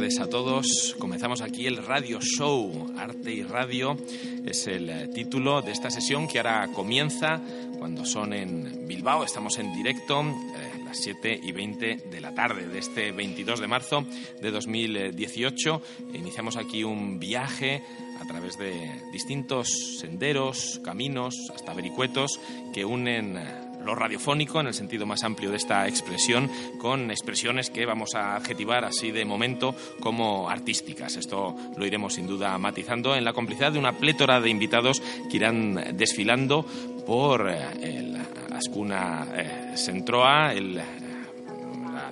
tardes a todos. Comenzamos aquí el Radio Show. Arte y Radio es el eh, título de esta sesión que ahora comienza cuando son en Bilbao. Estamos en directo. Eh, las 7 y 20 de la tarde de este 22 de marzo de 2018. Iniciamos aquí un viaje a través de distintos senderos, caminos, hasta vericuetos que unen eh, lo radiofónico en el sentido más amplio de esta expresión, con expresiones que vamos a adjetivar así de momento como artísticas. Esto lo iremos sin duda matizando en la complicidad de una plétora de invitados que irán desfilando por eh, el Ascuna eh, Sentroa, el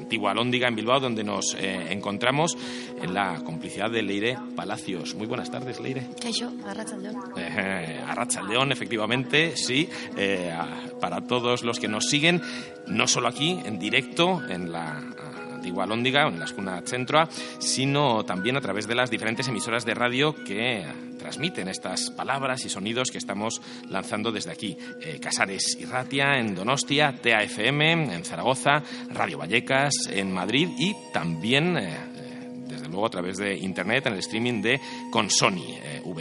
antigua Lóndiga en Bilbao, donde nos eh, encontramos en la complicidad de Leire Palacios. Muy buenas tardes, Leire. yo, Arrachaldeón. Eh, Arrachaldeón, efectivamente, sí, eh, para todos los que nos siguen, no solo aquí, en directo, en la antigua Lóndiga, en la Escuna Centroa, sino también a través de las diferentes emisoras de radio que transmiten estas palabras y sonidos que estamos lanzando desde aquí. Eh, Casares y Ratia en Donostia, TAFM en Zaragoza, Radio Vallecas en Madrid y también... Eh, desde luego a través de internet en el streaming de Consoni, eh, con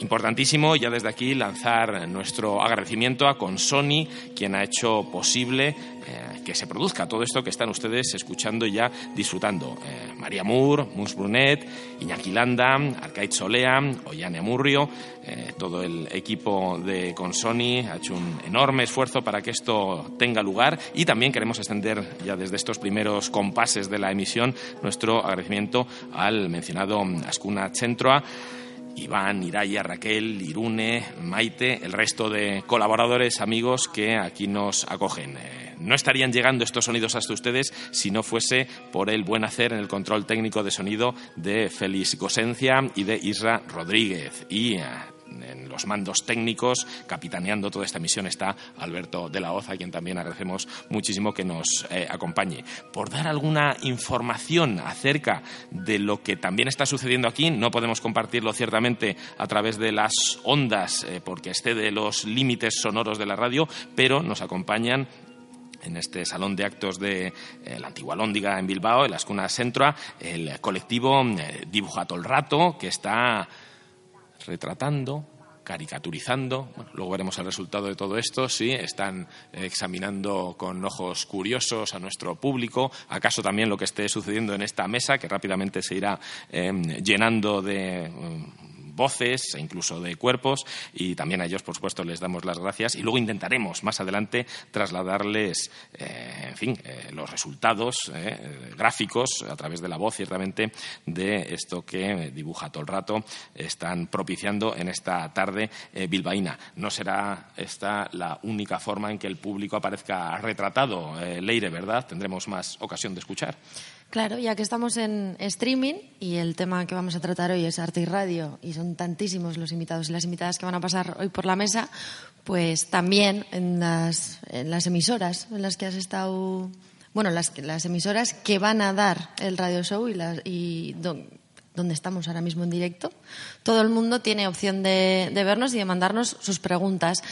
Importantísimo ya desde aquí lanzar nuestro agradecimiento a Consoni, quien ha hecho posible eh, que se produzca todo esto que están ustedes escuchando y ya disfrutando. Eh, María Moore, Mus Brunet, Iñaki Landa, Arcaiz Solea, Ollane Amurrio, eh, todo el equipo de Consoni ha hecho un enorme esfuerzo para que esto tenga lugar y también queremos extender ya desde estos primeros compases de la emisión nuestro agradecimiento al mencionado Ascuna Centroa Iván, Iraya, Raquel, Irune, Maite, el resto de colaboradores, amigos que aquí nos acogen. Eh, no estarían llegando estos sonidos hasta ustedes si no fuese por el buen hacer en el control técnico de sonido de Félix Gosencia y de Isra Rodríguez. Y eh, en los mandos técnicos, capitaneando toda esta misión, está Alberto de la Oza, a quien también agradecemos muchísimo que nos eh, acompañe. Por dar alguna información acerca de lo que también está sucediendo aquí, no podemos compartirlo ciertamente a través de las ondas, eh, porque excede los límites sonoros de la radio, pero nos acompañan en este salón de actos de eh, la antigua Lóndiga en Bilbao, en la Escuna Centroa, el colectivo Dibujato el Rato, que está retratando, caricaturizando. luego veremos el resultado de todo esto. Sí, están examinando con ojos curiosos a nuestro público, acaso también lo que esté sucediendo en esta mesa, que rápidamente se irá em, llenando de. Voces e incluso de cuerpos y también a ellos, por supuesto, les damos las gracias y luego intentaremos más adelante trasladarles, eh, en fin, eh, los resultados eh, gráficos a través de la voz, ciertamente, de esto que dibuja todo el rato están propiciando en esta tarde bilbaína. No será esta la única forma en que el público aparezca retratado, Leire, ¿verdad? Tendremos más ocasión de escuchar. Claro, ya que estamos en streaming y el tema que vamos a tratar hoy es arte y radio y son tantísimos los invitados y las invitadas que van a pasar hoy por la mesa, pues también en las, emisoras en las que has estado, bueno, las, las emisoras que van a dar el radio show y, y donde estamos ahora mismo en directo, todo el mundo tiene opción de, de vernos y de mandarnos sus preguntas.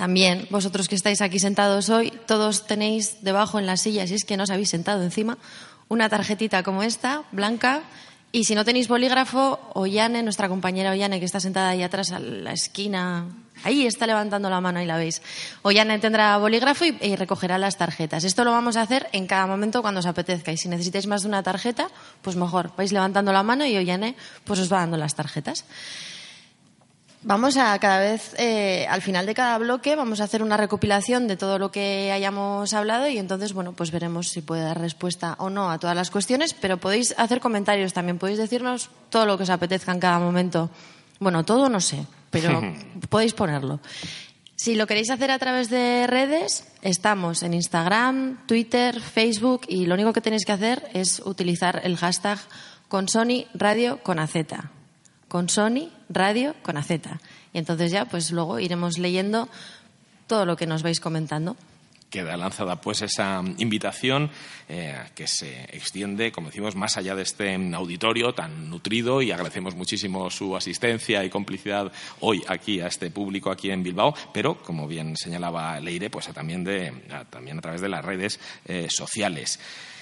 También vosotros que estáis aquí sentados hoy, todos tenéis debajo en las sillas, si es que no os habéis sentado encima, una tarjetita como esta, blanca, y si no tenéis bolígrafo, Ollane, nuestra compañera Ollane, que está sentada ahí atrás a la esquina, ahí está levantando la mano, ahí la veis. Ollane tendrá bolígrafo y, recogerá las tarjetas. Esto lo vamos a hacer en cada momento cuando os apetezca. Y si necesitáis más de una tarjeta, pues mejor, vais levantando la mano y Ollane pues os va dando las tarjetas. Vamos a cada vez, eh, al final de cada bloque, vamos a hacer una recopilación de todo lo que hayamos hablado y entonces, bueno, pues veremos si puede dar respuesta o no a todas las cuestiones, pero podéis hacer comentarios también, podéis decirnos todo lo que os apetezca en cada momento. Bueno, todo no sé, pero podéis ponerlo. Si lo queréis hacer a través de redes, estamos en Instagram, Twitter, Facebook y lo único que tenéis que hacer es utilizar el hashtag con Sony Radio con AZ con Sony Radio con AZ. Y entonces ya, pues luego iremos leyendo todo lo que nos vais comentando. queda lanzada pues esa invitación eh, que se extiende, como decimos, más allá de este auditorio tan nutrido y agradecemos muchísimo su asistencia y complicidad hoy aquí a este público aquí en Bilbao, pero como bien señalaba Leire, pues también, de, también a través de las redes eh, sociales.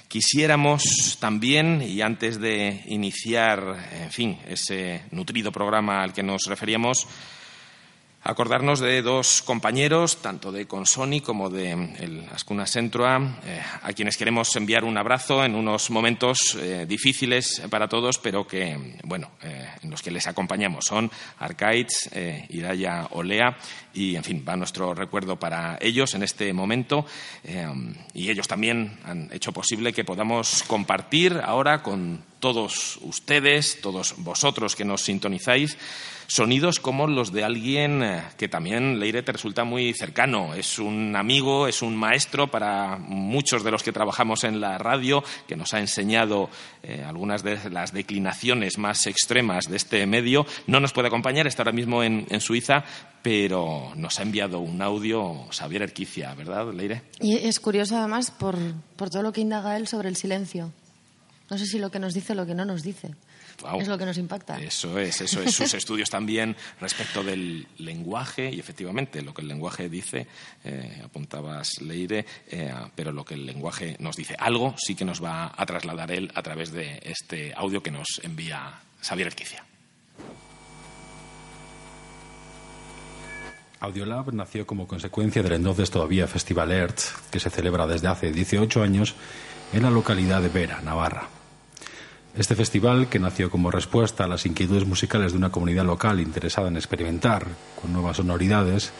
Quisiéramos también, y antes de iniciar, en fin, ese nutrido programa al que nos referíamos, acordarnos de dos compañeros, tanto de Consoni como de el Ascuna Sentroa, eh, a quienes queremos enviar un abrazo en unos momentos eh, difíciles para todos, pero que, bueno, eh, en los que les acompañamos. Son Arcaitz, Iraya Olea, y, en fin, va nuestro recuerdo para ellos en este momento. y ellos también han hecho posible que podamos compartir ahora con todos ustedes, todos vosotros que nos sintonizáis, sonidos como los de alguien eh, que también Leire te resulta muy cercano. Es un amigo, es un maestro para muchos de los que trabajamos en la radio, que nos ha enseñado eh, algunas de las declinaciones más extremas de este medio. No nos puede acompañar, está ahora mismo en, Suiza, pero nos ha enviado un audio Xavier Erquicia, ¿verdad, Leire? Y es curioso además por, por todo lo que indaga él sobre el silencio. No sé si lo que nos dice o lo que no nos dice. Es lo que nos impacta. Eso es, eso es. Sus estudios también respecto del lenguaje y efectivamente lo que el lenguaje dice, eh, apuntabas Leire, eh, pero lo que el lenguaje nos dice, algo sí que nos va a trasladar él a través de este audio que nos envía Xavier Erquicia. Audiolab nació como consecuencia del entonces todavía Festival Earth, que se celebra desde hace 18 años en la localidad de Vera, Navarra. Este festival, que nació como respuesta a las inquietudes musicales de una comunidad local interesada en experimentar con nuevas sonoridades,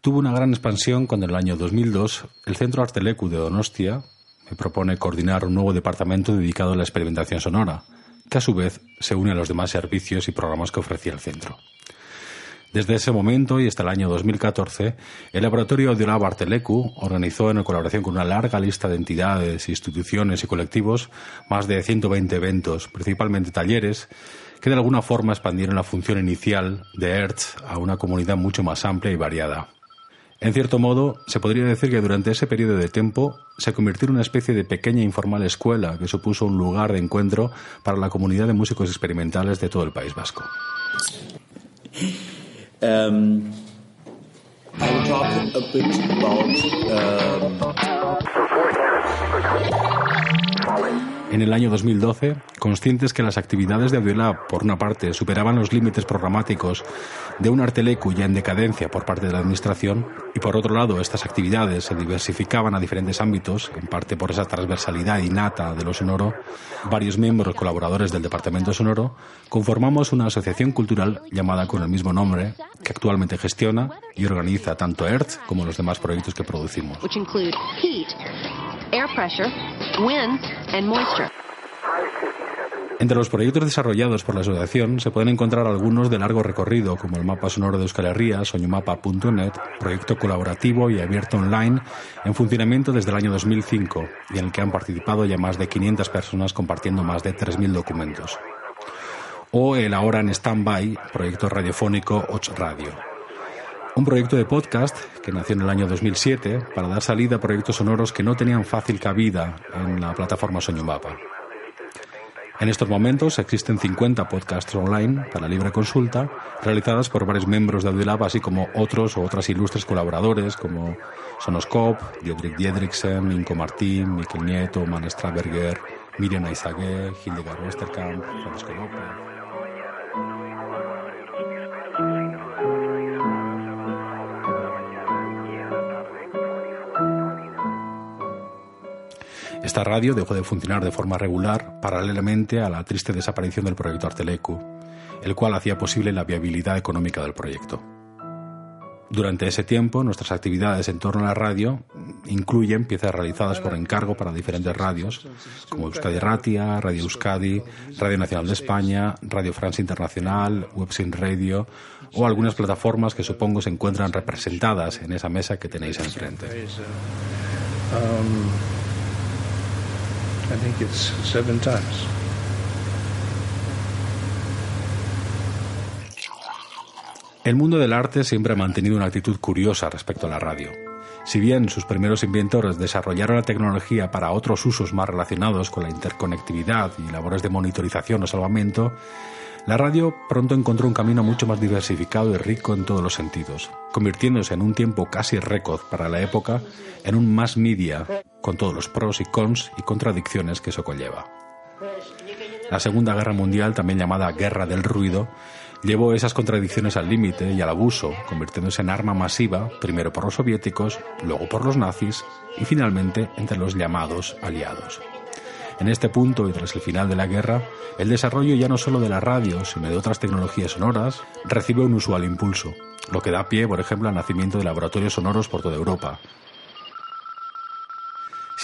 tuvo una gran expansión cuando en el año 2002 el Centro Artelecu de Donostia me propone coordinar un nuevo departamento dedicado a la experimentación sonora, que a su vez se une a los demás servicios y programas que ofrecía el centro. Desde ese momento y hasta el año 2014, el Laboratorio Audiolab Artelecu organizó en colaboración con una larga lista de entidades, instituciones y colectivos más de 120 eventos, principalmente talleres, que de alguna forma expandieron la función inicial de ERTZ a una comunidad mucho más amplia y variada. En cierto modo, se podría decir que durante ese periodo de tiempo se convirtió en una especie de pequeña e informal escuela que supuso un lugar de encuentro para la comunidad de músicos experimentales de todo el País Vasco. Um, I will talk a bit about. Um, en el año 2012, conscientes que las actividades de Audiolab, por una parte, superaban los límites programáticos de un Artelecu ya en decadencia por parte de la Administración, y por otro lado, estas actividades se diversificaban a diferentes ámbitos, en parte por esa transversalidad innata de lo sonoro, varios miembros colaboradores del Departamento Sonoro conformamos una asociación cultural llamada con el mismo nombre, que actualmente gestiona y organiza tanto ERTH como los demás proyectos que producimos. Entre los proyectos desarrollados por la asociación se pueden encontrar algunos de largo recorrido, como el mapa sonoro de Euskal Herria, soñumapa.net, proyecto colaborativo y abierto online en funcionamiento desde el año 2005 y en el que han participado ya más de 500 personas compartiendo más de 3.000 documentos. O el ahora en stand-by, proyecto radiofónico 8 Radio un proyecto de podcast que nació en el año 2007 para dar salida a proyectos sonoros que no tenían fácil cabida en la plataforma Soñumapa. En estos momentos existen 50 podcasts online para libre consulta, realizadas por varios miembros de Audiolab, así como otros o otras ilustres colaboradores como Sonoscope, Diedrich Diedrichsen, Inco Martín, Miquel Nieto, Man Straberger, Miriam Aizagué, Hildegard Westerkamp, Francisco López. Esta radio dejó de funcionar de forma regular paralelamente a la triste desaparición del proyecto Artelecu, el cual hacía posible la viabilidad económica del proyecto. Durante ese tiempo, nuestras actividades en torno a la radio incluyen piezas realizadas por encargo para diferentes radios, como Euskadi Ratia, Radio Euskadi, Radio Nacional de España, Radio France Internacional, Websin Radio o algunas plataformas que supongo se encuentran representadas en esa mesa que tenéis enfrente. Um, I think it's seven times. El mundo del arte siempre ha mantenido una actitud curiosa respecto a la radio. Si bien sus primeros inventores desarrollaron la tecnología para otros usos más relacionados con la interconectividad y labores de monitorización o salvamento, la radio pronto encontró un camino mucho más diversificado y rico en todos los sentidos, convirtiéndose en un tiempo casi récord para la época en un más media, con todos los pros y cons y contradicciones que eso conlleva. La Segunda Guerra Mundial, también llamada Guerra del Ruido, llevó esas contradicciones al límite y al abuso, convirtiéndose en arma masiva, primero por los soviéticos, luego por los nazis y finalmente entre los llamados aliados. En este punto y tras el final de la guerra, el desarrollo ya no solo de la radio, sino de otras tecnologías sonoras, recibe un usual impulso, lo que da pie, por ejemplo, al nacimiento de laboratorios sonoros por toda Europa.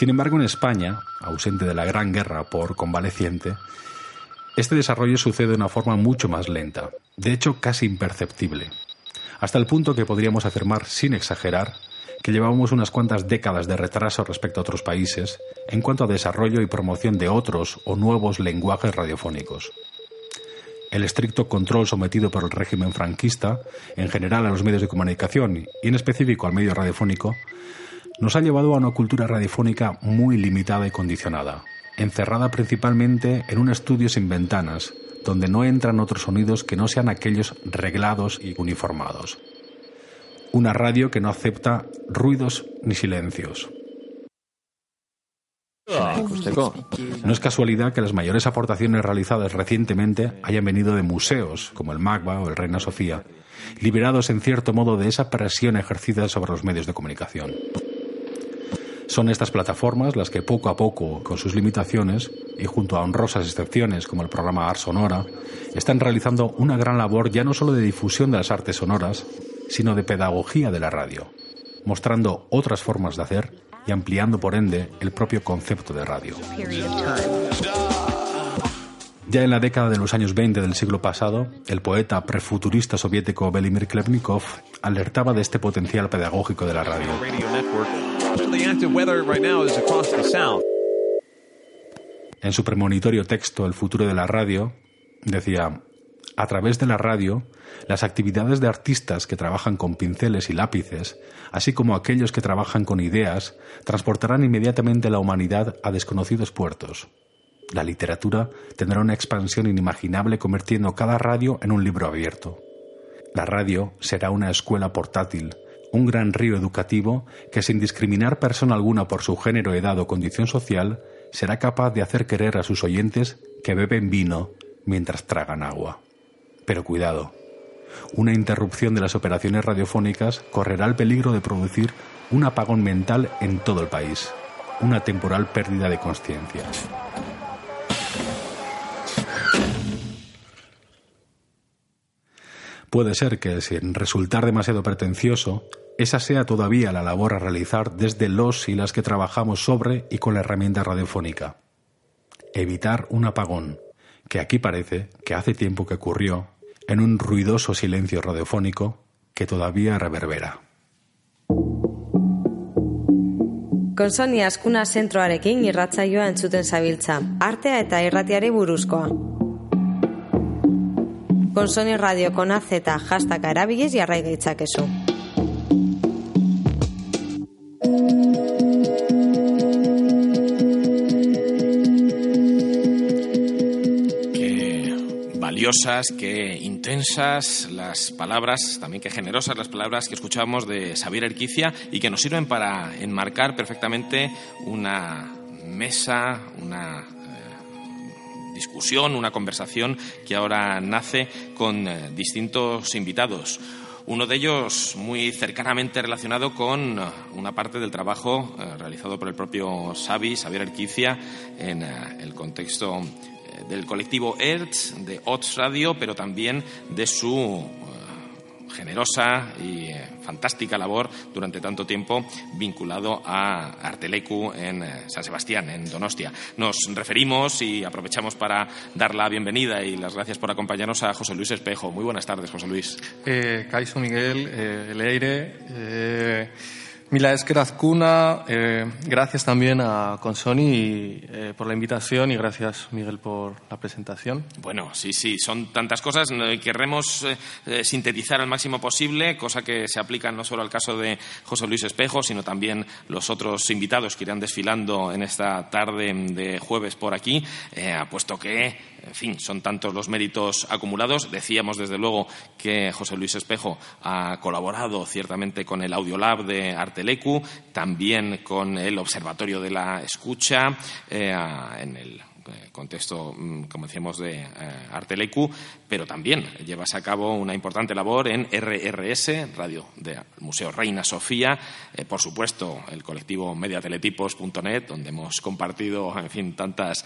Sin embargo, en España, ausente de la Gran Guerra por convaleciente, este desarrollo sucede de una forma mucho más lenta, de hecho casi imperceptible, hasta el punto que podríamos afirmar, sin exagerar, que llevamos unas cuantas décadas de retraso respecto a otros países en cuanto a desarrollo y promoción de otros o nuevos lenguajes radiofónicos. El estricto control sometido por el régimen franquista, en general a los medios de comunicación y en específico al medio radiofónico, nos ha llevado a una cultura radiofónica muy limitada y condicionada, encerrada principalmente en un estudio sin ventanas, donde no entran otros sonidos que no sean aquellos reglados y uniformados una radio que no acepta ruidos ni silencios. No es casualidad que las mayores aportaciones realizadas recientemente hayan venido de museos como el MAGBA o el Reina Sofía, liberados en cierto modo de esa presión ejercida sobre los medios de comunicación. Son estas plataformas las que poco a poco, con sus limitaciones, y junto a honrosas excepciones como el programa Art Sonora, están realizando una gran labor ya no solo de difusión de las artes sonoras, sino de pedagogía de la radio, mostrando otras formas de hacer y ampliando por ende el propio concepto de radio. Ya en la década de los años 20 del siglo pasado, el poeta prefuturista soviético Belimir Klebnikov alertaba de este potencial pedagógico de la radio. En su premonitorio texto El futuro de la radio, decía, a través de la radio, las actividades de artistas que trabajan con pinceles y lápices, así como aquellos que trabajan con ideas, transportarán inmediatamente la humanidad a desconocidos puertos. La literatura tendrá una expansión inimaginable convirtiendo cada radio en un libro abierto. La radio será una escuela portátil, un gran río educativo que sin discriminar persona alguna por su género, edad o condición social, será capaz de hacer querer a sus oyentes que beben vino mientras tragan agua. Pero cuidado, una interrupción de las operaciones radiofónicas correrá el peligro de producir un apagón mental en todo el país, una temporal pérdida de conciencia. Puede ser que, sin resultar demasiado pretencioso, esa sea todavía la labor a realizar desde los y las que trabajamos sobre y con la herramienta radiofónica. Evitar un apagón, que aquí parece que hace tiempo que ocurrió en un ruidoso silencio radiofónico que todavía reverbera. Konsoni askuna zentroarekin irratzaioa entzuten zabiltza, artea eta irratiare buruzkoa. Konsoni radio konazeta jastaka erabiliz jarrai gaitzakezu. que intensas las palabras, también que generosas las palabras que escuchamos de Xavier Erquicia y que nos sirven para enmarcar perfectamente una mesa, una discusión, una conversación que ahora nace con eh, distintos invitados. Uno de ellos muy cercanamente relacionado con eh, una parte del trabajo realizado por el propio Xavi, Xavier Erquicia, en el contexto del colectivo ERTS, de OTS Radio, pero también de su eh, generosa y eh, fantástica labor durante tanto tiempo vinculado a Artelecu en eh, San Sebastián, en Donostia. Nos referimos y aprovechamos para dar la bienvenida y las gracias por acompañarnos a José Luis Espejo. Muy buenas tardes, José Luis. Eh, Miguel, Leire. Mila esker azkuna, eh, gracias también a Consoni eh, por la invitación y gracias Miguel por la presentación. Bueno, sí, sí, son tantas cosas. Querremos eh, sintetizar al máximo posible, cosa que se aplica no solo al caso de José Luis Espejo, sino también los otros invitados que irán desfilando en esta tarde de jueves por aquí, puesto que en fin, son tantos los méritos acumulados. Decíamos, desde luego, que José Luis Espejo ha colaborado ciertamente con el Audiolab de Artelecu, también con el Observatorio de la Escucha, eh, en el eh, contexto, mm, como decíamos, de eh, Artelecu, pero también llevas a cabo una importante labor en RRS, Radio del Museo Reina Sofía, eh, por supuesto, el colectivo mediateletipos.net, donde hemos compartido, en fin, tantas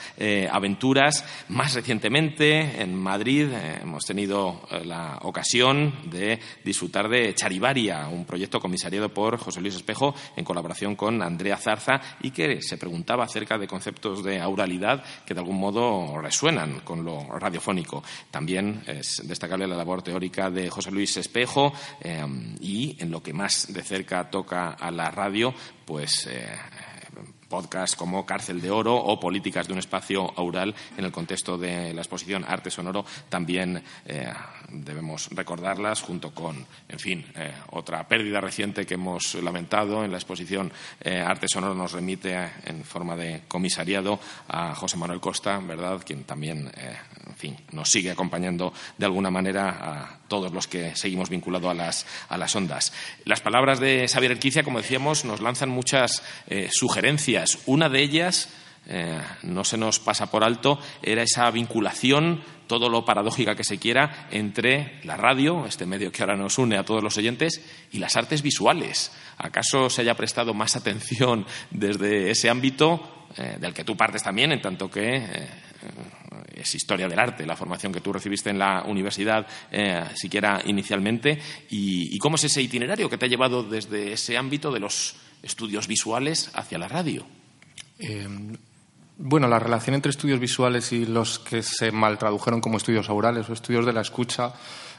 aventuras. Más recientemente, en Madrid, hemos tenido la ocasión de disfrutar de Charivaria, un proyecto comisariado por José Luis Espejo en colaboración con Andrea Zarza y que se preguntaba acerca de conceptos de auralidad que de algún modo resuenan con lo radiofónico. También es destacable la labor teórica de José Luis Espejo eh, y en lo que más de cerca toca a la radio, pues eh, podcasts como Cárcel de Oro o Políticas de un espacio aural en el contexto de la exposición Arte Sonoro también eh, debemos recordarlas junto con, en fin, otra pérdida reciente que hemos lamentado en la exposición Arte Sonoro nos remite en forma de comisariado a José Manuel Costa, ¿verdad?, quien también, en fin, nos sigue acompañando de alguna manera a todos los que seguimos vinculados a las, a las ondas. Las palabras de Xavier Erquicia, como decíamos, nos lanzan muchas sugerencias. Una de ellas eh, no se nos pasa por alto, era esa vinculación, todo lo paradójica que se quiera, entre la radio, este medio que ahora nos une a todos los oyentes, y las artes visuales. ¿Acaso se haya prestado más atención desde ese ámbito, eh, del que tú partes también, en tanto que eh, es historia del arte, la formación que tú recibiste en la universidad, siquiera inicialmente, y, cómo es ese itinerario que te ha llevado desde ese ámbito de los estudios visuales hacia la radio? Bueno, la relación entre estudios visuales y los que se mal tradujeron como estudios aurales o estudios de la escucha,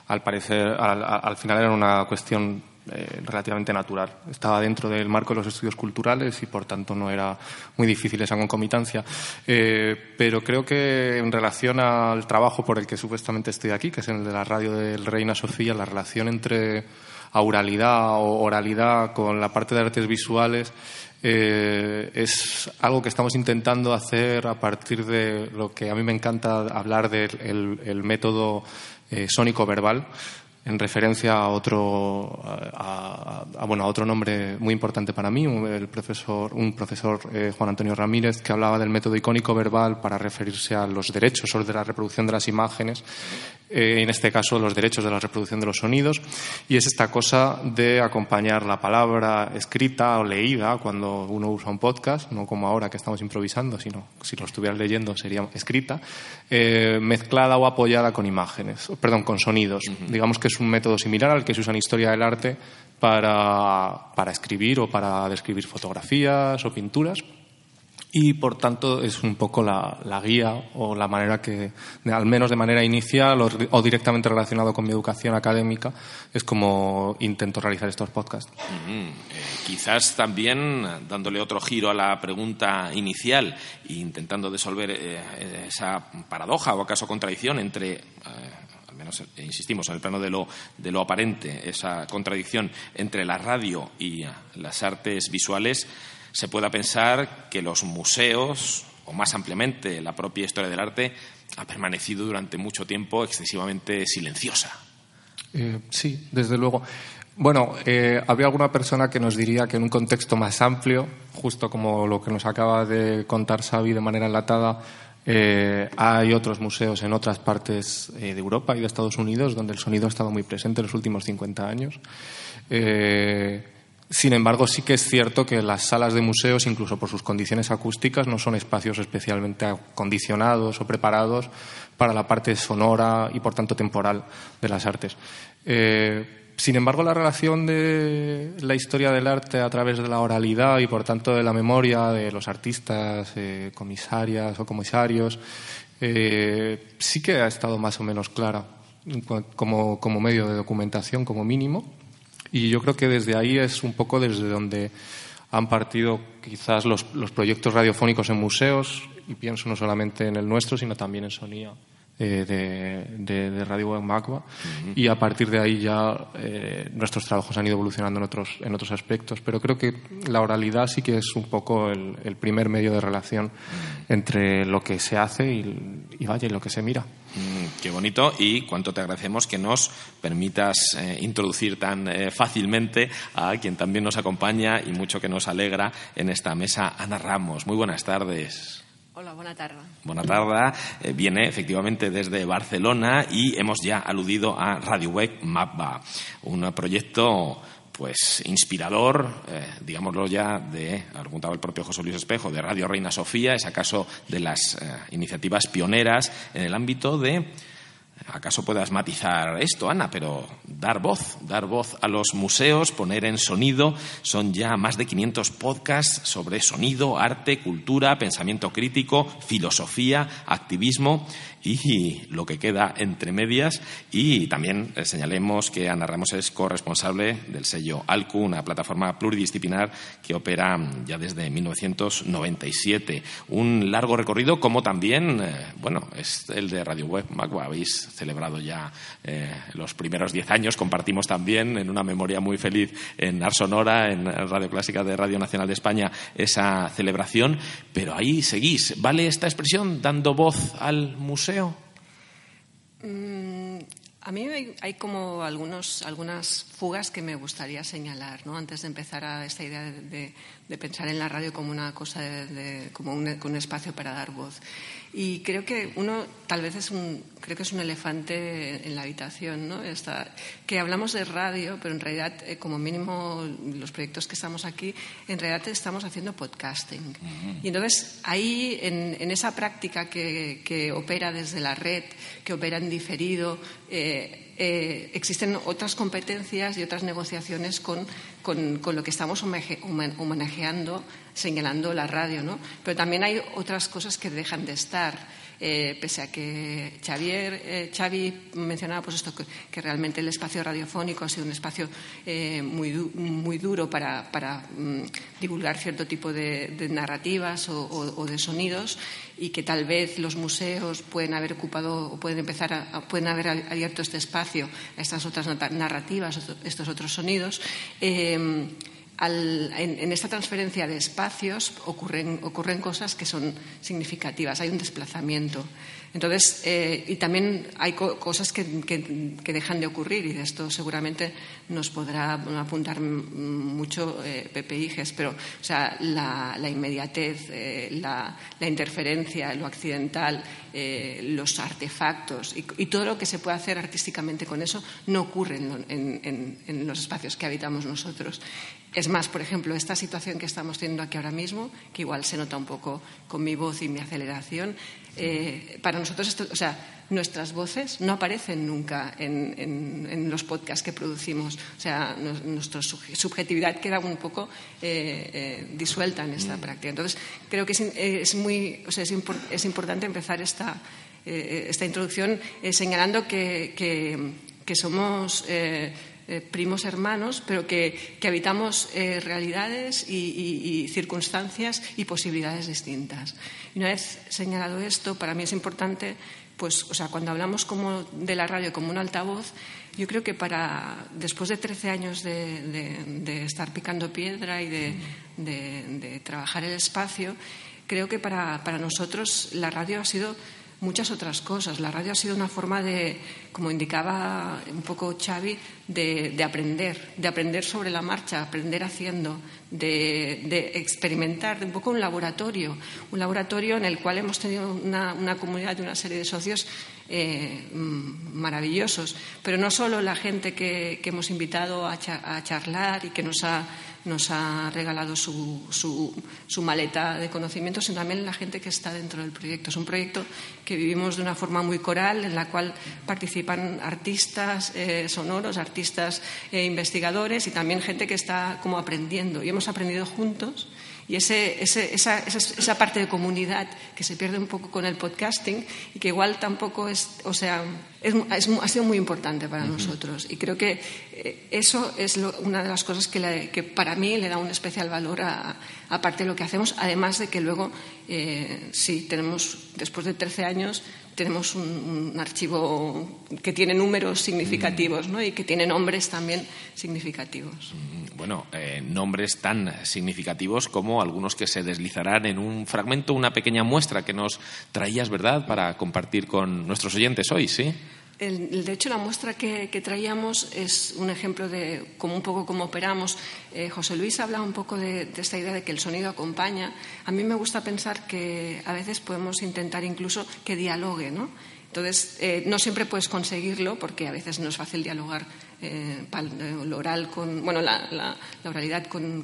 al parecer, al, final era una cuestión eh, relativamente natural. Estaba dentro del marco de los estudios culturales y, por tanto, no era muy difícil esa concomitancia. Eh, pero creo que en relación al trabajo por el que supuestamente estoy aquí, que es el de la radio del Reina Sofía, la relación entre auralidad o oralidad con la parte de artes visuales eh, es algo que estamos intentando hacer a partir de lo que a mí me encanta hablar del método eh, sónico verbal en referencia a otro, a, bueno, a otro nombre muy importante para mí, el profesor, un profesor eh, Juan Antonio Ramírez, que hablaba del método icónico verbal para referirse a los derechos sobre la reproducción de las imágenes, eh, en este caso los derechos de la reproducción de los sonidos, y es esta cosa de acompañar la palabra escrita o leída cuando uno usa un podcast, no como ahora que estamos improvisando, sino si lo estuvieras leyendo sería escrita, eh, mezclada o apoyada con imágenes, perdón, con sonidos. Digamos que es un método similar al que se usa en historia del arte para, para escribir o para describir fotografías o pinturas y por tanto es un poco la, la, guía o la manera que, al menos de manera inicial o, directamente relacionado con mi educación académica, es como intento realizar estos podcasts. Eh, quizás también dándole otro giro a la pregunta inicial e intentando disolver eh, esa paradoja o acaso contradicción entre. Eh, menos insistimos en el plano de lo, de lo aparente, esa contradicción entre la radio y las artes visuales, se pueda pensar que los museos, o más ampliamente la propia historia del arte, ha permanecido durante mucho tiempo excesivamente silenciosa. Eh, sí, desde luego. Bueno, eh, había alguna persona que nos diría que en un contexto más amplio, justo como lo que nos acaba de contar Xavi de manera enlatada, eh, hay otros museos en otras partes de Europa y de Estados Unidos donde el sonido ha estado muy presente en los últimos 50 años. Sin embargo, sí que es cierto que las salas de museos, incluso por sus condiciones acústicas, no son espacios especialmente acondicionados o preparados para la parte sonora y, por tanto, temporal de las artes. Eh, sin embargo, la relación de la historia del arte a través de la oralidad y, por tanto, de la memoria de los artistas, eh, comisarias o comisarios, eh, sí que ha estado más o menos clara como medio de documentación, como mínimo Y yo creo que desde ahí es un poco desde donde han partido quizás los, los proyectos radiofónicos en museos, y pienso no solamente en el nuestro, sino también en Sonía. Eh, de, de, Radio Web Macba y a partir de ahí ya eh, nuestros trabajos han ido evolucionando en otros, en otros aspectos. Pero creo que la oralidad sí que es un poco el, el primer medio de relación entre lo que se hace y, y vaya, y lo que se mira. Mm, qué bonito y cuánto te agradecemos que nos permitas eh, introducir tan eh, fácilmente a quien también nos acompaña y mucho que nos alegra en esta mesa, Ana Ramos. Muy buenas tardes. Hola, buena tarde. Buena tarde. Eh, viene efectivamente desde Barcelona y hemos ya aludido a Radio Web Mapba, un proyecto pues inspirador, eh, digámoslo ya, de, lo el propio José Luis Espejo, de Radio Reina Sofía, es acaso de las eh, iniciativas pioneras en el ámbito de ¿Acaso puedas matizar esto, Ana? Pero dar voz, dar voz a los museos, poner en sonido. Son ya más de 500 podcasts sobre sonido, arte, cultura, pensamiento crítico, filosofía, activismo y lo que queda entre medias. Y también eh, señalemos que Ana Ramos es corresponsable del sello ALCU, una plataforma pluridisciplinar que opera ya desde 1997. Un largo recorrido, como también, eh, bueno, es el de Radio Web Magua. Habéis celebrado ya eh, los primeros diez años. Compartimos también en una memoria muy feliz en Ars Sonora, en Radio Clásica de Radio Nacional de España, esa celebración. Pero ahí seguís. ¿Vale esta expresión, dando voz al museo? Mm, a mí hay, como algunas fugas que me gustaría señalar, ¿no? Antes de empezar a esta idea de, pensar en la radio como una cosa, como un, espacio para dar voz. Y creo que uno tal vez es un, creo que es un elefante en la habitación, ¿no? que hablamos de radio, pero en realidad, eh, como mínimo, los proyectos que estamos aquí, en realidad estamos haciendo podcasting. Y entonces, ahí, en, esa práctica que, opera desde la red, que opera en diferido, eh, eh, existen otras competencias y otras negociaciones con, con, lo que estamos homenajeando, señalando la radio, ¿no? Pero también hay otras cosas que dejan de estar. Eh, pese a que Xavier, eh, Xavi mencionaba pues esto, que, realmente el espacio radiofónico ha sido un espacio eh, muy, muy duro para, para mm, divulgar cierto tipo de, narrativas o, de sonidos y que tal vez los museos pueden haber ocupado o pueden empezar a, pueden haber abierto este espacio a estas otras narrativas, estos otros sonidos en, esta transferencia de espacios ocurren, ocurren, cosas que son significativas, hay un desplazamiento. Entonces, eh, y también hay cosas que, dejan de ocurrir, y de esto seguramente nos podrá apuntar mucho eh, Pepe Iges, pero o sea, la, inmediatez, eh, la, interferencia, lo accidental, los artefactos y, todo lo que se puede hacer artísticamente con eso no ocurre en los espacios que habitamos nosotros. Es más, por ejemplo, esta situación que estamos teniendo aquí ahora mismo, que igual se nota un poco con mi voz y mi aceleración, eh, para nosotros, o sea, nuestras voces no aparecen nunca en, los podcasts que producimos. O sea, nuestra subjetividad queda un poco eh, eh, disuelta en esta mm. práctica. Entonces, creo que es, muy, o sea, es, importante empezar esta, esta introducción señalando que, que somos eh, primos hermanos, pero que, habitamos eh, realidades y, circunstancias y posibilidades distintas. Y una vez señalado esto, para mí es importante, pues, o sea, cuando hablamos como de la radio como un altavoz, yo creo que para después de 13 años de, estar picando piedra y de, trabajar el espacio, creo que para, para nosotros la radio ha sido muchas otras cosas. La radio ha sido una forma de, como indicaba un poco Xavi, de, aprender, de aprender sobre la marcha, aprender haciendo, de, experimentar, un poco un laboratorio, un laboratorio en el cual hemos tenido una, comunidad de una serie de socios eh, mm, maravillosos, pero no solo la gente que, hemos invitado a charlar y que nos ha nos ha regalado su, su, maleta de conocimientos, sino también la gente que está dentro del proyecto. Es un proyecto que vivimos de una forma muy coral, en la cual participan artistas eh, sonoros, artistas eh, investigadores y también gente que está como aprendiendo. Y hemos aprendido juntos Y ese, esa, esa, parte de comunidad que se pierde un poco con el podcasting y que igual tampoco es, o sea, es, ha sido muy importante para nosotros. Y creo que eh, eso es una de las cosas que, que, para mí le da un especial valor a, aparte de lo que hacemos, además de que luego, eh, sí, tenemos, después de 13 años, tenemos un, archivo que tiene números significativos ¿no? y que tiene nombres también significativos. Mm, bueno, eh, nombres tan significativos como algunos que se deslizarán en un fragmento, una pequeña muestra que nos traías, ¿verdad?, para compartir con nuestros oyentes hoy, ¿sí? De hecho, la muestra que, traíamos es un ejemplo de como un poco cómo operamos. Eh, José Luis habla un poco de, esta idea de que el sonido acompaña. A mí me gusta pensar que a veces podemos intentar incluso que dialogue, ¿no? Entonces, eh, no siempre puedes conseguirlo porque a veces no es fácil dialogar eh, oral con, bueno, la, oralidad con,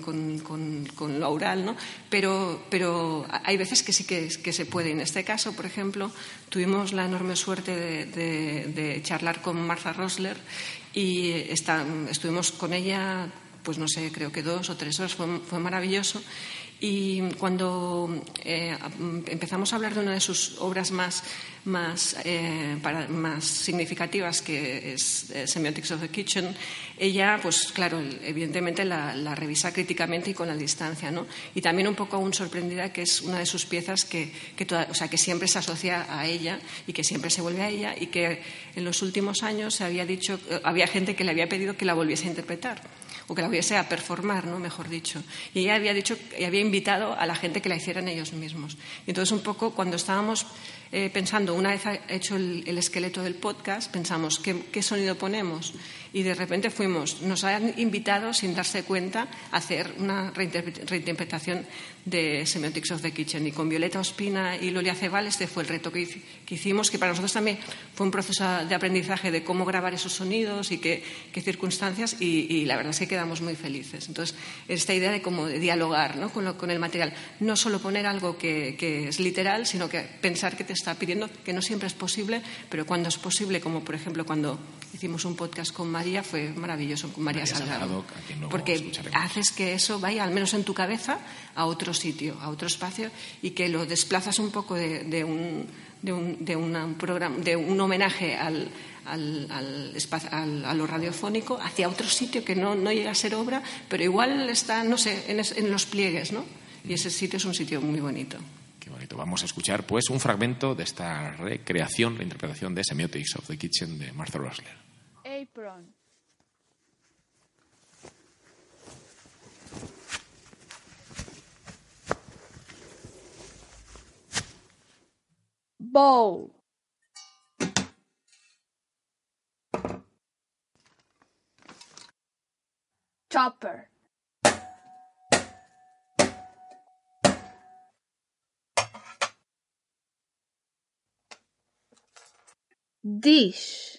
lo oral, ¿no? Pero, pero hay veces que sí que, se puede. En este caso, por ejemplo, tuvimos la enorme suerte de, charlar con Martha Rosler y estuvimos con ella, pues no sé, creo que dos o tres horas, fue, fue maravilloso. Y cuando eh, empezamos a hablar de una de sus obras más, más, eh, más significativas, que es eh, Semiotics of the Kitchen, ella, pues claro, evidentemente la, revisa críticamente y con la distancia. ¿no? Y también un poco aún sorprendida que es una de sus piezas que, que, o sea, que siempre se asocia a ella y que siempre se vuelve a ella y que en los últimos años se había dicho, había gente que le había pedido que la volviese a interpretar o que la hubiese a performar, ¿no? mejor dicho. Y ella había dicho y había invitado a la gente que la hicieran ellos mismos. Y entonces, un poco, cuando estábamos eh, pensando, una vez hecho el, esqueleto del podcast, pensamos, ¿qué, sonido ponemos? Y de repente fuimos, nos han invitado, sin darse cuenta, a hacer una reinterpretación de Semiotics of the Kitchen. Y con Violeta Ospina y Lolia Cebal, este fue el reto que, hicimos, que para nosotros también fue un proceso de aprendizaje de cómo grabar esos sonidos y qué, circunstancias, y, la verdad es que quedamos muy felices. Entonces, esta idea de cómo de dialogar ¿no? con, con, el material, no solo poner algo que, que es literal, sino que pensar que te está pidiendo, que no siempre es posible, pero cuando es posible, como por ejemplo cuando hicimos un podcast con María, fue maravilloso, con María, Salgado. porque haces que eso vaya, al menos en tu cabeza, a otro sitio, a otro espacio, y que lo desplazas un poco de, un, de, un, de, programa, de un homenaje al, al, al, a lo radiofónico hacia otro sitio que no, no, llega a ser obra, pero igual está, no sé, en, en los pliegues, ¿no? Y ese sitio es un sitio muy bonito. Vamos a escuchar pues un fragmento de esta recreación, la interpretación de Semiotics of the Kitchen de Martha Rosler. Apron. Bowl. Chopper. dish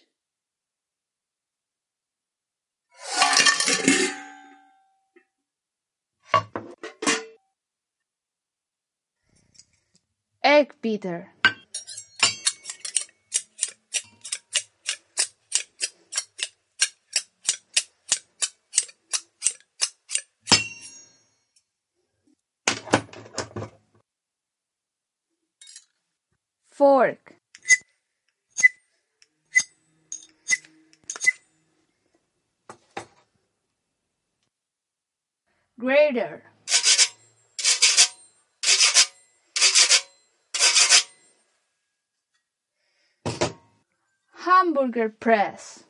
Quick, Peter! Fork. Grader. Hamburger press.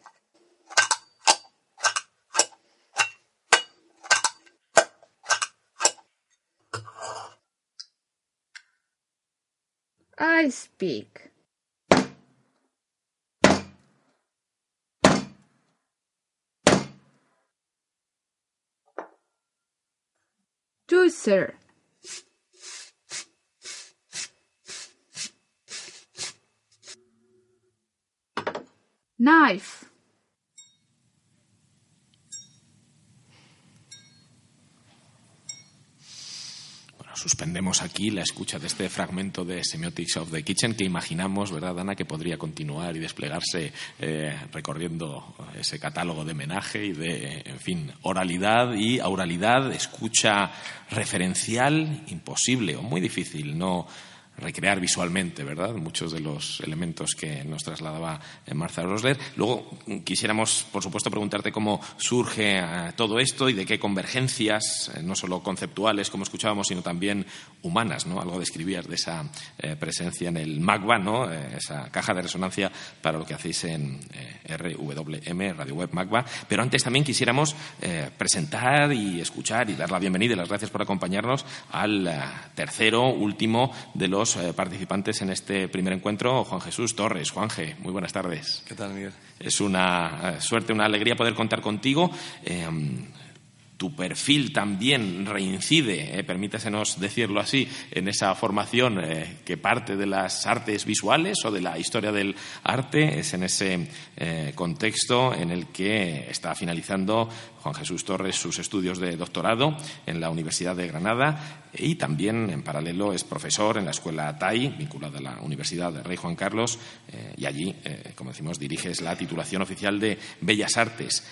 I speak. Juicer knife. Suspendemos aquí la escucha de este fragmento de Semiotics of the Kitchen que imaginamos, ¿verdad, Ana, que podría continuar y desplegarse eh, recorriendo ese catálogo de menaje y de, en fin, oralidad y auralidad, escucha referencial, imposible o muy difícil, no recrear visualmente, ¿verdad? Muchos de los elementos que nos trasladaba eh, Martha Rosler. Luego quisiéramos, por supuesto, preguntarte cómo surge eh, todo esto y de qué convergencias, eh, no solo conceptuales, como escuchábamos, sino también humanas, ¿no? Algo describías de esa presencia en el MAGBA, ¿no? esa caja de resonancia para lo que hacéis en RWM, Radio Web MAGBA. Pero antes también quisiéramos presentar y escuchar y dar la bienvenida y las gracias por acompañarnos al tercero, último de los eh, participantes en este primer encuentro, Juan Jesús Torres. Juanje, muy buenas tardes. ¿Qué tal, Miguel? Es una eh, suerte, una alegría poder contar contigo. Eh, tu perfil también reincide, eh, permítasenos decirlo así, en esa formación eh, que parte de las artes visuales o de la historia del arte. Es en ese eh, contexto en el que está finalizando Juan Jesús Torres sus estudios de doctorado en la Universidad de Granada y también, en paralelo, es profesor en la Escuela TAI, vinculada a la Universidad de Rey Juan Carlos, y allí, como decimos, diriges la titulación oficial de Bellas Artes.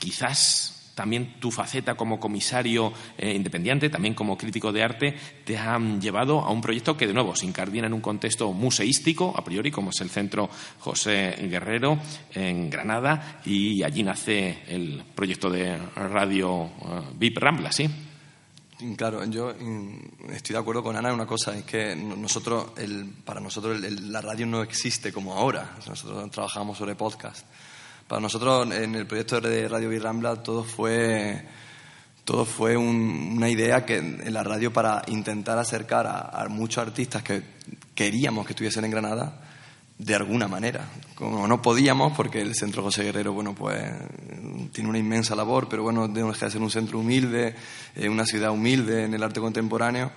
Quizás también tu faceta como comisario eh, independiente, también como crítico de arte, te han llevado a un proyecto que, de nuevo, se incardina en un contexto museístico, a priori, como es el Centro José Guerrero en Granada, y allí nace el proyecto de radio eh, VIP Rambla, ¿sí? Claro, yo estoy de acuerdo con Ana en una cosa, es que nosotros, para nosotros la radio no existe como ahora. Nosotros trabajamos sobre podcast. Para nosotros, en el proyecto de Radio Birrambla, todo fue, todo fue una idea que en la radio para intentar acercar a, muchos artistas que queríamos que estuviesen en Granada de alguna manera. Como no podíamos, porque el Centro José Guerrero, bueno, pues tiene una inmensa labor, pero bueno, deja de ser un centro humilde, eh, una ciudad humilde en el arte contemporáneo.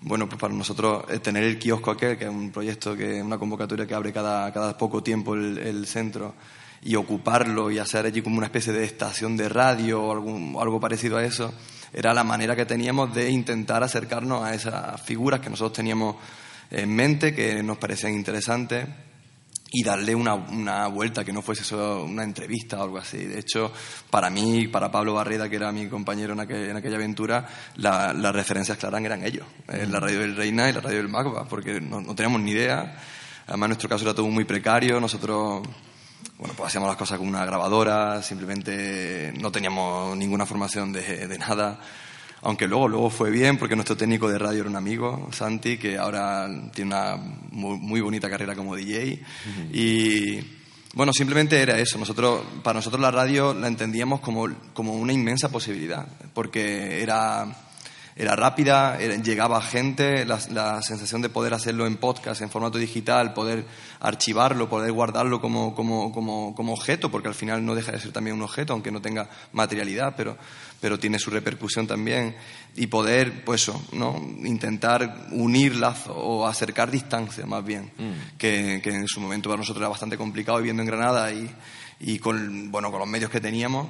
Bueno, pues para nosotros eh, tener el kiosco aquel, que es un proyecto, que una convocatoria que abre cada, cada poco tiempo el, el centro, y ocuparlo y hacer allí como una especie de estación de radio o algo parecido a eso, era la manera que teníamos de intentar acercarnos a esas figuras que nosotros teníamos en mente, que nos parecían interesantes y darle una, una, vuelta que no fuese solo una entrevista o algo así. De hecho, para mí, para Pablo Barreda, que era mi compañero en, aquel, en aquella aventura, las referencias claras eran ellos, eh, la radio del Reina y la radio del Magba, porque no, no teníamos ni idea. Además, nuestro caso era todo muy precario, nosotros bueno, pues hacíamos las cosas con una grabadora, simplemente no teníamos ninguna formación de, de, nada. Aunque luego, luego fue bien porque nuestro técnico de radio era un amigo, Santi, que ahora tiene una muy, bonita carrera como DJ. Y bueno, simplemente era eso. Nosotros, para nosotros la radio la entendíamos como, como una inmensa posibilidad, porque era era rápida, llegaba gente, la, la, sensación de poder hacerlo en podcast, en formato digital, poder archivarlo, poder guardarlo como, como, como, como, objeto, porque al final no deja de ser también un objeto, aunque no tenga materialidad, pero, pero tiene su repercusión también, y poder, pues eso, ¿no? intentar unir lazos o acercar distancias más bien, mm. que, que, en su momento para nosotros era bastante complicado viviendo en Granada y, y con, bueno, con los medios que teníamos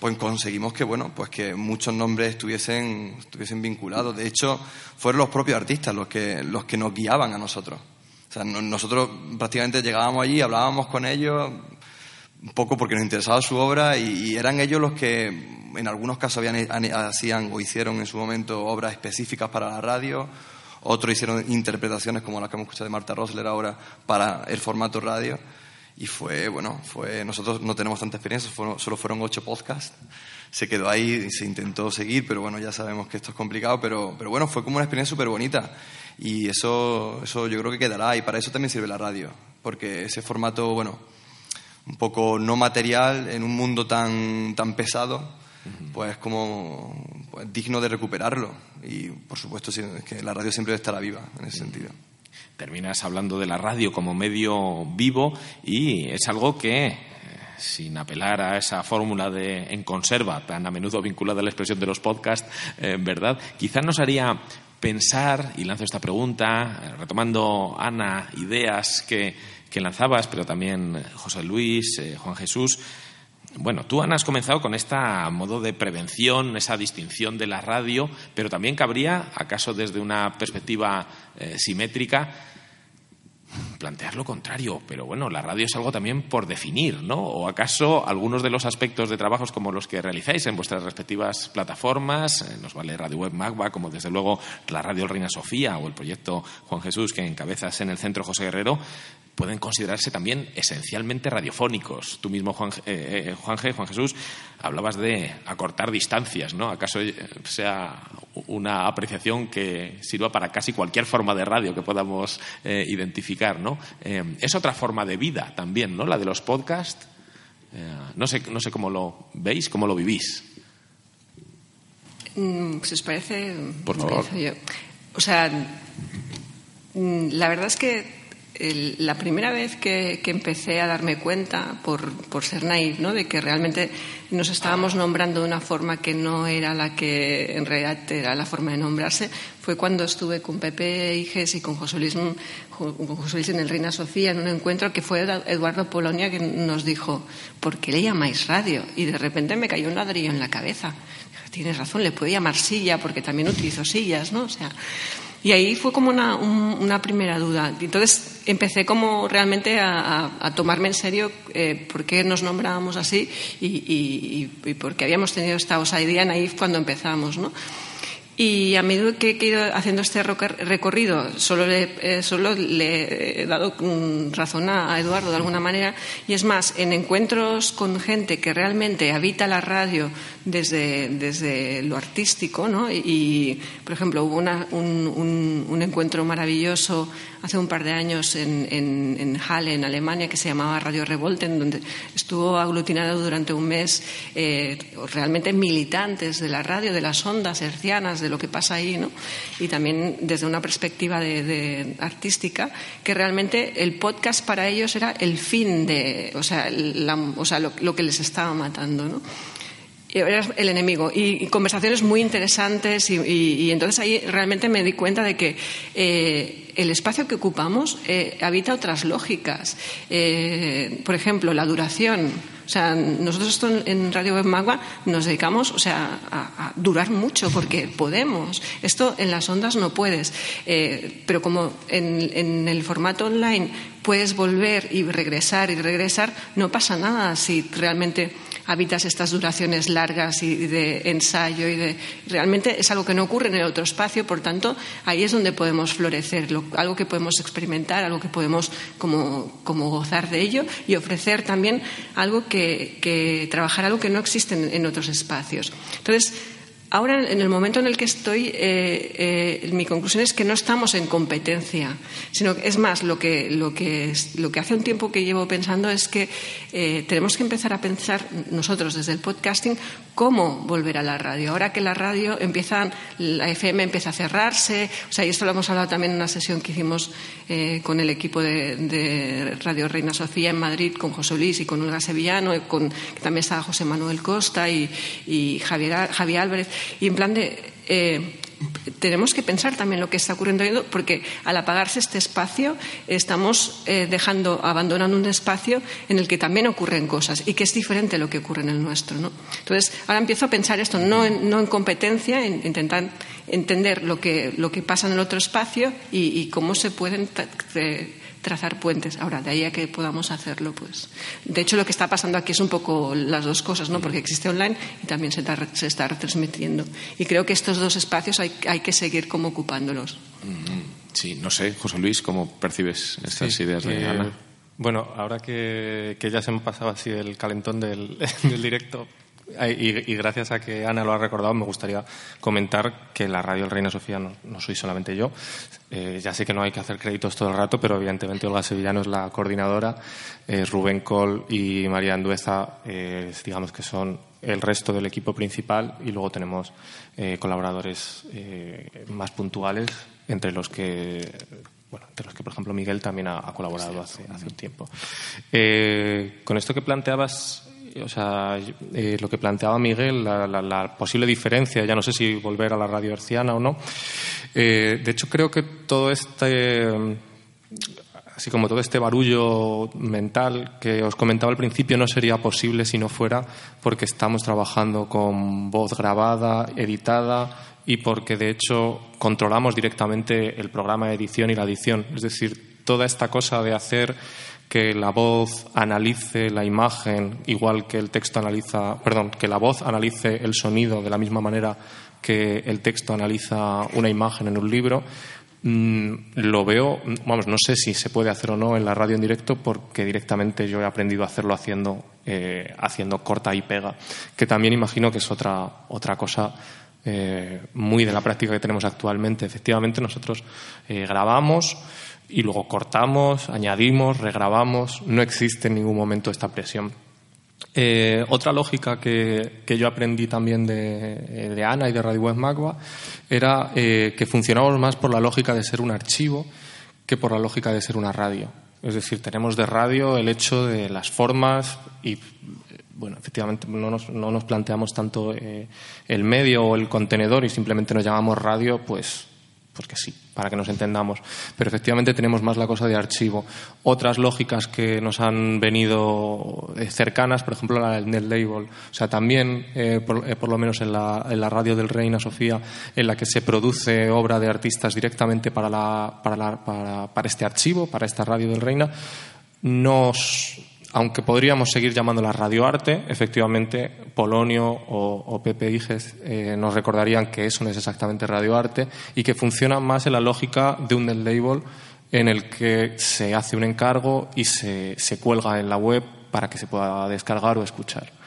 pues conseguimos que bueno pues que muchos nombres estuviesen estuviesen vinculados. De hecho fueron los propios artistas los que los que nos guiaban a nosotros. O sea nosotros prácticamente llegábamos allí hablábamos con ellos un poco porque nos interesaba su obra y, eran ellos los que en algunos casos habían hacían o hicieron en su momento obras específicas para la radio otros hicieron interpretaciones como las que hemos escuchado de Marta Rosler ahora para el formato radio y fue, bueno, fue, nosotros no tenemos tanta experiencia, solo fueron ocho podcasts. Se quedó ahí y se intentó seguir, pero bueno, ya sabemos que esto es complicado, pero, pero bueno, fue como una experiencia súper bonita. Y eso, eso yo creo que quedará, y para eso también sirve la radio, porque ese formato, bueno, un poco no material en un mundo tan, tan pesado, pues como pues, digno de recuperarlo. Y por supuesto que la radio siempre estará viva en ese sentido terminas hablando de la radio como medio vivo y es algo que eh, sin apelar a esa fórmula de en conserva tan a menudo vinculada a la expresión de los podcasts, eh, ¿verdad? Quizás nos haría pensar, y lanzo esta pregunta, eh, retomando, Ana, ideas que, que, lanzabas, pero también José Luis, Juan Jesús, bueno, tú, Ana, has comenzado con este modo de prevención, esa distinción de la radio, pero también cabría, acaso desde una perspectiva simétrica, plantear lo contrario, pero bueno, la radio es algo también por definir, ¿no? ¿O acaso algunos de los aspectos de trabajos como los que realizáis en vuestras respectivas plataformas, eh, nos vale Radio Web Magba, como desde luego la Radio Reina Sofía o el proyecto Juan Jesús que encabezas en el Centro José Guerrero, pueden considerarse también esencialmente radiofónicos. Tú mismo, Juan, eh, eh, Juan, Juan Jesús, hablabas de acortar distancias, ¿no? ¿Acaso sea una apreciación que sirva para casi cualquier forma de radio que podamos identificar, ¿no? es otra forma de vida también, ¿no? La de los podcasts. no, sé, no sé cómo lo veis, cómo lo vivís. Mm, si os parece, por favor. O sea, mm, la verdad es que la primera vez que, empecé a darme cuenta, por, por ser naive, ¿no? de que realmente nos estábamos nombrando de una forma que no era la que en realidad era la forma de nombrarse, fue cuando estuve con Pepe Iges y con José Luis, con José Luis en el Reina Sofía en un encuentro que fue Eduardo Polonia que nos dijo, ¿por qué le llamáis radio? Y de repente me cayó un ladrillo en la cabeza. Tienes razón, le puede llamar silla porque también utilizo sillas, ¿no? O sea, y ahí fue como una, una primera duda. Entonces empecé como realmente a, tomarme en serio eh, por qué nos nombrábamos así y, y, y, por qué habíamos tenido esta osadía ahí cuando empezamos, ¿no? Y a medida que he ido haciendo este recorrido, solo le, eh, solo le he dado razón a Eduardo de alguna manera. Y es más, en encuentros con gente que realmente habita la radio desde, desde lo artístico, ¿no? Y, por ejemplo, hubo un, un, encuentro maravilloso hace un par de años en, en, Halle, en Alemania, que se llamaba Radio Revolten, donde estuvo aglutinado durante un mes eh, realmente militantes de la radio, de las ondas hercianas, de lo que pasa ahí, ¿no? Y también desde una perspectiva de, artística, que realmente el podcast para ellos era el fin de, o sea, o sea lo, lo que les estaba matando, ¿no? Eras el enemigo. Y, conversaciones muy interesantes y, entonces ahí realmente me di cuenta de que eh, el espacio que ocupamos eh, habita otras lógicas. Eh, por ejemplo, la duración. O sea, nosotros en Radio Web Magua nos dedicamos, o sea, a, durar mucho porque podemos. Esto en las ondas no puedes. pero como en, en el formato online puedes volver y regresar y regresar, no pasa nada si realmente habitas estas duraciones largas y de ensayo y de realmente es algo que no ocurre en el otro espacio, por tanto, ahí es donde podemos florecer, algo que podemos experimentar, algo que podemos como, como gozar de ello y ofrecer también algo que, trabajar algo que no existe en, en otros espacios. Entonces, Ahora, en el momento en el que estoy, eh, eh, mi conclusión es que no estamos en competencia, sino que es más, lo que, lo que, hace un tiempo que llevo pensando es que eh, tenemos que empezar a pensar nosotros desde el podcasting cómo volver a la radio. Ahora que la radio empieza, la FM empieza a cerrarse, o sea, y esto lo hemos hablado también en una sesión que hicimos con el equipo de, Radio Reina Sofía en Madrid, con José Luis y con Olga Sevillano, con, también estaba José Manuel Costa y, y Javier, Javier Álvarez y en plan de. Eh, tenemos que pensar también lo que está ocurriendo porque al apagarse este espacio estamos eh, dejando, abandonando un espacio en el que también ocurren cosas y que es diferente a lo que ocurre en el nuestro. ¿no? Entonces, ahora empiezo a pensar esto no en, no en competencia, en intentar entender lo que, lo que pasa en el otro espacio y, y cómo se pueden trazar puentes. Ahora, de ahí a que podamos hacerlo, pues. De hecho, lo que está pasando aquí es un poco las dos cosas, ¿no? Porque existe online y también se está, se está retransmitiendo. Y creo que estos dos espacios hay, hay que seguir como ocupándolos. Sí, no sé, José Luis, ¿cómo percibes estas ideas de Ana? Bueno, ahora que, que, ya se me pasado así el calentón del, del directo, y, gracias a que Ana lo ha recordado, me gustaría comentar que la radio El Reina Sofía no, soy solamente yo. Eh, ya sé que no hay que hacer créditos todo el rato, pero evidentemente Olga Sevillano es la coordinadora, eh, Rubén Col y María Andueza, eh, digamos que son el resto del equipo principal y luego tenemos colaboradores más puntuales, entre los que bueno, entre los que, por ejemplo, Miguel también ha, colaborado hace, hace, un tiempo. con esto que planteabas o sea, eh, lo que planteaba Miguel, la, posible diferencia, ya no sé si volver a la radio herciana o no. Eh, de hecho, creo que todo este. así como todo este barullo mental que os comentaba al principio no sería posible si no fuera porque estamos trabajando con voz grabada, editada y porque de hecho controlamos directamente el programa de edición y la edición. Es decir, toda esta cosa de hacer que la voz analice la imagen igual que el texto analiza, perdón, que la voz analice el sonido de la misma manera que el texto analiza una imagen en un libro, mm, lo veo, vamos, no sé si se puede hacer o no en la radio en directo porque directamente yo he aprendido a hacerlo haciendo, eh, haciendo corta y pega, que también imagino que es otra, otra cosa eh, muy de la práctica que tenemos actualmente. Efectivamente, nosotros eh, grabamos y luego cortamos, añadimos, regrabamos. No existe en ningún momento esta presión. Eh, otra lógica que, que, yo aprendí también de, de, Ana y de Radio Web Magua era que funcionamos más por la lógica de ser un archivo que por la lógica de ser una radio. Es decir, tenemos de radio el hecho de las formas y bueno, efectivamente no nos, no nos planteamos tanto eh, el medio o el contenedor y simplemente nos llamamos radio, pues porque sí, para que nos entendamos. Pero efectivamente tenemos más la cosa de archivo. Otras lógicas que nos han venido eh, cercanas, por ejemplo, la del net label. O sea, también, eh, por, eh, por, lo menos en la, radio del Reina Sofía, en la que se produce obra de artistas directamente para, para, la, para, para este archivo, para esta radio del Reina, nos aunque podríamos seguir llamándola radioarte, efectivamente Polonio o, o Pepe Iges eh, nos recordarían que eso no es exactamente radioarte y que funciona más en la lógica de un net label en el que se hace un encargo y se, se cuelga en la web para que se pueda descargar o escuchar.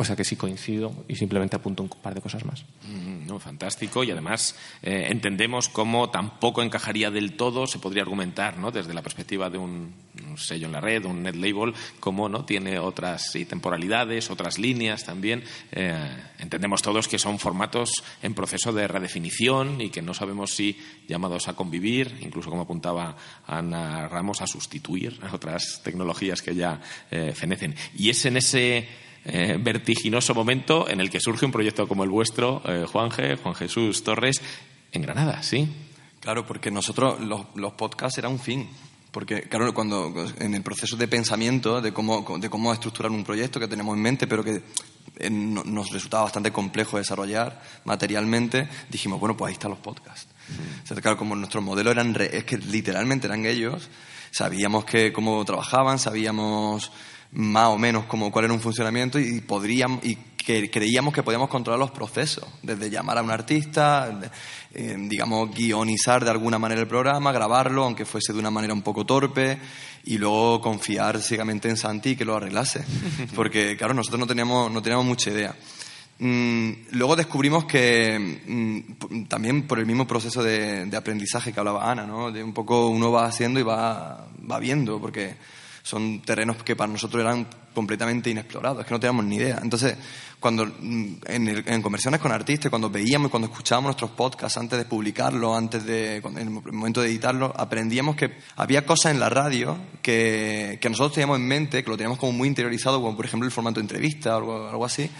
O sea que sí coincido y simplemente apunto un par de cosas más. Mm, no, fantástico. Y además eh, entendemos cómo tampoco encajaría del todo, se podría argumentar, ¿no? desde la perspectiva de un, sello en la red, un net label, cómo ¿no? tiene otras temporalidades, otras líneas también. Eh, entendemos todos que son formatos en proceso de redefinición y que no sabemos si llamados a convivir, incluso como apuntaba Ana Ramos, a sustituir a otras tecnologías que ya eh, fenecen. Y es en ese eh, vertiginoso momento en el que surge un proyecto como el vuestro, eh, Juan G., Juan Jesús Torres, en Granada, ¿sí? Claro, porque nosotros, los, los podcasts era un fin. Porque, claro, cuando en el proceso de pensamiento de cómo, de cómo estructurar un proyecto que tenemos en mente, pero que eh, nos resultaba bastante complejo desarrollar materialmente, dijimos, bueno, pues ahí están los podcasts. O sea, claro, como nuestro modelo eran, es que literalmente eran ellos, sabíamos que cómo trabajaban, sabíamos más o menos como cuál era un funcionamiento y podríamos y que creíamos que podíamos controlar los procesos, desde llamar a un artista, eh, digamos, guionizar de alguna manera el programa, grabarlo, aunque fuese de una manera un poco torpe, y luego confiar ciegamente en Santi que lo arreglase. Porque, claro, nosotros no teníamos, no teníamos mucha idea. Mm, luego descubrimos que mm, también por el mismo proceso de, de, aprendizaje que hablaba Ana, ¿no? De un poco uno va haciendo y va, va viendo, porque son terrenos que para nosotros eran completamente inexplorados, que no teníamos ni idea. Entonces, cuando en, el, en, conversiones con artistas, cuando veíamos y cuando escuchábamos nuestros podcasts antes de publicarlo, antes de, en el momento de editarlo, aprendíamos que había cosas en la radio que, que nosotros teníamos en mente, que lo teníamos como muy interiorizado, como por ejemplo el formato de entrevista o algo, algo así,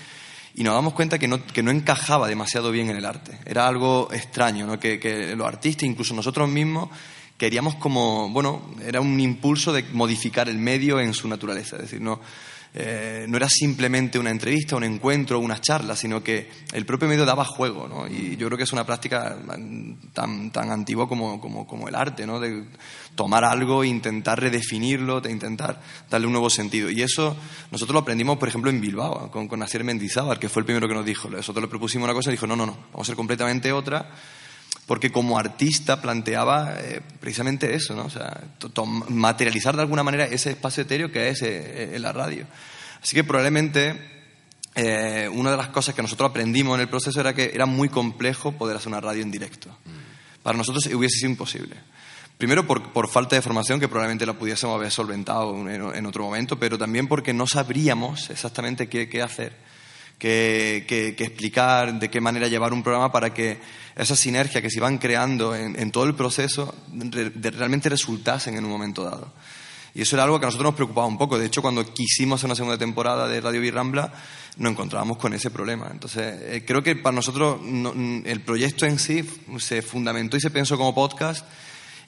y nos damos cuenta que no, que no encajaba demasiado bien en el arte. Era algo extraño, ¿no? que, que los artistas, incluso nosotros mismos, queríamos como, bueno, era un impulso de modificar el medio en su naturaleza. Es decir, no, eh, no era simplemente una entrevista, un encuentro, una charla, sino que el propio medio daba juego, ¿no? Y yo creo que es una práctica tan, tan antigua como, como, como el arte, ¿no? De tomar algo e intentar redefinirlo, de intentar darle un nuevo sentido. Y eso nosotros lo aprendimos, por ejemplo, en Bilbao, con, con Asier Mendizábal, que fue el primero que nos dijo. Nosotros le propusimos una cosa y dijo, no, no, no, vamos a ser completamente otra porque como artista planteaba eh, precisamente eso, ¿no? O sea, materializar de alguna manera ese espacio etéreo que es eh, la radio. Así que probablemente eh, una de las cosas que nosotros aprendimos en el proceso era que era muy complejo poder hacer una radio en directo. Para nosotros hubiese sido imposible. Primero por, por, falta de formación, que probablemente la pudiésemos haber solventado en, en, otro momento, pero también porque no sabríamos exactamente qué, qué hacer, qué, qué, qué explicar, de qué manera llevar un programa para que esa sinergia que se iban creando en, en todo el proceso de, realmente resultasen en un momento dado. Y eso era algo que a nosotros nos preocupaba un poco. De hecho, cuando quisimos hacer una segunda temporada de Radio Birrambla, nos encontrábamos con ese problema. Entonces, eh, creo que para nosotros no, el proyecto en sí se fundamentó y se pensó como podcast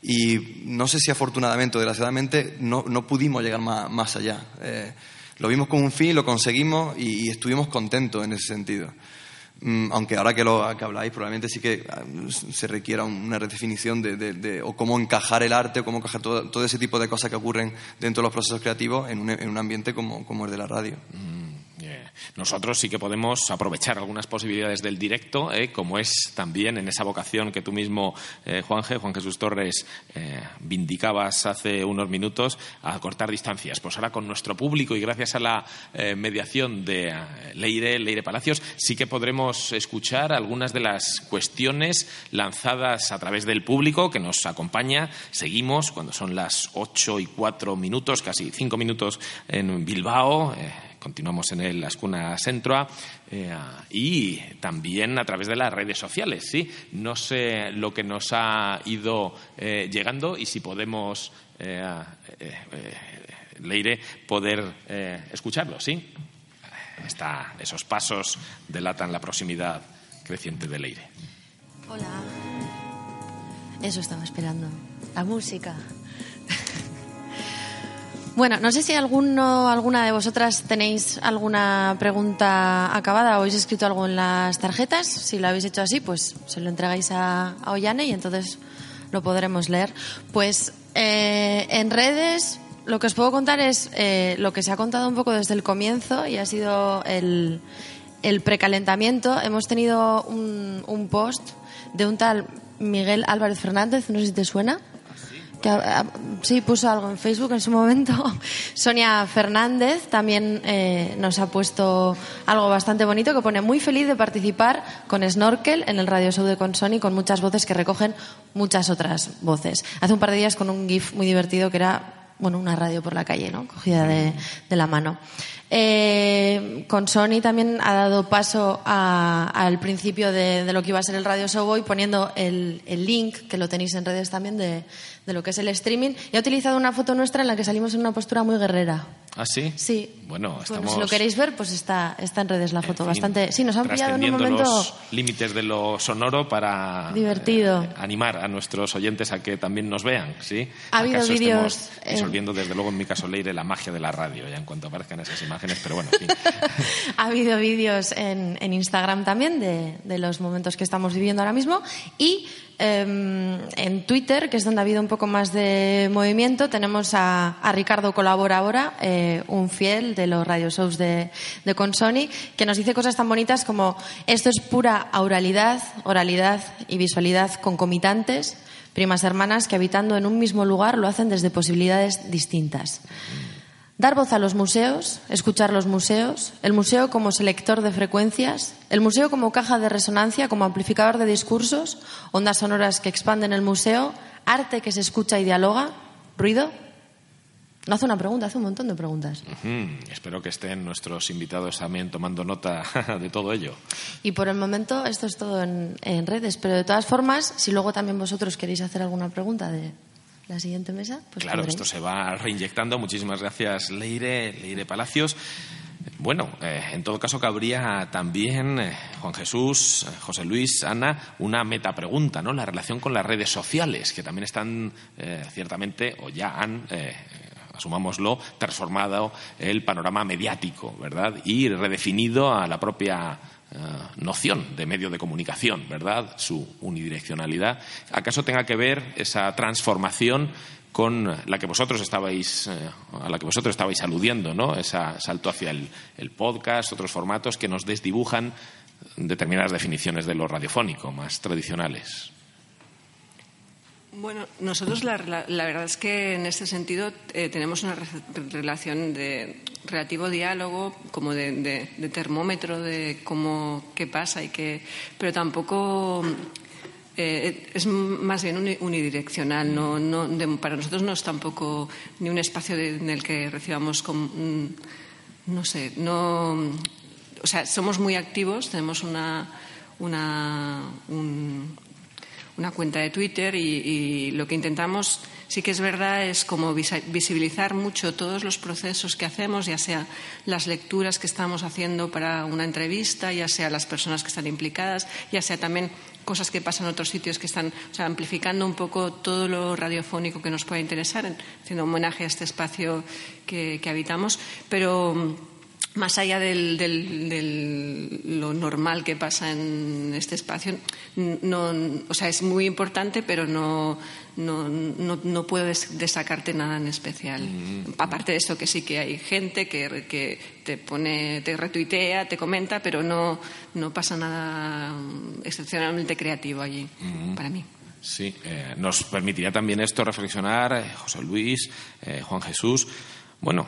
Y no sé si afortunadamente o desgraciadamente no, no pudimos llegar más, más allá. Eh, lo vimos con un fin, lo conseguimos y, estuvimos contentos en ese sentido. Mm, aunque ahora que lo que habláis probablemente sí que ah, se requiera una redefinición de, de- o cómo encajar el arte o cómo encajar todo, todo ese tipo de cosas que ocurren dentro de los procesos creativos en un, en un ambiente como, como el de la radio. Eh, Nosotros sí que podemos aprovechar algunas posibilidades del directo, eh, como es también en esa vocación que tú mismo, eh, Juan Jesús Torres, eh, vindicabas hace unos minutos, a cortar distancias. Pues ahora con nuestro público y gracias a la mediación de Leire, Leire Palacios, sí que podremos escuchar algunas de las cuestiones lanzadas a través del público que nos acompaña. Seguimos cuando son las ocho y cuatro minutos, casi cinco minutos en Bilbao. Continuamos en el Ascuna Centroa eh, y también a través de las redes sociales, ¿sí? No sé lo que nos ha ido eh, llegando y si podemos, eh, Leire, poder escucharlo, ¿sí? Está, esos pasos delatan la proximidad creciente de Leire. Hola. Eso estaba esperando. La música. Bueno, no sé si alguno, alguna de vosotras tenéis alguna pregunta acabada o habéis escrito algo en las tarjetas. Si lo habéis hecho así, pues se lo entregáis a, Ollane y entonces lo podremos leer. Pues eh, en redes lo que os puedo contar es eh, lo que se ha contado un poco desde el comienzo y ha sido el, el precalentamiento. Hemos tenido un, un post de un tal Miguel Álvarez Fernández, no sé si te suena. Que, ah, sí, puso algo en Facebook en su momento. Sonia Fernández también eh, nos ha puesto algo bastante bonito que pone muy feliz de participar con Snorkel en el Radio Show de Consoni con muchas voces que recogen muchas otras voces. Hace un par de días con un GIF muy divertido que era bueno, una radio por la calle, ¿no? Cogida de, la mano. Eh, con Sony también ha dado paso al principio de, lo que iba a ser el Radio Show Boy, poniendo el link, que lo tenéis en redes también, de, de lo que es el streaming. Y ha utilizado una foto nuestra en la que salimos en una postura muy guerrera. ¿Ah, sí? Sí. Bueno, Bueno, estamos... si lo queréis ver, pues está, está en redes la foto. en fin, Bastante. Sí, nos han pillado en un momento. los límites de lo sonoro para Divertido. eh, animar a nuestros oyentes a que también nos vean, ¿sí? Ha habido ¿Acaso vídeos, estemos eh, disolviendo desde luego en mi caso Leire la magia de la radio ya en cuanto aparezcan esas imágenes, pero bueno, en fin. Ha habido vídeos en, en Instagram también de, de los momentos que estamos viviendo ahora mismo y em, en Twitter, que es donde ha habido un poco más de movimiento, tenemos a, a Ricardo Colabora ahora, eh, un fiel de los radio shows de, de Consoni, que nos dice cosas tan bonitas como esto es pura oralidad, oralidad y visualidad concomitantes, primas hermanas que habitando en un mismo lugar lo hacen desde posibilidades distintas. Dar voz a los museos, escuchar los museos, el museo como selector de frecuencias, el museo como caja de resonancia, como amplificador de discursos, ondas sonoras que expanden el museo, arte que se escucha y dialoga, ruido. No hace una pregunta, hace un montón de preguntas. Espero que estén nuestros invitados también tomando nota de todo ello. Y por el momento esto es todo en, en redes, pero de todas formas, si luego también vosotros queréis hacer alguna pregunta de la siguiente mesa, pues claro, esto se va reinyectando. Muchísimas gracias, Leire, Leire Palacios. Bueno, eh, en todo caso cabría también, eh, Juan Jesús, José Luis, Ana, una metapregunta, ¿no? La relación con las redes sociales, que también están eh, ciertamente, o ya han, asumámoslo, transformado el panorama mediático, ¿verdad? Y redefinido a la propia eh, noción de medio de comunicación, ¿verdad? Su unidireccionalidad. ¿Acaso tenga que ver esa transformación con la que vosotros estabais eh, a la que vosotros estabais aludiendo, ¿no? Esa salto hacia el, el podcast, otros formatos que nos desdibujan determinadas definiciones de lo radiofónico más tradicionales. Bueno, nosotros la, la- verdad es que en este sentido eh, tenemos una re- relación de relativo diálogo, como de, de- de termómetro de cómo qué pasa y qué, pero tampoco eh, es más bien uni- unidireccional. No, no, de- para nosotros no es tampoco ni un espacio en el que recibamos, com- mm, no sé, no, o sea, somos muy activos, tenemos una, una un- una cuenta de Twitter y, lo que intentamos, sí que es verdad, es como visibilizar mucho todos los procesos que hacemos, ya sea las lecturas que estamos haciendo para una entrevista, ya sea las personas que están implicadas, ya sea también cosas que pasan en otros sitios que están o sea, amplificando un poco todo lo radiofónico que nos pueda interesar, haciendo homenaje a este espacio que, que habitamos, pero más allá del, lo normal que pasa en este espacio, no, o sea, es muy importante, pero no, no, no, puedo destacarte nada en especial. Mm. Aparte de esto, que sí que hay gente que, que, te pone, te retuitea, te comenta, pero no, no pasa nada excepcionalmente creativo allí, mm. para mí. Sí, eh, nos permitiría también esto reflexionar, eh, José Luis, eh, Juan Jesús. Bueno,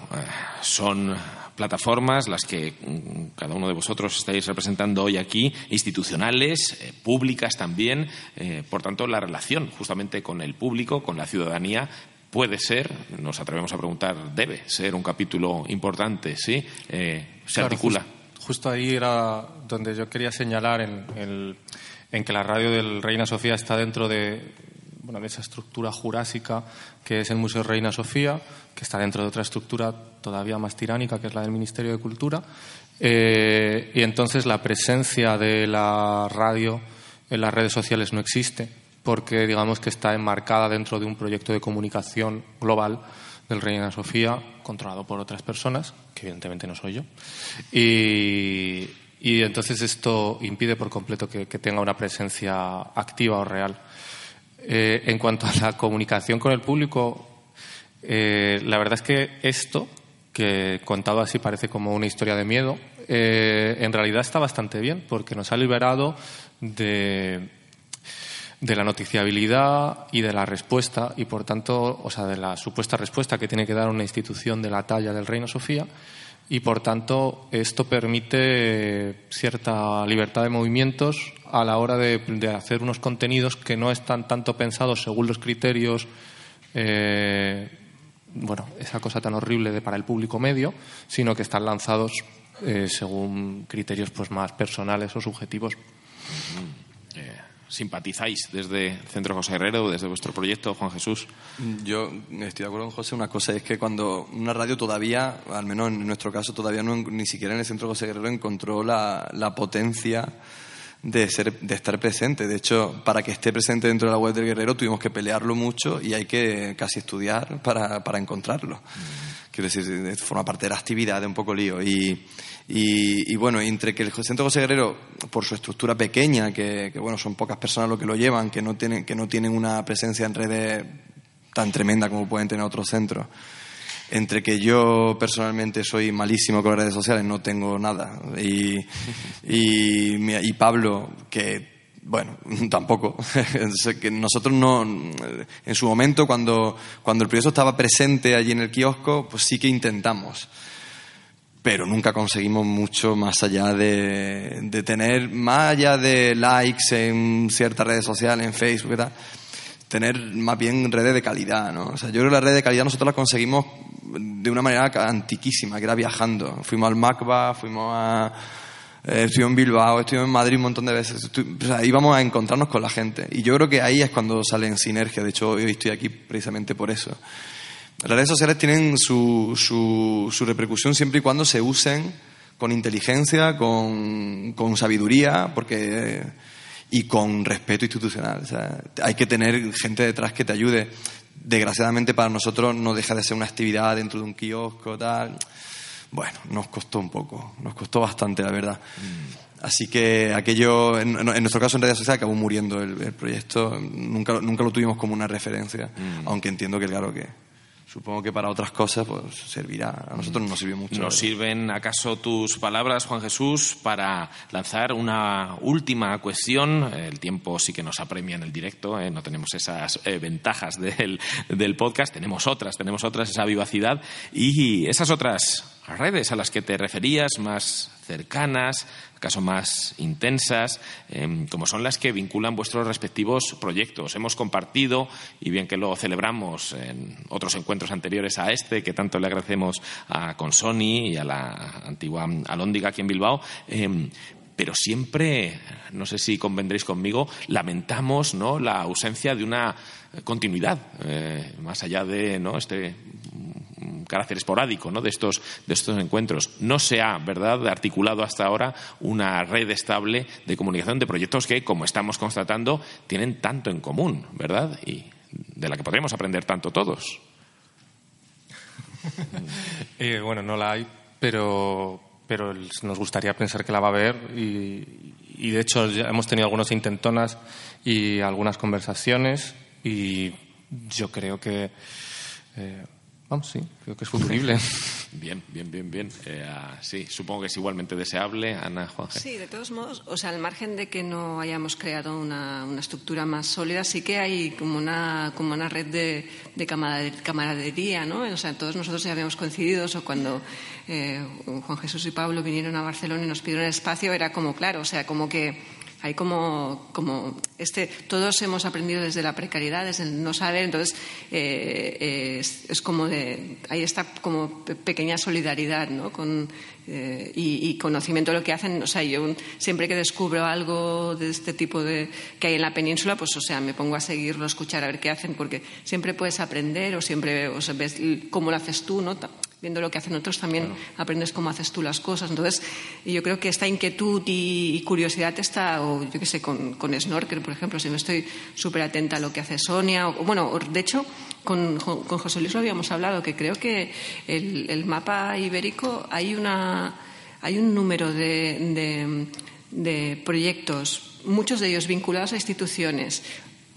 son plataformas, las que mm, cada uno de vosotros estáis representando hoy aquí, institucionales, eh, públicas también. Eh, por tanto, la relación justamente con el público, con la ciudadanía, puede ser, nos atrevemos a preguntar, debe ser un capítulo importante, ¿sí? Eh, se articula. justo ahí era donde yo quería señalar en, en que la radio del Reina Sofía está dentro de bueno, de esa estructura jurásica que es el Museo Reina Sofía, que está dentro de otra estructura todavía más tiránica, que es la del Ministerio de Cultura. Eh, y entonces la presencia de la radio en las redes sociales no existe, porque digamos que está enmarcada dentro de un proyecto de comunicación global del Reina Sofía, controlado por otras personas, que evidentemente no soy yo. Y, entonces esto impide por completo que tenga una presencia activa o real. Eh, en cuanto a la comunicación con el público, eh, la verdad es que esto, que contado así parece como una historia de miedo, eh, en realidad está bastante bien porque nos ha liberado de, de la noticiabilidad y de la respuesta y por tanto, o sea, de la supuesta respuesta que tiene que dar una institución de la talla del Reino Sofía y por tanto esto permite cierta libertad de movimientos a la hora de, hacer unos contenidos que no están tanto pensados según los criterios eh, bueno esa cosa tan horrible de para el público medio sino que están lanzados eh, según criterios pues más personales o subjetivos simpatizáis desde Centro José Herrero, desde vuestro proyecto, Juan Jesús? Yo estoy de acuerdo con José. Una cosa es que cuando una radio todavía, al menos en nuestro caso, todavía no, ni siquiera en el Centro José Herrero encontró la, la potencia de, ser, de estar presente. De hecho, para que esté presente dentro de la web del Guerrero tuvimos que pelearlo mucho y hay que casi estudiar para, para encontrarlo. Mm. Quiero decir, forma parte de la actividad, de un poco lío. Y, y, bueno, entre que el Centro José Guerrero, por su estructura pequeña, que, bueno, son pocas personas los que lo llevan, que no tienen, que no tienen una presencia en redes tan tremenda como pueden tener otros centros, entre que yo personalmente soy malísimo con las redes sociales, no tengo nada, y, y, y Pablo, que bueno, tampoco. nosotros no, en su momento, cuando, cuando el proyecto estaba presente allí en el kiosco, pues sí que intentamos. Pero nunca conseguimos mucho más allá de, de tener, más allá de likes en ciertas redes sociales, en Facebook y tal, tener más bien redes de calidad, ¿no? O sea, yo creo que las redes de calidad nosotros las conseguimos de una manera antiquísima, que era viajando. Fuimos al MACBA, fuimos a eh, estuve en Bilbao, estuve en Madrid un montón de veces. o sea, íbamos a encontrarnos con la gente. Y yo creo que ahí es cuando salen sinergias. De hecho, hoy estoy aquí precisamente por eso. Las redes sociales tienen su, su, su repercusión siempre y cuando se usen con inteligencia, con, con sabiduría, porque y con respeto institucional. O sea, hay que tener gente detrás que te ayude. Desgraciadamente para nosotros no deja de ser una actividad dentro de un kiosco, tal. Bueno, nos costó un poco, nos costó bastante, la verdad. Mm. Así que aquello, en, nuestro caso en redes sociales acabó muriendo el, proyecto, nunca, nunca lo tuvimos como una referencia, mm. aunque entiendo que claro que supongo que para otras cosas pues servirá. A nosotros no nos sirvió mucho. ¿Nos sirven acaso tus palabras, Juan Jesús, para lanzar una última cuestión? El tiempo sí que nos apremia en el directo, ¿eh? no tenemos esas eh, ventajas del, del podcast, tenemos otras, tenemos otras, esa vivacidad y esas otras redes a las que te referías, más cercanas, acaso más intensas, em, como son las que vinculan vuestros respectivos proyectos. Hemos compartido, y bien que lo celebramos en otros encuentros anteriores a este, que tanto le agradecemos a Consoni y a la antigua Alóndiga aquí en Bilbao, em, pero siempre, no sé si convendréis conmigo, lamentamos ¿no? la ausencia de una continuidad, eh, más allá de ¿no? este carácter esporádico ¿no? de, estos, de estos encuentros. No se ha ¿verdad? articulado hasta ahora una red estable de comunicación de proyectos que, como estamos constatando, tienen tanto en común, ¿verdad? Y de la que podríamos aprender tanto todos. Eh, bueno, no la hay, pero, pero nos gustaría pensar que la va a haber y, de hecho ya hemos tenido algunas intentonas y algunas conversaciones y yo creo que eh, Vamos, sí, creo que es futurible. Bien, bien, bien, bien. Eh, ah, sí, supongo que es igualmente deseable, Ana Juan. Sí, de todos modos, o sea, al margen de que no hayamos creado una, una estructura más sólida, sí que hay como una, como una red de, de camaradería, ¿no? O sea, todos nosotros ya habíamos coincidido, o cuando eh, Juan Jesús y Pablo vinieron a Barcelona y nos pidieron espacio, era como claro, o sea, como que hay como, como este, todos hemos aprendido desde la precariedad, desde el no saber, entonces eh, es, es, como de, ahí está como pequeña solidaridad, ¿no? Con, eh, y, y, conocimiento de lo que hacen. O sea, yo siempre que descubro algo de este tipo de que hay en la península, pues o sea, me pongo a seguirlo, a escuchar, a ver qué hacen, porque siempre puedes aprender o siempre o sea, ves cómo lo haces tú, ¿no? viendo lo que hacen otros también aprendes cómo haces tú las cosas. Entonces, yo creo que esta inquietud y, y curiosidad está, o yo qué sé, con, con Snorkel, por ejemplo, si me estoy súper atenta a lo que hace Sonia, o, bueno, de hecho, con, con, José Luis lo habíamos hablado, que creo que el, el mapa ibérico hay una hay un número de, de, de proyectos, muchos de ellos vinculados a instituciones,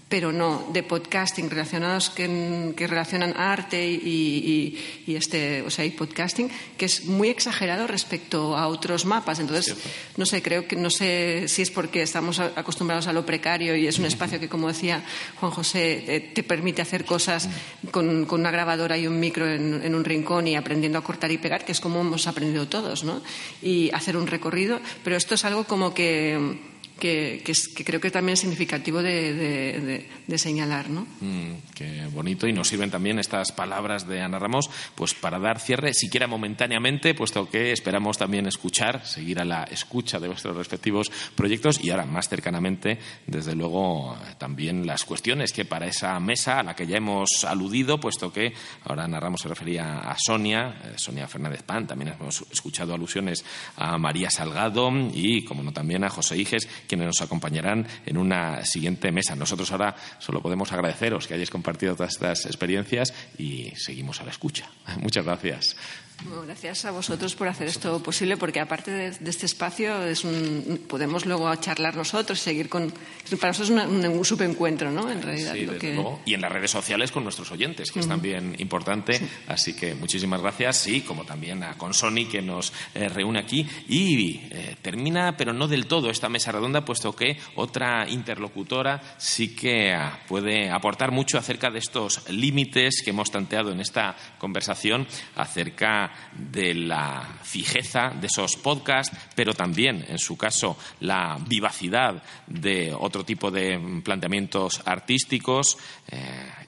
pero no de podcasting relacionados que, que relacionan arte y, y, y, este o sea y podcasting que es muy exagerado respecto a otros mapas. Entonces no sé creo que no sé si es porque estamos acostumbrados a lo precario y es un espacio que como decía Juan José eh, te permite hacer cosas con, con, una grabadora y un micro en, en, un rincón y aprendiendo a cortar y pegar que es como hemos aprendido todos no y hacer un recorrido. Pero esto es algo como que que, que, que, creo que también es significativo de señalar. ¿no? Mm, qué bonito. Y nos sirven también estas palabras de Ana Ramos pues para dar cierre, siquiera momentáneamente, puesto que esperamos también escuchar, seguir a la escucha de vuestros respectivos proyectos y ahora más cercanamente, desde luego, también las cuestiones que para esa mesa a la que ya hemos aludido, puesto que ahora Ana Ramos se refería a Sonia, eh, Sonia Fernández Pan, también hemos escuchado alusiones a María Salgado y, como no, también a José Iges, quienes nos acompañarán en una siguiente mesa. Nosotros ahora solo podemos agradeceros que hayáis compartido todas estas experiencias y seguimos a la escucha. Muchas gracias. Bueno, gracias a vosotros por hacer esto posible, porque aparte de, de este espacio es un, podemos luego charlar nosotros seguir con. Para nosotros es un, un subencuentro, ¿no? En realidad. Sí, lo que... luego. Y en las redes sociales con nuestros oyentes, que uh -huh. es también importante. Sí. Así que muchísimas gracias y como también a Consoni que nos eh, reúne aquí. Y eh, termina, pero no del todo, esta mesa redonda, puesto que otra interlocutora sí que uh, puede aportar mucho acerca de estos límites que hemos tanteado en esta conversación acerca de la fijeza de esos podcasts, pero también, en su caso, la vivacidad de otro tipo de planteamientos artísticos. Eh,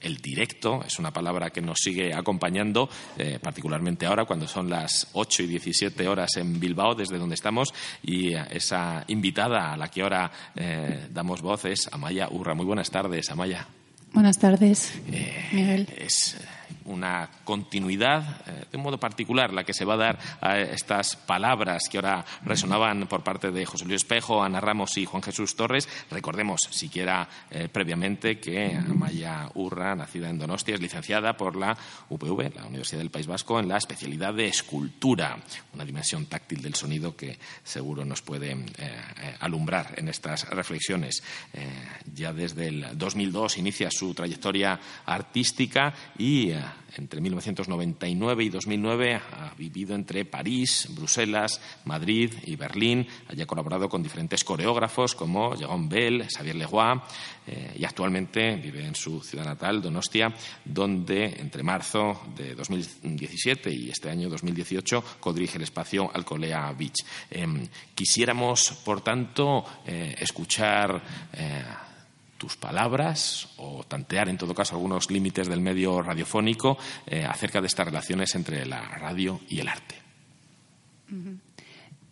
el directo es una palabra que nos sigue acompañando, eh, particularmente ahora, cuando son las 8 y 17 horas en Bilbao, desde donde estamos, y esa invitada a la que ahora eh, damos voz es Amaya Urra. Muy buenas tardes, Amaya. Buenas tardes, Miguel. Es una continuidad eh, de un modo particular la que se va a dar a estas palabras que ahora resonaban por parte de José Luis Espejo, Ana Ramos y Juan Jesús Torres. Recordemos siquiera eh, previamente que Amaya Urra, nacida en Donostia, es licenciada por la UPV, la Universidad del País Vasco, en la especialidad de escultura, una dimensión táctil del sonido que seguro nos puede eh, alumbrar en estas reflexiones. Ya desde el 2002 inicia su trayectoria artística y entre 1999 y 2009 ha vivido entre París, Bruselas, Madrid y Berlín. Allí ha colaborado con diferentes coreógrafos como Jérôme Bell, Xavier Leroy eh, y actualmente vive en su ciudad natal, Donostia, donde entre marzo de 2017 y este año 2018 codirige el espacio Alcolea Beach. Eh, quisiéramos, por tanto, eh, escuchar eh, tus palabras o tantear en todo caso algunos límites del medio radiofónico eh, acerca de estas relaciones entre la radio y el arte.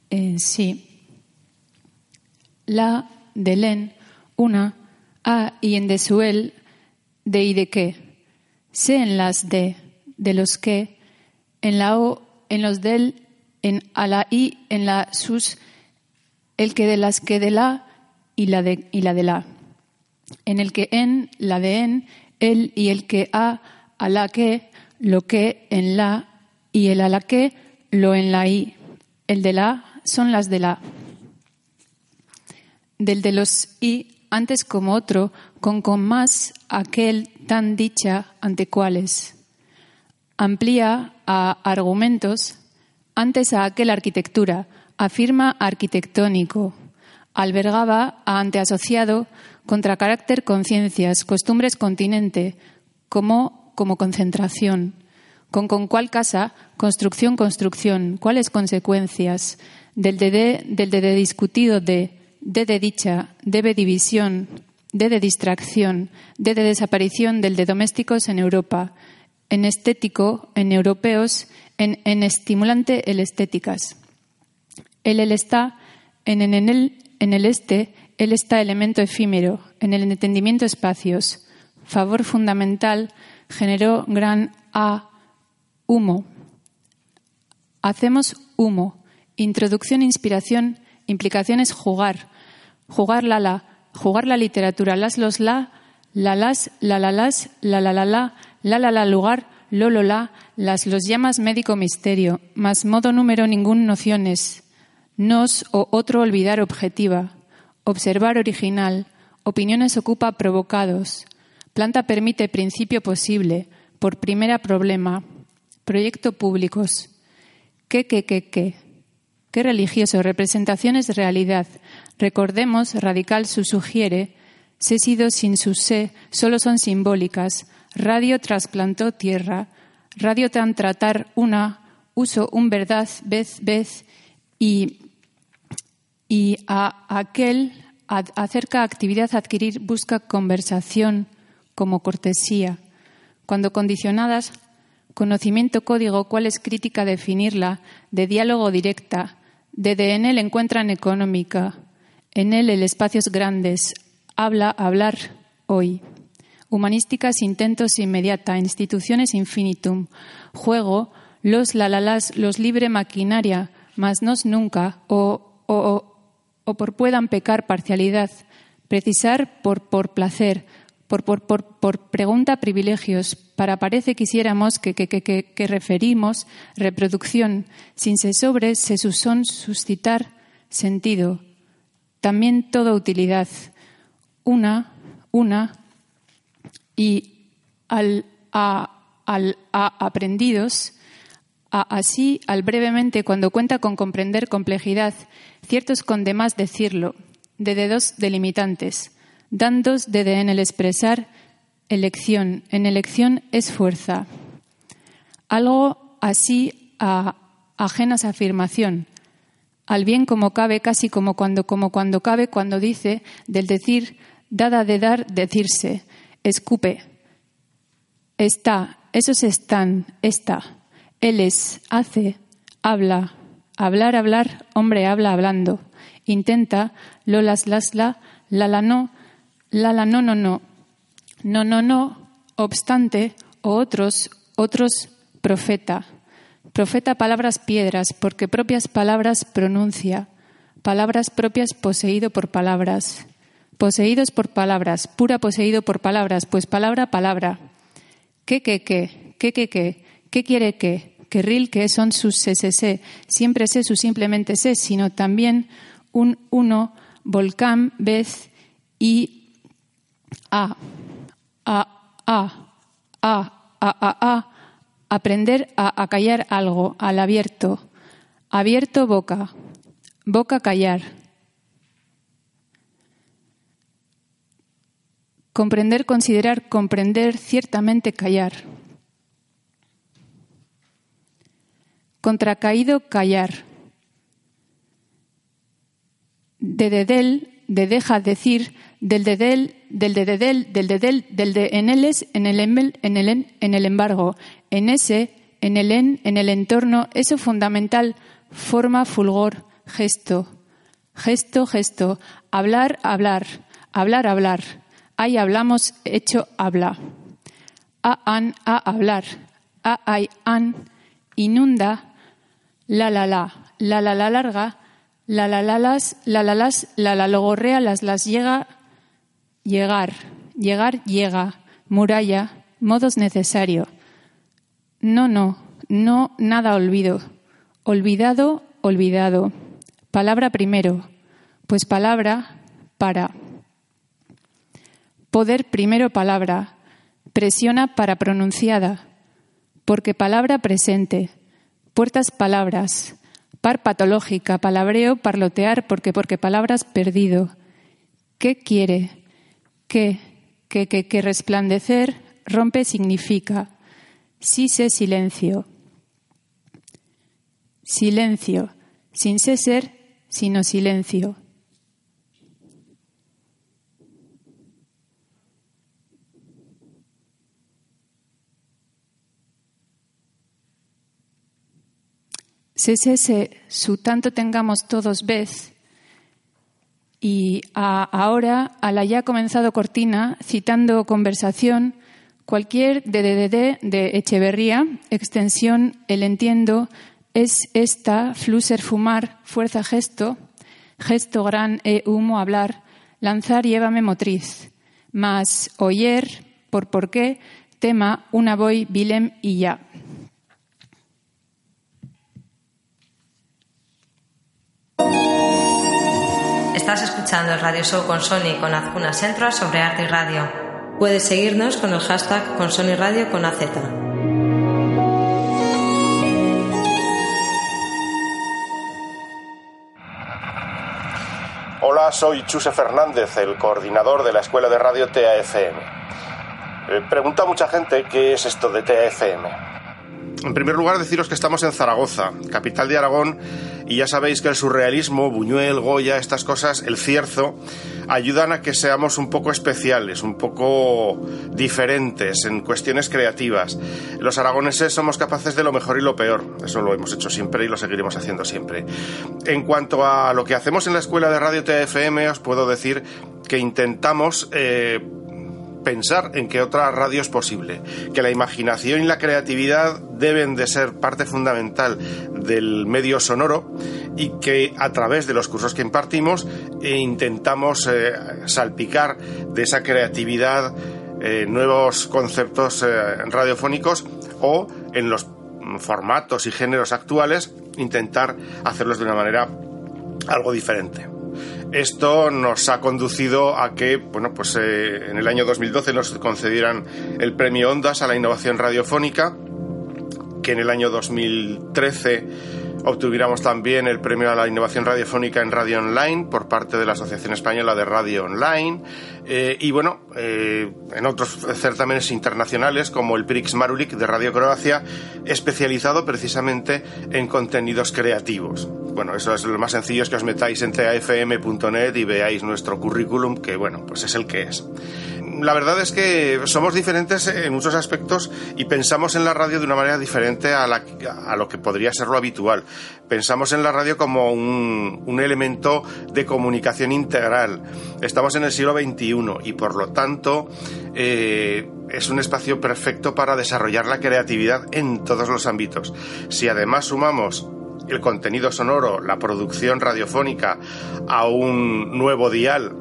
Eh, sí. la, del en, una, a y en de su el, de y de qué, se en las de, de los que, en la o, en los del, en a la i, en la sus, el que de las que de la y la de, y la de la. En el que en, la de en, el y el que a, a la que, lo que en la y el a la que, lo en la i. El de la son las de la. Del de los i, antes como otro, con con más aquel tan dicha ante cuales. Amplía a argumentos, antes a aquel arquitectura, afirma arquitectónico. Albergaba a anteasociado contra carácter conciencias, costumbres continente, como, como concentración. Con con cuál casa, construcción, construcción, cuáles consecuencias, del de, del de, de discutido de, de de dicha, debe división, de de distracción, de de desaparición del de domésticos en Europa, en estético, en europeos, en, en estimulante el estéticas. El el está, en, en, en, el, en el este, él está elemento efímero, en el entendimiento espacios. Favor fundamental generó gran A, humo. Hacemos humo. Introducción, inspiración, implicaciones jugar. Jugar la la, jugar la literatura, las los la, la las, la la las, la la la la, la la la lugar, lo lo la, las los llamas médico misterio, más modo número ningún nociones, nos o otro olvidar objetiva, observar original, opiniones ocupa provocados, planta permite principio posible, por primera problema, proyecto públicos, qué, qué, qué, qué, qué religioso, representaciones realidad, recordemos, radical su sugiere, sé sido sin su sé, solo son simbólicas, radio trasplantó tierra, radio tan tratar una, uso un verdad, vez, vez, y y a aquel acerca actividad adquirir busca conversación como cortesía. Cuando condicionadas, conocimiento código, cuál es crítica definirla, de diálogo directa, de, en él encuentran económica, en él el espacios grandes, habla, hablar, hoy. Humanísticas, intentos inmediata, instituciones infinitum, juego, los lalalas, los libre maquinaria, mas nos nunca, o, o, o por puedan pecar parcialidad, precisar por, por placer, por, por, por, por pregunta privilegios, para parece quisiéramos que, que, que, que, referimos reproducción, sin se sobre se susón suscitar sentido, también toda utilidad, una, una, y al, a, al a aprendidos, así al brevemente cuando cuenta con comprender complejidad ciertos con demás decirlo, de dedos delimitantes, dandos de en el expresar elección, en elección es fuerza. Algo así a ajenas afirmación, al bien como cabe, casi como cuando, como cuando cabe, cuando dice, del decir, dada de dar, decirse, escupe, está, esos están, está, él es, hace, habla, Hablar, hablar, hombre habla hablando. Intenta, lolas, lasla, la, la, no, la, la, no, no, no. No, no, no, obstante, o otros, otros, profeta. Profeta palabras piedras, porque propias palabras pronuncia. Palabras propias poseído por palabras. Poseídos por palabras, pura poseído por palabras, pues palabra, palabra. ¿Qué, qué, qué? ¿Qué, qué, qué? ¿Qué quiere qué? que que son sus SSC, siempre sé su simplemente sé, sino también un uno, volcán, vez y a, a, a, a, a, a, a aprender a callar algo, al abierto, abierto boca, boca callar. Comprender, considerar, comprender, ciertamente callar. Contracaído callar. De dedel, de deja decir, del dedel, del de dedel, del dedel, del de en eles, en el en el en, en el embargo, en ese, en el en, en el entorno, eso fundamental, forma, fulgor, gesto. Gesto, gesto. Hablar, hablar. Hablar, hablar. Ahí hablamos, hecho, habla. A, an, a, hablar. A, ay, an. Inunda. La, la, la. La, la, la, larga. La, la, la, las. La, la, las. La, la, logorrea. Las, las, llega. Llegar. Llegar, llega. Muralla. Modos necesario. No, no. No, nada olvido. Olvidado, olvidado. Palabra primero, pues palabra para. Poder primero palabra, presiona para pronunciada, porque palabra presente, puertas palabras, par patológica, palabreo, parlotear, porque porque palabras perdido. ¿Qué quiere? ¿Qué? Que, que, que resplandecer rompe significa. Sí sé silencio. Silencio, sin ser, sino silencio. Sese, su tanto tengamos todos vez, y a, ahora, a la ya comenzado cortina, citando conversación, cualquier DDD de Echeverría, extensión, el entiendo, es esta, fluser fumar, fuerza gesto, gesto gran e humo hablar, lanzar llévame motriz, mas oyer, por por qué, tema, una voy, bilem y ya. Estás escuchando el Radio Show con Sony con Azcuna Centro sobre arte y radio. Puedes seguirnos con el hashtag con Sony Radio con AZ. Hola, soy Chuse Fernández, el coordinador de la Escuela de Radio TAFM. Eh, pregunta mucha gente qué es esto de TAFM. En primer lugar, deciros que estamos en Zaragoza, capital de Aragón, y ya sabéis que el surrealismo, Buñuel, Goya, estas cosas, el cierzo, ayudan a que seamos un poco especiales, un poco diferentes en cuestiones creativas. Los aragoneses somos capaces de lo mejor y lo peor, eso lo hemos hecho siempre y lo seguiremos haciendo siempre. En cuanto a lo que hacemos en la Escuela de Radio TFM, os puedo decir que intentamos eh, pensar en que otra radio es posible, que la imaginación y la creatividad deben de ser parte fundamental del medio sonoro y que a través de los cursos que impartimos eh, intentamos eh, salpicar de esa creatividad eh, nuevos conceptos radiofónicos o en los formatos y géneros actuales intentar hacerlos de una manera algo diferente. Esto nos ha conducido a que, bueno, pues eh, en el año 2012 nos concedieran el premio Ondas a la innovación radiofónica, que en el año 2013 obtuviéramos también el premio a la innovación radiofónica en radio online por parte de la Asociación Española de Radio Online eh, y bueno, eh, en otros certámenes internacionales como el Prix Marulik de Radio Croacia, especializado precisamente en contenidos creativos. Bueno, eso es lo más sencillo es que os metáis en tafm.net y veáis nuestro currículum, que bueno, pues es el que es la verdad es que somos diferentes en muchos aspectos y pensamos en la radio de una manera diferente a, lo que podría ser lo habitual. Pensamos en la radio como un, elemento de comunicación integral. Estamos en el siglo XXI y por lo tanto eh, es un espacio perfecto para desarrollar la creatividad en todos los ámbitos. Si además sumamos el contenido sonoro, la producción radiofónica a un nuevo dial,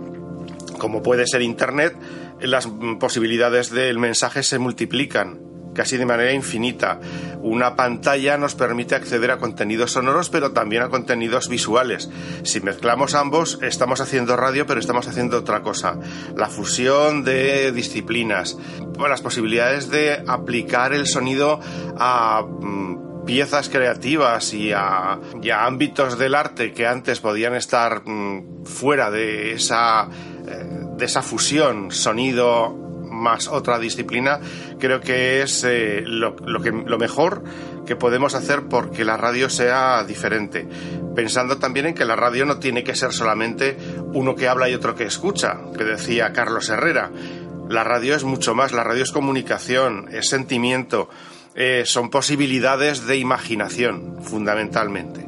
como puede ser Internet, las posibilidades del mensaje se multiplican casi de manera infinita. Una pantalla nos permite acceder a contenidos sonoros, pero también a contenidos visuales. Si mezclamos ambos, estamos haciendo radio, pero estamos haciendo otra cosa. La fusión de disciplinas, las posibilidades de aplicar el sonido a mm, piezas creativas y a, ámbitos del arte que antes podían estar mm, fuera de esa de esa fusión sonido más otra disciplina, creo que es eh, lo, que, lo mejor que podemos hacer porque la radio sea diferente. Pensando también en que la radio no tiene que ser solamente uno que habla y otro que escucha, que decía Carlos Herrera. La radio es mucho más, la radio es comunicación, es sentimiento, eh, son posibilidades de imaginación, fundamentalmente.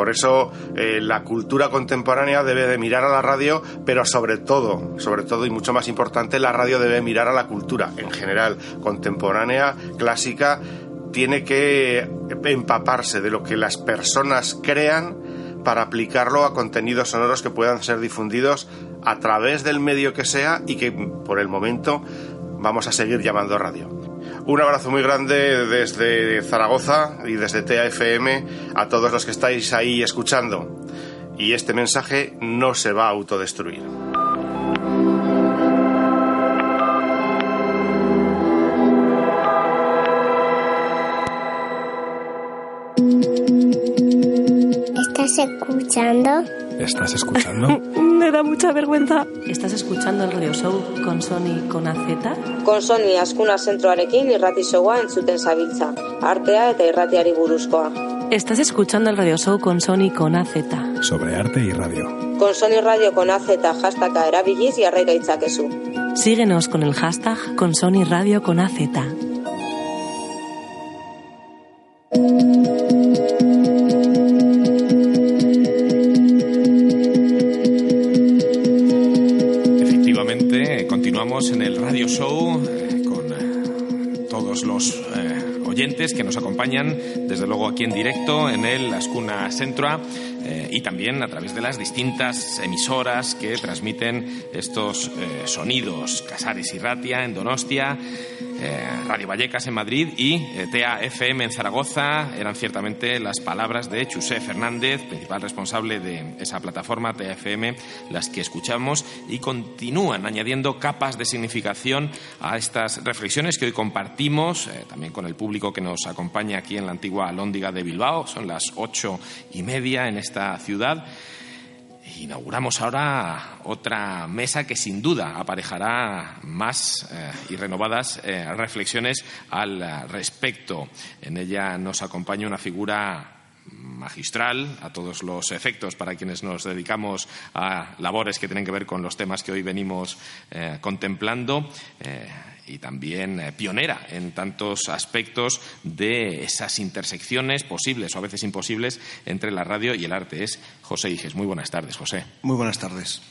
Por eso eh, la cultura contemporánea debe de mirar a la radio, pero sobre todo, sobre todo y mucho más importante, la radio debe mirar a la cultura en general, contemporánea, clásica, tiene que empaparse de lo que las personas crean para aplicarlo a contenidos sonoros que puedan ser difundidos a través del medio que sea y que por el momento vamos a seguir llamando radio. Un abrazo muy grande desde Zaragoza y desde TAFM a todos los que estáis ahí escuchando. Y este mensaje no se va a autodestruir. ¿Estás escuchando? ¿Estás escuchando? Me da mucha vergüenza. ¿Estás escuchando el radio show con Sony con AZ? Con Sony askuna zentroarekin irrati showa entzuten zabiltza. Artea eta irratiari buruzkoa. ¿Estás escuchando el radio show con Sony con AZ? Sobre arte y radio. Con Sony Radio con AZ hashtagka erabiliz jarrai gaitzakezu. Síguenos con el hashtag con Sony Radio con AZ. Desde luego aquí en directo en el Ascuna Centroa eh, y también a través de las distintas emisoras que transmiten estos eh, sonidos. Casares y Ratia en Donostia, eh, Radio Vallecas en Madrid y eh, TAFM en Zaragoza eran ciertamente las palabras de Chusé Fernández, principal responsable de esa plataforma TAFM, las que escuchamos y continúan añadiendo capas de significación a estas reflexiones que hoy compartimos eh, también con el público que nos acompaña aquí en la antigua Lóndiga de Bilbao. Son las ocho y media en esta ciudad. Inauguramos ahora otra mesa que sin duda aparejará más eh, y renovadas eh, reflexiones al eh, respecto. En ella nos acompaña una figura magistral a todos los efectos para quienes nos dedicamos a labores que tienen que ver con los temas que hoy venimos contemplando. Y también eh, pionera en tantos aspectos de esas intersecciones posibles o a veces imposibles entre la radio y el arte. Es José Iges. Muy buenas tardes, José. Muy buenas tardes.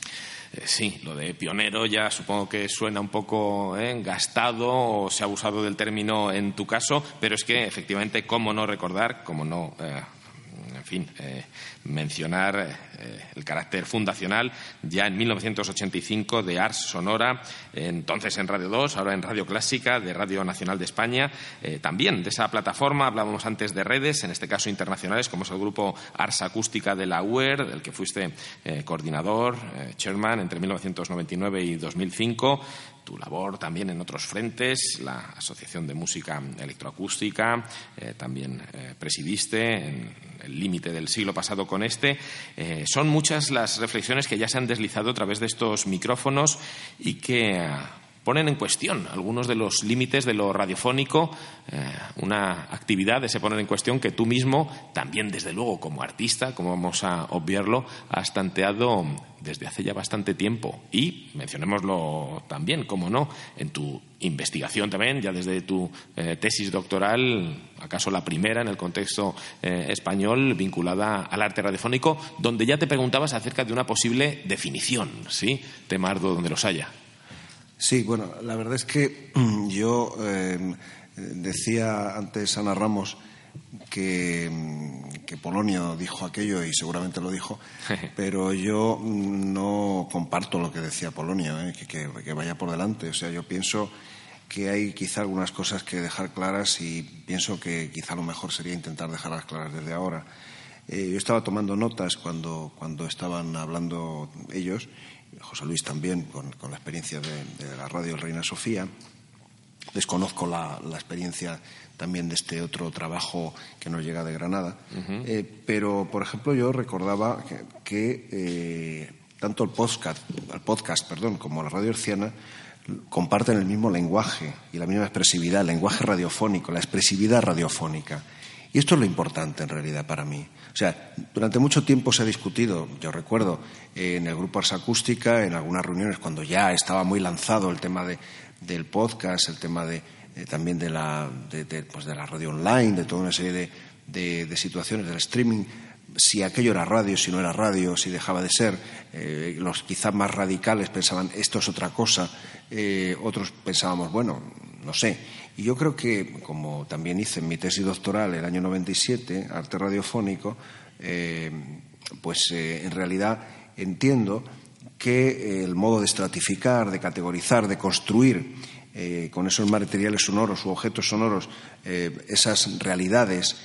Eh, sí, lo de pionero ya supongo que suena un poco eh, gastado o se ha abusado del término en tu caso, pero es que efectivamente, cómo no recordar, cómo no. En fin, eh, mencionar eh, el carácter fundacional ya en 1985 de Ars Sonora, entonces en Radio 2, ahora en Radio Clásica, de Radio Nacional de España. Eh, también de esa plataforma hablábamos antes de redes, en este caso internacionales, como es el grupo Ars Acústica de la UER, del que fuiste coordinador, chairman, entre 1999 y 2005 tu labor también en otros frentes, la Asociación de Música Electroacústica, eh, también eh, presidiste en el límite del siglo pasado con este. Eh, son muchas las reflexiones que ya se han deslizado a través de estos micrófonos y que eh, ponen en cuestión algunos de los límites de lo radiofónico, eh, una actividad de se poner en cuestión que tú mismo, también desde luego como artista, como vamos a obviarlo, has tanteado desde hace ya bastante tiempo. Y mencionémoslo también, como no, en tu investigación también, ya desde tu eh, tesis doctoral, acaso la primera en el contexto eh, español vinculada al arte radiofónico, donde ya te preguntabas acerca de una posible definición, ¿sí? Tema arduo donde los haya. Sí, bueno, la verdad es que yo eh, decía antes Ana Ramos que, que, Polonio dijo aquello y seguramente lo dijo, pero yo no comparto lo que decía Polonio, ¿eh? que, que, que, vaya por delante. O sea, yo pienso que hay quizá algunas cosas que dejar claras y pienso que quizá lo mejor sería intentar dejarlas claras desde ahora. Eh, yo estaba tomando notas cuando, cuando estaban hablando ellos José Luis también, con, con la experiencia de, de, la radio Reina Sofía. Desconozco la, la, experiencia también de este otro trabajo que nos llega de Granada. Uh -huh. eh, pero, por ejemplo, yo recordaba que, que eh, tanto el podcast, el podcast perdón, como la radio herciana comparten el mismo lenguaje y la misma expresividad, el lenguaje radiofónico, la expresividad radiofónica. Y esto es lo importante en realidad para mí. Sea, durante mucho tiempo se ha discutido, yo recuerdo, en el grupo Ars Acústica, en algunas reuniones, cuando ya estaba muy lanzado el tema de, del podcast, el tema de, eh, también de la, de, de, pues de la radio online, de toda una serie de, de situaciones del streaming, si aquello era radio, si no era radio, si dejaba de ser. Eh, los quizás más radicales pensaban esto es otra cosa, eh, otros pensábamos, bueno, no sé. Y yo creo que, como también hice en mi tesis doctoral el año 97, arte radiofónico, eh, pues en realidad entiendo que el modo de estratificar, de categorizar, de construir con esos materiales sonoros u objetos sonoros esas realidades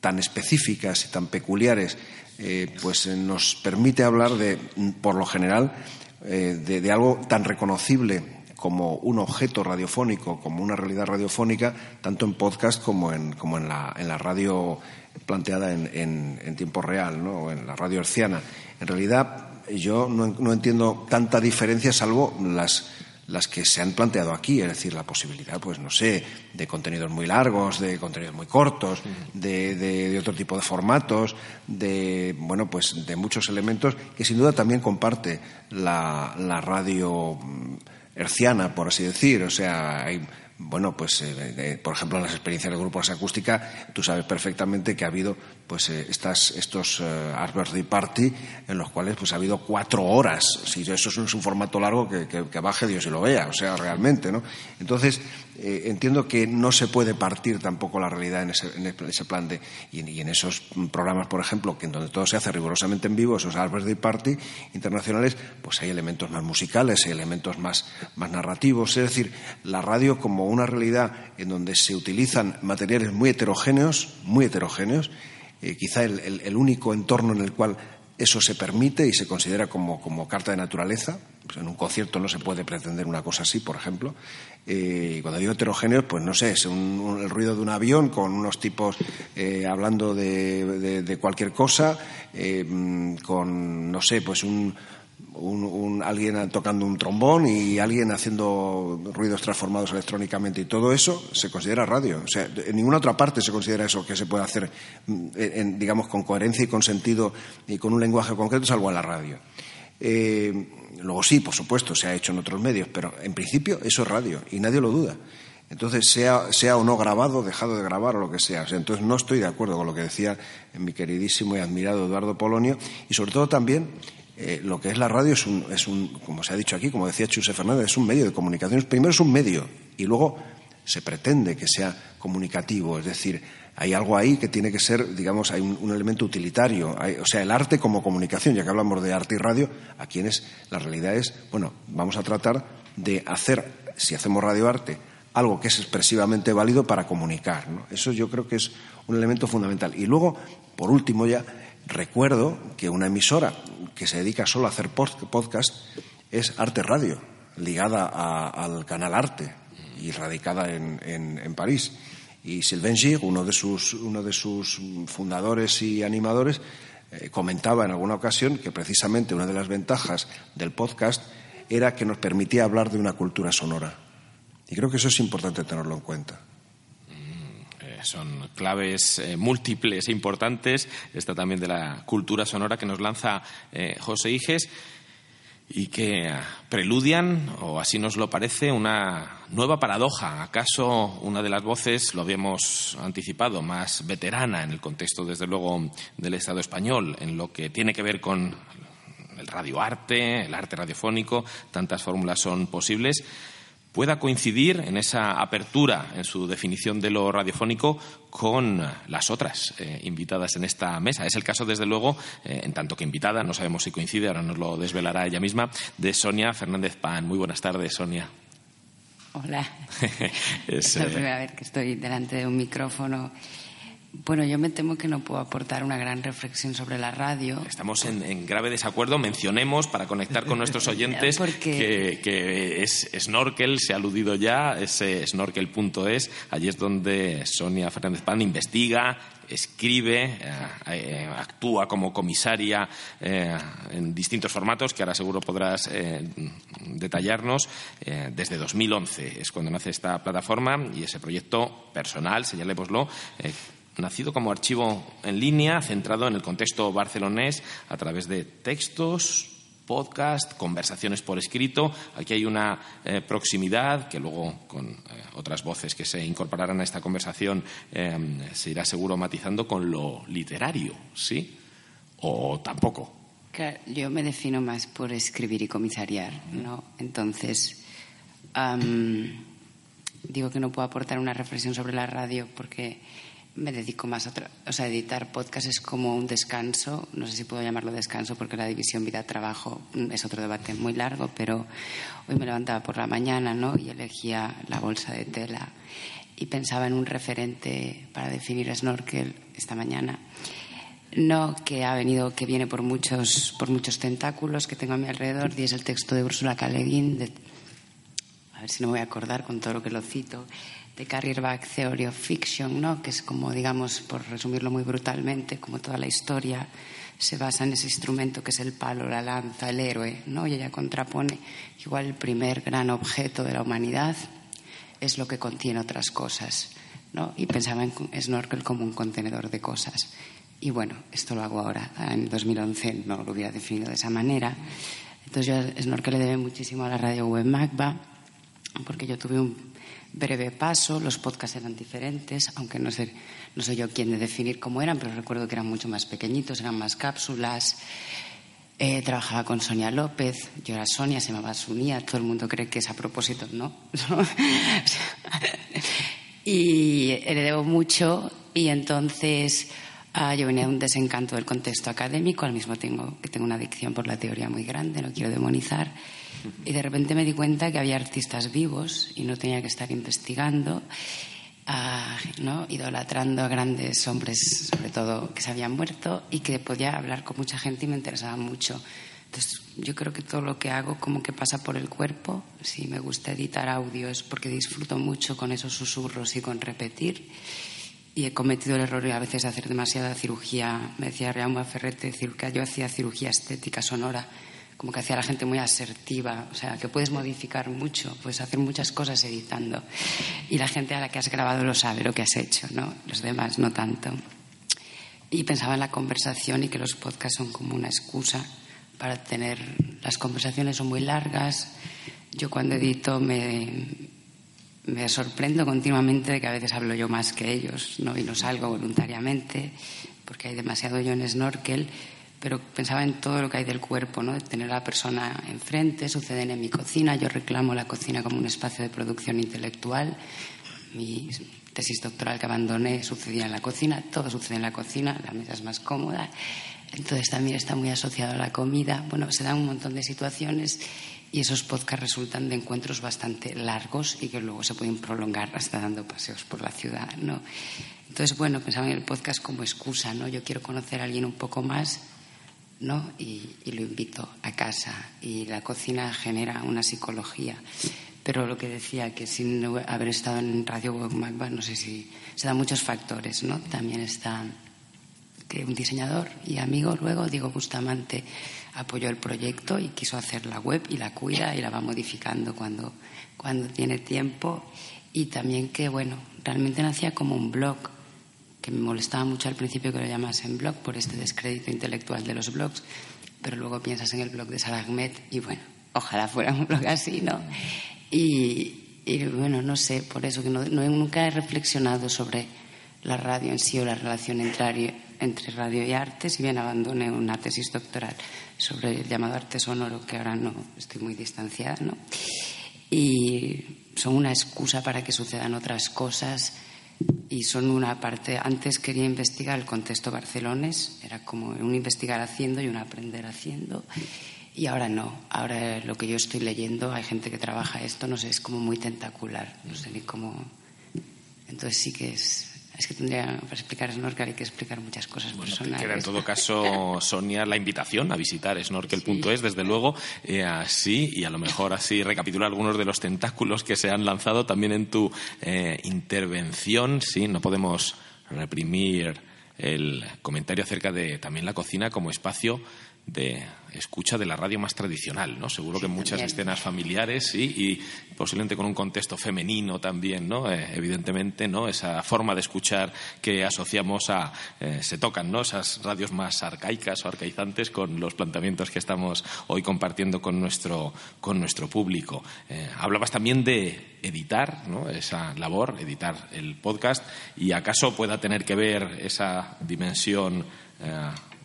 tan específicas y tan peculiares, eh, pues eh, nos permite hablar de, por lo general, eh, de, algo tan reconocible como un objeto radiofónico, como una realidad radiofónica, tanto en podcast como en, como en, la, en la radio planteada en, en, tiempo real, ¿no? o en la radio herciana. En realidad, yo no, no entiendo tanta diferencia, salvo las las que se han planteado aquí, es decir, la posibilidad, pues no sé, de contenidos muy largos, de contenidos muy cortos, de, otro tipo de formatos, de bueno, pues de muchos elementos que sin duda también comparte la, la radio mm, herciana, por así decir. O sea, hay bueno, pues, eh, por ejemplo, en las experiencias del grupo Asa Acústica, tú sabes perfectamente que ha habido pues eh, estas, estos uh, Birthday Party en los cuales pues ha habido cuatro horas. Si eso es un, formato largo, que, que, baje Dios y lo vea, o sea, realmente, ¿no? Entonces, eh, entiendo que no se puede partir tampoco la realidad en ese, en ese plan de. Y en, esos programas, por ejemplo, que en donde todo se hace rigurosamente en vivo, esos Birthday Party internacionales, pues hay elementos más musicales, hay elementos más, más narrativos. Es decir, la radio como una realidad en donde se utilizan materiales muy heterogéneos, muy heterogéneos, eh, quizá el, único entorno en el cual eso se permite y se considera como, carta de naturaleza. Pues en un concierto no se puede pretender una cosa así, por ejemplo. Eh, cuando digo heterogéneos, pues no sé, es el ruido de un avión con unos tipos eh, hablando de, cualquier cosa, mm, con, no sé, pues un, un, alguien tocando un trombón y alguien haciendo ruidos transformados electrónicamente y todo eso se considera radio. O sea, en ninguna otra parte se considera eso que se puede hacer, mm, digamos, con coherencia y con sentido y con un lenguaje concreto, salvo en la radio. Eh, luego sí, por supuesto, se ha hecho en otros medios, pero en principio eso es radio y nadie lo duda. Entonces, sea, sea o no grabado, dejado de grabar o lo que sea. entonces, no estoy de acuerdo con lo que decía mi queridísimo y admirado Eduardo Polonio y, sobre todo, también eh, lo que es la radio es un, es un, como se ha dicho aquí, como decía Chuse Fernández, es un medio de comunicación. Primero es un medio y luego se pretende que sea comunicativo, es decir, hay algo ahí que tiene que ser, digamos, hay un, elemento utilitario, o sea, el arte como comunicación, ya que hablamos de arte y radio, aquí es, la realidad es, bueno, vamos a tratar de hacer, si hacemos radioarte, algo que es expresivamente válido para comunicar. Eso yo creo que es un elemento fundamental. Y luego, por último ya, Recuerdo que una emisora que se dedica solo a hacer podcast es Arte Radio, ligada al canal Arte y radicada en, París. Y Sylvain Gig, uno de sus, uno de sus fundadores y animadores, eh, comentaba en alguna ocasión que precisamente una de las ventajas del podcast era que nos permitía hablar de una cultura sonora. Y creo que eso es importante tenerlo en cuenta son claves eh, múltiples e importantes. Esta también de la cultura sonora que nos lanza eh, José Iges y que preludian, o así nos lo parece, una nueva paradoja. ¿Acaso una de las voces, lo habíamos anticipado, más veterana en el contexto, desde luego, del Estado español, en lo que tiene que ver con el radioarte, el arte radiofónico, tantas fórmulas son posibles? Pueda coincidir en esa apertura en su definición de lo radiofónico con las otras eh, invitadas en esta mesa. Es el caso, desde luego, eh, en tanto que invitada, no sabemos si coincide, ahora nos lo desvelará ella misma, de Sonia Fernández Pan. Muy buenas tardes, Sonia. Hola. es, la eh, primera vez que estoy delante de un micrófono bueno, yo me temo que no puedo aportar una gran reflexión sobre la radio. Estamos en, grave desacuerdo. Mencionemos, para conectar con nuestros oyentes, que, es Snorkel, se ha aludido ya, ese snorkel.es. Allí es donde Sonia Fernández Pan investiga, escribe, eh, eh, actúa como comisaria eh, en distintos formatos que ahora seguro podrás detallarnos. desde 2011 es cuando nace esta plataforma y ese proyecto personal, señalémoslo, nacido como archivo en línea, centrado en el contexto barcelonés a través de textos, podcast, conversaciones por escrito. Aquí hay una eh, proximidad que luego con eh, otras voces que se incorporarán a esta conversación se irá seguro matizando con lo literario, ¿sí? O tampoco. yo me defino más por escribir y comisariar, ¿no? Entonces, digo que no puedo aportar una reflexión sobre la radio porque me dedico más a, o sea, editar podcast es como un descanso, no sé si puedo llamarlo descanso porque la división vida-trabajo es otro debate muy largo, pero hoy me levantaba por la mañana, ¿no? Y elegía la bolsa de tela y pensaba en un referente para definir snorkel esta mañana. No, que ha venido, que viene por muchos, por muchos tentáculos que tengo a mi alrededor, y es el texto de Úrsula K. de, a ver si no voy a acordar con todo lo que lo cito, de Carrier Back Theory of Fiction, ¿no? que es como, digamos, por resumirlo muy brutalmente, como toda la historia se basa en ese instrumento que es el palo, la lanza, el héroe, ¿no? y ella contrapone igual el primer gran objeto de la humanidad es lo que contiene otras cosas. ¿no? Y pensaba en Snorkel como un contenedor de cosas. Y bueno, esto lo hago ahora. En 2011 no lo hubiera definido de esa manera. Entonces yo a Snorkel le debe muchísimo a la radio web Magba, porque yo tuve un breve paso, los podcasts eran diferentes, aunque no sé, no soy yo quien de definir cómo eran, pero recuerdo que eran mucho más pequeñitos, eran más cápsulas. Eh, trabajaba con Sonia López, yo era Sonia, se llamaba Sunía, todo el mundo cree que es a propósito, ¿no? y le debo mucho y entonces ah, yo venía de un desencanto del contexto académico, al mismo tiempo que tengo una adicción por la teoría muy grande, no quiero demonizar. Y de repente me di cuenta que había artistas vivos y no tenía que estar investigando, ah, ¿no? idolatrando a grandes hombres, sobre todo que se habían muerto, y que podía hablar con mucha gente y me interesaba mucho. Entonces, yo creo que todo lo que hago como que pasa por el cuerpo. Si me gusta editar audios porque disfruto mucho con esos susurros y con repetir. Y he cometido el error a veces de hacer demasiada cirugía. Me decía Reama Ferrete, que yo hacía cirugía estética sonora como que hacía la gente muy asertiva, o sea, que puedes modificar mucho, puedes hacer muchas cosas editando. Y la gente a la que has grabado lo sabe lo que has hecho, ¿no? Los demás no tanto. Y pensaba en la conversación y que los podcasts son como una excusa para tener. Las conversaciones son muy largas. Yo cuando edito me, me sorprendo continuamente de que a veces hablo yo más que ellos, ¿no? Y no salgo voluntariamente porque hay demasiado yo en snorkel pero pensaba en todo lo que hay del cuerpo, ¿no? Tener a la persona enfrente, suceden en mi cocina, yo reclamo la cocina como un espacio de producción intelectual. Mi tesis doctoral que abandoné sucedía en la cocina, todo sucede en la cocina, la mesa es más cómoda. Entonces también está muy asociado a la comida. Bueno, se dan un montón de situaciones y esos podcasts resultan de encuentros bastante largos y que luego se pueden prolongar hasta dando paseos por la ciudad, ¿no? Entonces, bueno, pensaba en el podcast como excusa, ¿no? Yo quiero conocer a alguien un poco más ¿no? Y, lo invito a casa. Y la cocina genera una psicología. Pero lo que decía, que sin haber estado en Radio Web no sé si se dan muchos factores, ¿no? También está que un diseñador y amigo luego, Diego Bustamante, apoyó el proyecto y quiso hacer la web y la cuida y la va modificando cuando, cuando tiene tiempo. Y también que, bueno, realmente nacía como un blog que me molestaba mucho al principio que lo llamasen blog por este descrédito intelectual de los blogs, pero luego piensas en el blog de Saragmet y bueno, ojalá fuera un blog así, ¿no? Y, bueno, no sé, por eso que no, nunca he reflexionado sobre la radio en sí o la relación entre, entre radio y arte, si bien abandoné una tesis doctoral sobre el llamado arte sonoro, que ahora no estoy muy distanciada, ¿no? Y son una excusa para que sucedan otras cosas y son una parte. Antes quería investigar el contexto barcelones, era como un investigar haciendo y un aprender haciendo. Y ahora no, ahora lo que yo estoy leyendo, hay gente que trabaja esto, no sé, es como muy tentacular, no sé ni cómo. Entonces sí que es, es que tendría, para explicar Snorkel hay que explicar muchas cosas bueno, personales. Queda en todo caso, Sonia, la invitación a visitar snorkel.es, desde luego, eh, así, y a lo mejor así recapitular algunos de los tentáculos que se han lanzado también en tu eh, intervención. Sí, no podemos reprimir el comentario acerca de también la cocina como espacio de escucha de la radio más tradicional, ¿no? Seguro que muchas también. escenas familiares y posiblemente con un contexto femenino también, ¿no? Eh, evidentemente, ¿no? Esa forma de escuchar que asociamos a eh, se tocan, ¿no? Esas radios más arcaicas o arcaizantes con los planteamientos que estamos hoy compartiendo con nuestro con nuestro público. Eh, hablabas también de editar, ¿no? Esa labor, editar el podcast y acaso pueda tener que ver esa dimensión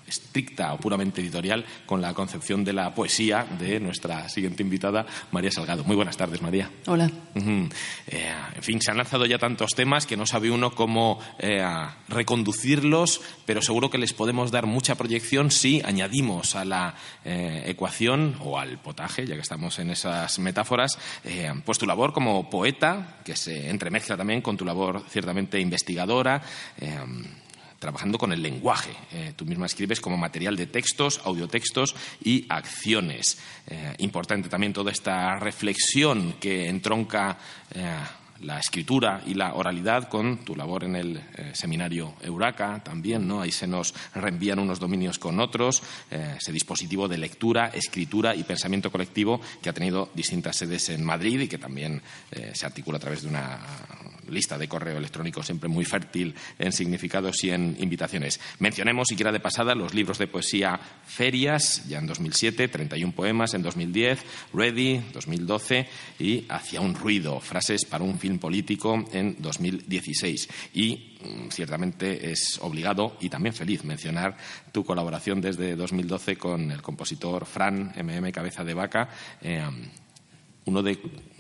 estricta o puramente editorial con la concepción de la poesía de nuestra siguiente invitada, María Salgado. Muy buenas tardes, María. Hola. Eh, en fin, se han lanzado ya tantos temas que no sabe uno cómo eh, reconducirlos, pero seguro que les podemos dar mucha proyección si añadimos a la eh, ecuación o al potaje, ya que estamos en esas metáforas, pues tu labor como poeta, que se entremezcla también con tu labor ciertamente investigadora. Trabajando con el lenguaje. Eh, tú misma escribes como material de textos, audiotextos y acciones. Eh, importante también toda esta reflexión que entronca eh, la escritura y la oralidad con tu labor en el seminario Euraca también, ¿no? Ahí se nos reenvían unos dominios con otros, ese dispositivo de lectura, escritura y pensamiento colectivo que ha tenido distintas sedes en Madrid y que también se articula a través de una lista de correo electrónico siempre muy fértil en significados y en invitaciones. Mencionemos, siquiera de pasada, los libros de poesía Ferias, ya en 2007, 31 poemas en 2010, Ready, 2012 y Hacia un ruido, frases para un film político en 2016. Y mm, ciertamente es obligado y también feliz mencionar tu colaboración desde 2012 con el compositor Fran MM Cabeza de Vaca. eh, uno de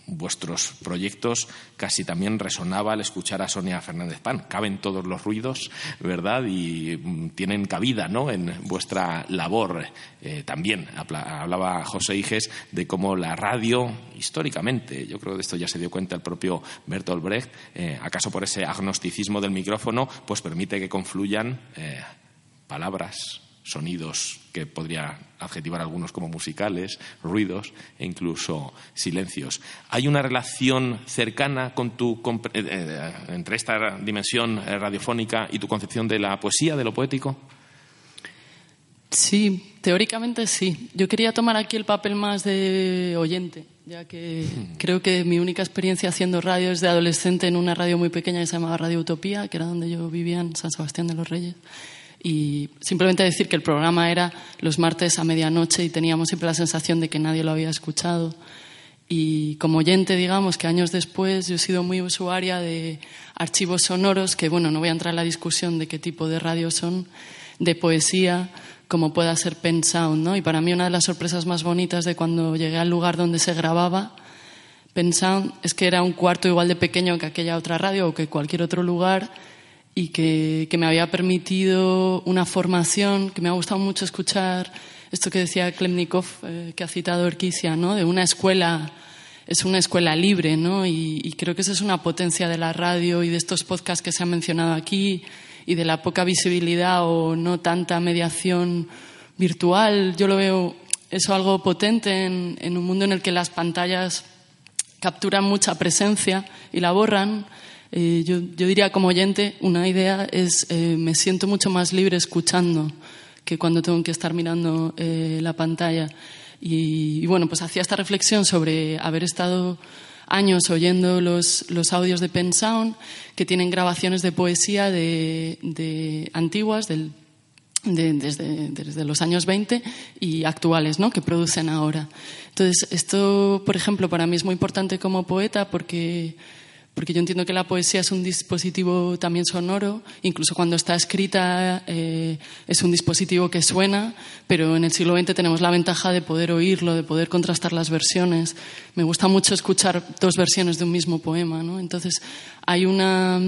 vuestros proyectos casi también resonaba al escuchar a Sonia Fernández Pan. Caben todos los ruidos, ¿verdad? Y mm, tienen cabida, ¿no? En vuestra labor. Eh, también habla- hablaba José Iges de cómo la radio, históricamente, yo creo que de esto ya se dio cuenta el propio Bertolt Brecht, eh, acaso por ese agnosticismo del micrófono, pues permite que confluyan eh, palabras, sonidos que podría adjetivar algunos como musicales, ruidos e incluso silencios. ¿Hay una relación cercana con tu, eh, eh, entre esta dimensión eh, radiofónica y tu concepción de la poesía, de lo poético? Sí, teóricamente sí. Yo quería tomar aquí el papel más de oyente, ya que creo que mi única experiencia haciendo radio es de adolescente en una radio muy pequeña que se llamaba Radio Utopía, que era donde yo vivía en San Sebastián de los Reyes. Y simplemente decir que el programa era los martes a medianoche y teníamos siempre la sensación de que nadie lo había escuchado. Y como oyente, digamos que años después yo he sido muy usuaria de archivos sonoros, que bueno, no voy a entrar en la discusión de qué tipo de radio son, de poesía, como pueda ser Pen Sound, ¿no? Y para mí una de las sorpresas más bonitas de cuando llegué al lugar donde se grababa Pen Sound es que era un cuarto igual de pequeño que aquella otra radio o que cualquier otro lugar y que, que me había permitido una formación, que me ha gustado mucho escuchar esto que decía Klemnikov, eh, que ha citado Orquisia, ¿no? de una escuela, es una escuela libre, ¿no? Y, y creo que esa es una potencia de la radio y de estos podcasts que se han mencionado aquí y de la poca visibilidad o no tanta mediación virtual. Yo lo veo eso algo potente en, en un mundo en el que las pantallas capturan mucha presencia y la borran. Eh, yo, yo diría como oyente, una idea es eh, me siento mucho más libre escuchando que cuando tengo que estar mirando eh, la pantalla. Y, y bueno, pues hacía esta reflexión sobre haber estado años oyendo los, los audios de Pen Sound, que tienen grabaciones de poesía de, de antiguas, del de- desde, desde los años 20 y actuales, ¿no? que producen ahora. Entonces, esto, por ejemplo, para mí es muy importante como poeta porque, porque yo entiendo que la poesía es un dispositivo también sonoro, incluso cuando está escrita eh, es un dispositivo que suena, pero en el siglo XX tenemos la ventaja de poder oírlo, de poder contrastar las versiones. Me gusta mucho escuchar dos versiones de un mismo poema, ¿no? Entonces, hay una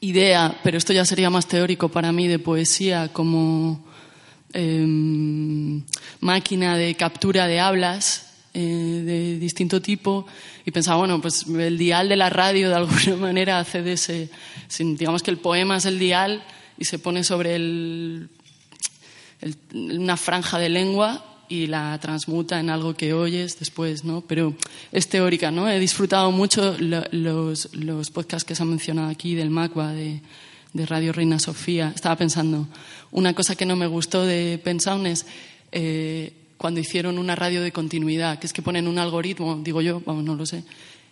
idea, pero esto ya sería más teórico para mí, de poesía como em, máquina de captura de hablas eh, de distinto tipo y pensaba, bueno, pues el dial de la radio de alguna manera hace de ese, digamos que el poema es el dial y se pone sobre el, el- una franja de lengua y la transmuta en algo que oyes después, ¿no? Pero es teórica, ¿no? He disfrutado mucho lo- los, los podcasts que se han mencionado aquí del MACBA, de, de Radio Reina Sofía. Estaba pensando, una cosa que no me gustó de Pensound es eh, cuando hicieron una radio de continuidad, que es que ponen un algoritmo, digo yo, vamos, no lo sé,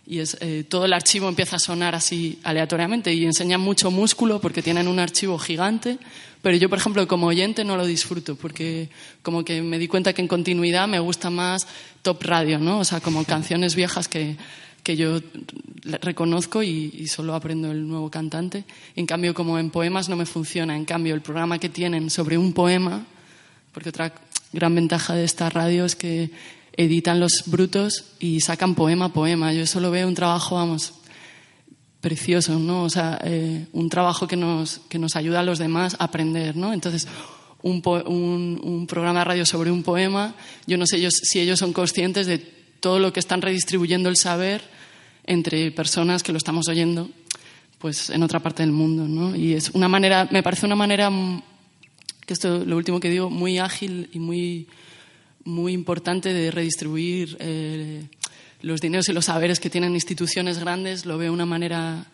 y es, eh, todo el archivo empieza a sonar así aleatoriamente y enseñan mucho músculo porque tienen un archivo gigante, pero yo, por ejemplo, como oyente no lo disfruto porque como que me di cuenta que en continuidad me gusta más top radio, ¿no? O sea, como canciones viejas que, que yo reconozco y, y, solo aprendo el nuevo cantante. En cambio, como en poemas no me funciona. En cambio, el programa que tienen sobre un poema, porque otra gran ventaja de esta radio es que editan los brutos y sacan poema a poema. Yo solo veo un trabajo, vamos, precioso, ¿no? O sea, eh, un trabajo que nos, que nos ayuda a los demás a aprender, ¿no? Entonces, un, un, un, programa de radio sobre un poema, yo no sé ellos, si ellos son conscientes de todo lo que están redistribuyendo el saber entre personas que lo estamos oyendo pues en otra parte del mundo, ¿no? Y es una manera, me parece una manera, que esto lo último que digo, muy ágil y muy muy importante de redistribuir eh, los dineros y los saberes que tienen instituciones grandes, lo veo una manera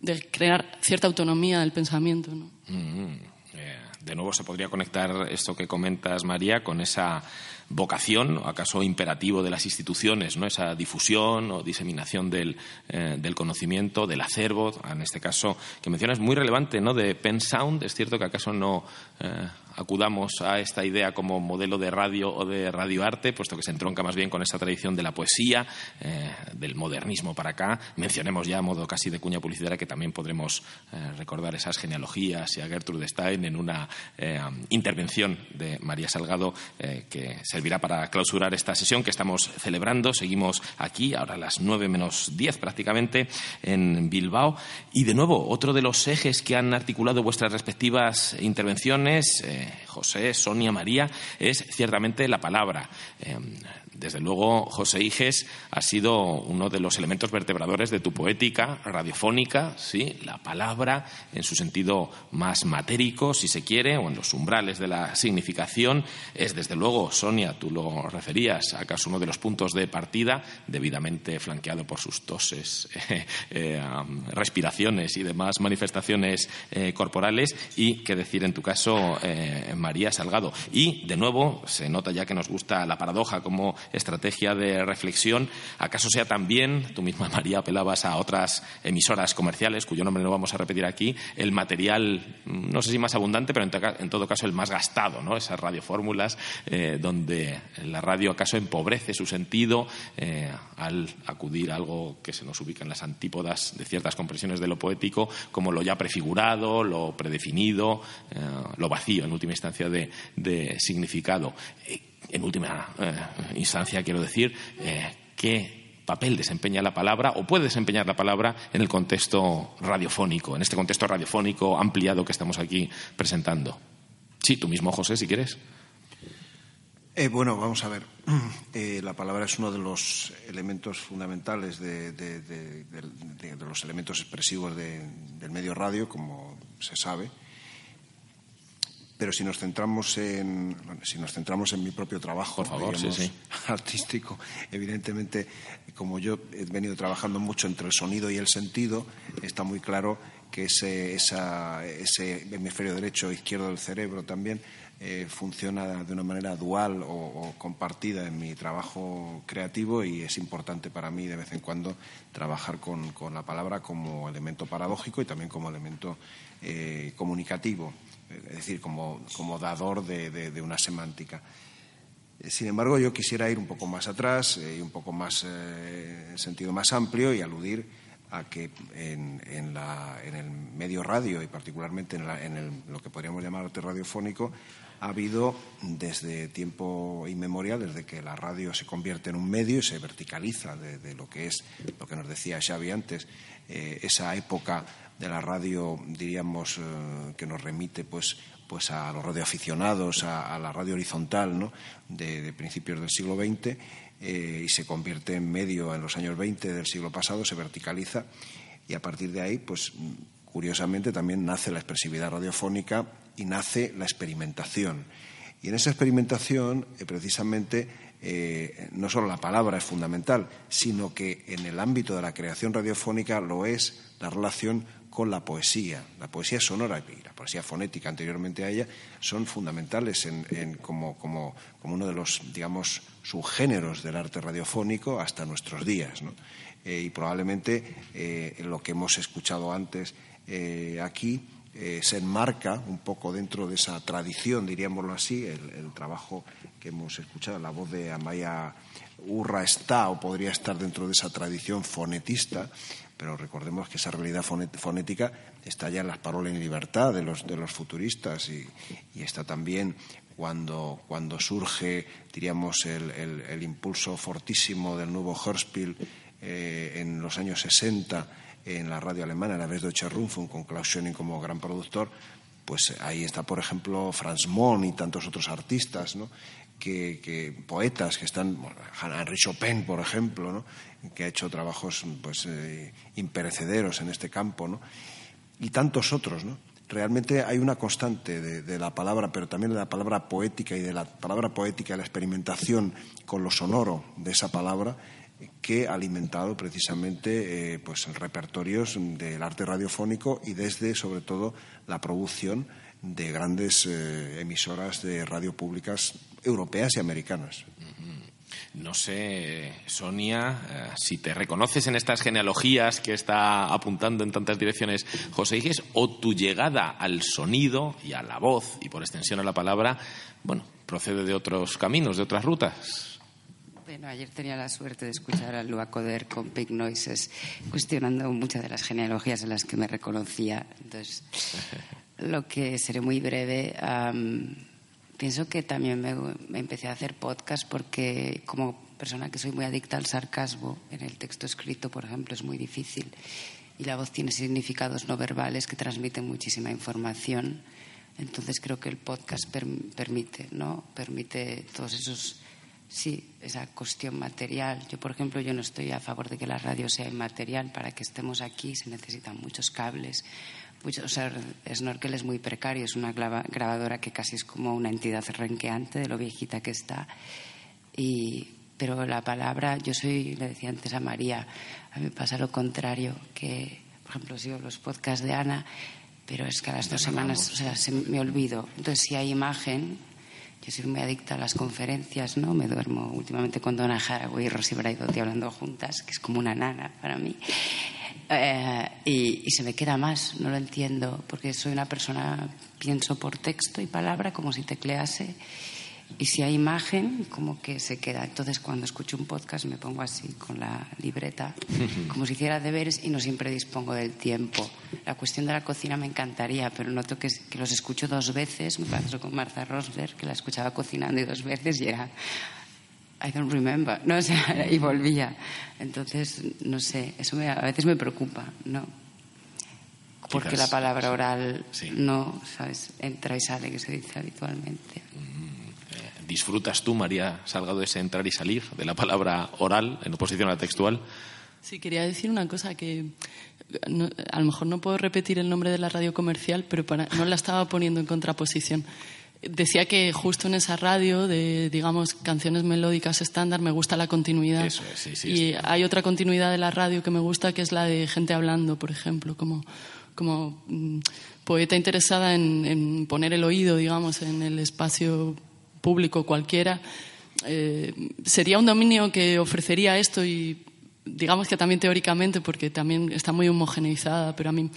de crear cierta autonomía del pensamiento. ¿no? Mm, eh, de nuevo se podría conectar esto que comentas, María, con esa vocación, o acaso imperativo de las instituciones, ¿no? esa difusión o diseminación del, eh, del, conocimiento, del acervo, en este caso que mencionas, muy relevante, ¿no? de Pen Sound. Es cierto que acaso no eh, acudamos a esta idea como modelo de radio o de radioarte, puesto que se entronca más bien con esa tradición de la poesía, eh, del modernismo para acá. Mencionemos ya a modo casi de cuña publicitaria que también podremos eh, recordar esas genealogías y a Gertrude Stein en una eh, intervención de María Salgado que servirá para clausurar esta sesión que estamos celebrando. Seguimos aquí, ahora a las nueve menos diez prácticamente, en Bilbao. Y de nuevo, otro de los ejes que han articulado vuestras respectivas intervenciones José, Sonia, María, es ciertamente la palabra. Desde luego, José Iges ha sido uno de los elementos vertebradores de tu poética radiofónica, ¿sí? la palabra en su sentido más matérico, si se quiere, o en los umbrales de la significación. Es, desde luego, Sonia, tú lo referías, acaso uno de los puntos de partida, debidamente flanqueado por sus toses, eh, eh, respiraciones y demás manifestaciones eh, corporales, y qué decir en tu caso, María Salgado. Y, de nuevo, se nota ya que nos gusta la paradoja como estrategia de reflexión, ¿acaso sea también, tú misma María apelabas a otras emisoras comerciales, cuyo nombre no vamos a repetir aquí, el material, no sé si más abundante, pero en, todo caso el más gastado, ¿no? Esas radiofórmulas eh, donde la radio acaso empobrece su sentido eh, al acudir a algo que se nos ubica en las antípodas de ciertas compresiones de lo poético, como lo ya prefigurado, lo predefinido, eh, lo vacío, en última instancia, de, de significado en última eh, instancia, quiero decir, eh, qué papel desempeña la palabra o puede desempeñar la palabra en el contexto radiofónico, en este contexto radiofónico ampliado que estamos aquí presentando. Sí, tú mismo, José, si quieres. Eh, bueno, vamos a ver. Eh, la palabra es uno de los elementos fundamentales de, los elementos expresivos del medio radio, como se sabe pero si nos centramos en si nos centramos en mi propio trabajo Por favor, digamos, sí, sí. artístico evidentemente como yo he venido trabajando mucho entre el sonido y el sentido está muy claro que ese, esa, ese hemisferio derecho e izquierdo del cerebro también eh, funciona de una manera dual o, o, compartida en mi trabajo creativo y es importante para mí de vez en cuando trabajar con, con la palabra como elemento paradójico y también como elemento eh, comunicativo es decir, como, como dador de, una semántica. Sin embargo, yo quisiera ir un poco más atrás eh, y un poco más eh, en sentido más amplio y aludir a que en, la, en el medio radio y particularmente en, la, en lo que podríamos llamar arte radiofónico ha habido desde tiempo inmemorial, desde que la radio se convierte en un medio y se verticaliza de lo que es lo que nos decía Xavi antes, eh, esa época de la radio, diríamos, eh, que nos remite pues, pues a los radioaficionados, a, a la radio horizontal ¿no? de, principios del siglo XX eh, y se convierte en medio en los años 20 del siglo pasado, se verticaliza y a partir de ahí, pues curiosamente también nace la expresividad radiofónica y nace la experimentación. Y en esa experimentación, eh, precisamente, no solo la palabra es fundamental, sino que en el ámbito de la creación radiofónica lo es la relación con la poesía. La poesía sonora y la poesía fonética anteriormente a ella son fundamentales en, como, como, como, uno de los, digamos, subgéneros del arte radiofónico hasta nuestros días. Eh, y probablemente eh, lo que hemos escuchado antes eh, aquí se enmarca un poco dentro de esa tradición, diríamoslo así, el, el trabajo que hemos escuchado, la voz de Amaya Urra está o podría estar dentro de esa tradición fonetista pero recordemos que esa realidad fonética está ya en las parolas en libertad de los, de los futuristas y, está también cuando, cuando surge, diríamos, el, impulso fortísimo del nuevo Hörspiel eh, en los años 60 en la radio alemana, a la vez de Rundfunk, con Klaus Schöning como gran productor, pues ahí está, por ejemplo, Franz Mohn y tantos otros artistas, ¿no? que, poetas que están, Henri Chopin, por ejemplo, ¿no? Que ha hecho trabajos pues, eh, imperecederos en este campo, ¿no? y tantos otros. ¿no? Realmente hay una constante de, la palabra, pero también de la palabra poética y de la palabra poética, la experimentación con lo sonoro de esa palabra, que ha alimentado precisamente eh, pues, repertorios del arte radiofónico y desde, sobre todo, la producción de grandes eh, emisoras de radio públicas europeas y americanas. No sé, Sonia, eh, si te reconoces en estas genealogías que está apuntando en tantas direcciones José Iges, o tu llegada al sonido y a la voz, y por extensión a la palabra, bueno, procede de otros caminos, de otras rutas. Bueno, ayer tenía la suerte de escuchar a Lua Coder con Big Noises cuestionando muchas de las genealogías en las que me reconocía. Entonces, lo que seré muy breve. Pienso que también me, empecé a hacer podcast porque como persona que soy muy adicta al sarcasmo, en el texto escrito, por ejemplo, es muy difícil y la voz tiene significados no verbales que transmiten muchísima información. Entonces creo que el podcast permite, ¿no? Permite todos esos sí, esa cuestión material. Yo, por ejemplo, yo no estoy a favor de que la radio sea inmaterial. Para que estemos aquí se necesitan muchos cables, o sea, Snorkel es muy precario, es una grabadora que casi es como una entidad renqueante de lo viejita que está. Y, pero la palabra, yo soy, le decía antes a María, a mí pasa lo contrario, que, por ejemplo, sigo los podcasts de Ana, pero es que a las dos semanas, o sea, se me olvido. Entonces, si hay imagen, yo soy muy adicta a las conferencias, ¿no? Me duermo últimamente con Donna Haraway y Rosy Braidotti hablando juntas, que es como una nana para mí. Eh, y, se me queda más, no lo entiendo, porque soy una persona, pienso por texto y palabra como si teclease, y si hay imagen, como que se queda. Entonces, cuando escucho un podcast, me pongo así con la libreta, como si hiciera deberes y no siempre dispongo del tiempo. La cuestión de la cocina me encantaría, pero noto que, que los escucho dos veces. Me pasó con Martha Rosberg, que la escuchaba cocinando y dos veces y era I don't remember, ¿no? y volvía. Entonces, no sé, eso a veces me preocupa, ¿no? Porque la palabra oral no, ¿sabes? Entra y sale, que se dice habitualmente. Mm, ¿Disfrutas tú, María Salgado, de ese entrar y salir de la palabra oral en oposición a la textual? Sí, quería decir una cosa que a lo mejor no puedo repetir el nombre de la radio comercial, pero no la estaba poniendo en contraposición decía que justo en esa radio de, digamos, canciones melódicas estándar me gusta la continuidad. Eso es, sí, sí, y hay otra continuidad de la radio que me gusta, que es la de gente hablando, por ejemplo, como, como mm, poeta interesada en, poner el oído, digamos, en el espacio público cualquiera. Eh, sería un dominio que ofrecería esto y digamos que también teóricamente, porque también está muy homogeneizada, pero a mí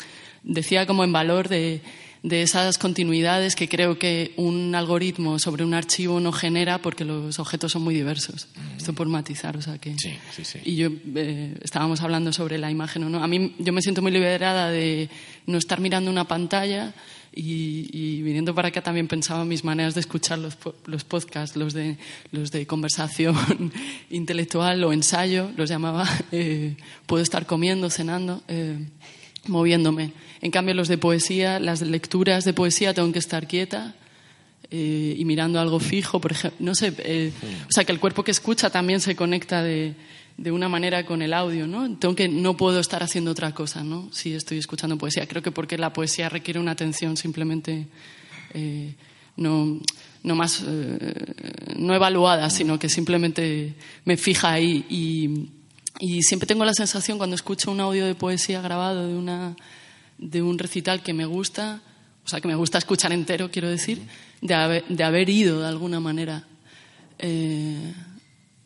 decía como en valor de de esas continuidades que creo que un algoritmo sobre un archivo no genera porque los objetos son muy diversos. Esto por matizar, o sea que... Sí, sí, sí. Y yo eh, estábamos hablando sobre la imagen o no. A mí yo me siento muy liberada de no estar mirando una pantalla y, viniendo para acá también pensaba en mis maneras de escuchar los, los podcasts, los de, los de conversación intelectual o ensayo, los llamaba. Eh, puedo estar comiendo, cenando. Eh, moviéndome. En cambio, los de poesía, las lecturas de poesía, tengo que estar quieta eh, y mirando algo fijo, por ejemplo. No sé, eh, o sea, que el cuerpo que escucha también se conecta de, de, una manera con el audio, ¿no? Tengo que, no puedo estar haciendo otra cosa, ¿no? Si estoy escuchando poesía. Creo que porque la poesía requiere una atención simplemente eh, no, no más, no evaluada, sino que simplemente me fija ahí y y siempre tengo la sensación cuando escucho un audio de poesía grabado de una, de un recital que me gusta, o sea, que me gusta escuchar entero, quiero decir, de haber, de haber ido de alguna manera. Eh,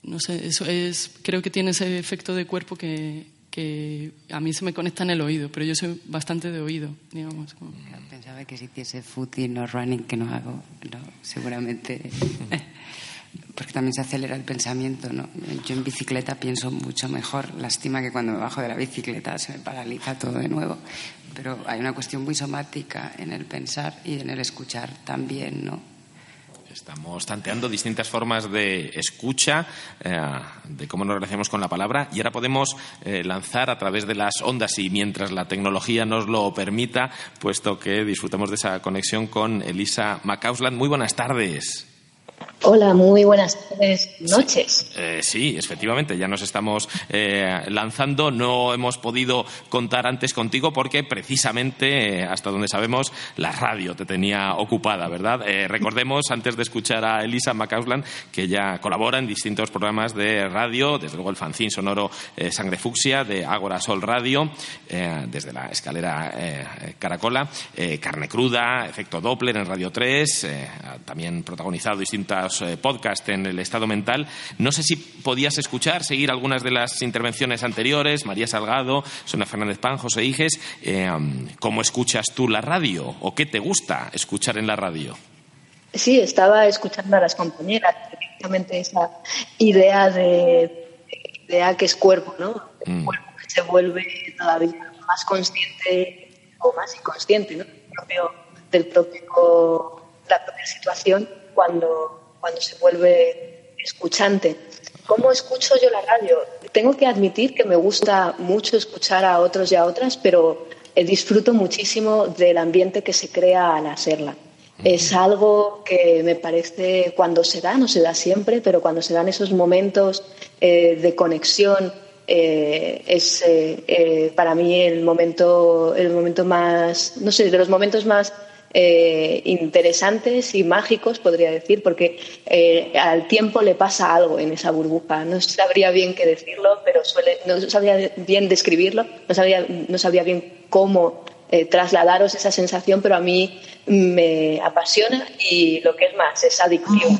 no sé, eso es, creo que tiene ese efecto de cuerpo que, que a mí se me conecta en el oído, pero yo soy bastante de oído, digamos. Pensaba que si hiciese footing o running, que no hago, no, seguramente. Porque también se acelera el pensamiento, ¿no? Yo en bicicleta pienso mucho mejor. Lástima que cuando me bajo de la bicicleta se me paraliza todo de nuevo. Pero hay una cuestión muy somática en el pensar y en el escuchar también, ¿no? Estamos tanteando distintas formas de escucha, eh, de cómo nos relacionamos con la palabra, y ahora podemos eh, lanzar a través de las ondas y mientras la tecnología nos lo permita, puesto que disfrutamos de esa conexión con Elisa Macausland. Muy buenas tardes. Hola, muy buenas noches. Eh, sí, efectivamente, ya nos estamos eh, lanzando. No hemos podido contar antes contigo porque precisamente, eh, hasta donde sabemos, la radio te tenía ocupada, ¿verdad? Recordemos, antes de escuchar a Elisa McCausland, que ya colabora en distintos programas de radio, desde luego el fanzine sonoro Sangre Fucsia, de Ágora Sol Radio, desde la escalera Caracola, Carne Cruda, Efecto Doppler en Radio 3, eh, ha también protagonizado distintos eh, podcasts en el estado mental. No sé si podías escuchar, seguir algunas de las intervenciones anteriores, María Salgado, Sonia Fernández Pan, José Iges. eh, ¿Cómo escuchas tú la radio o qué te gusta escuchar en la radio? Sí, estaba escuchando a las compañeras, precisamente esa idea de idea que es cuerpo, ¿no? El cuerpo que se vuelve todavía más consciente o más inconsciente, ¿no? Del propio, del propio, la propia situación cuando, cuando se vuelve escuchante. ¿Cómo escucho yo la radio? Tengo que admitir que me gusta mucho escuchar a otros y a otras, pero eh, disfruto muchísimo del ambiente que se crea al hacerla. Es algo que me parece cuando se da, no se da siempre, pero cuando se dan esos momentos eh, de conexión, eh, es eh, eh, para mí el momento, el momento más, no sé, de los momentos más eh, interesantes y mágicos, podría decir, porque eh, al tiempo le pasa algo en esa burbuja. No sabría bien qué decirlo, pero suele, no sabría bien describirlo, no sabría, no sabría bien cómo eh, trasladaros esa sensación, pero a mí me apasiona y lo que es más, es adictivo.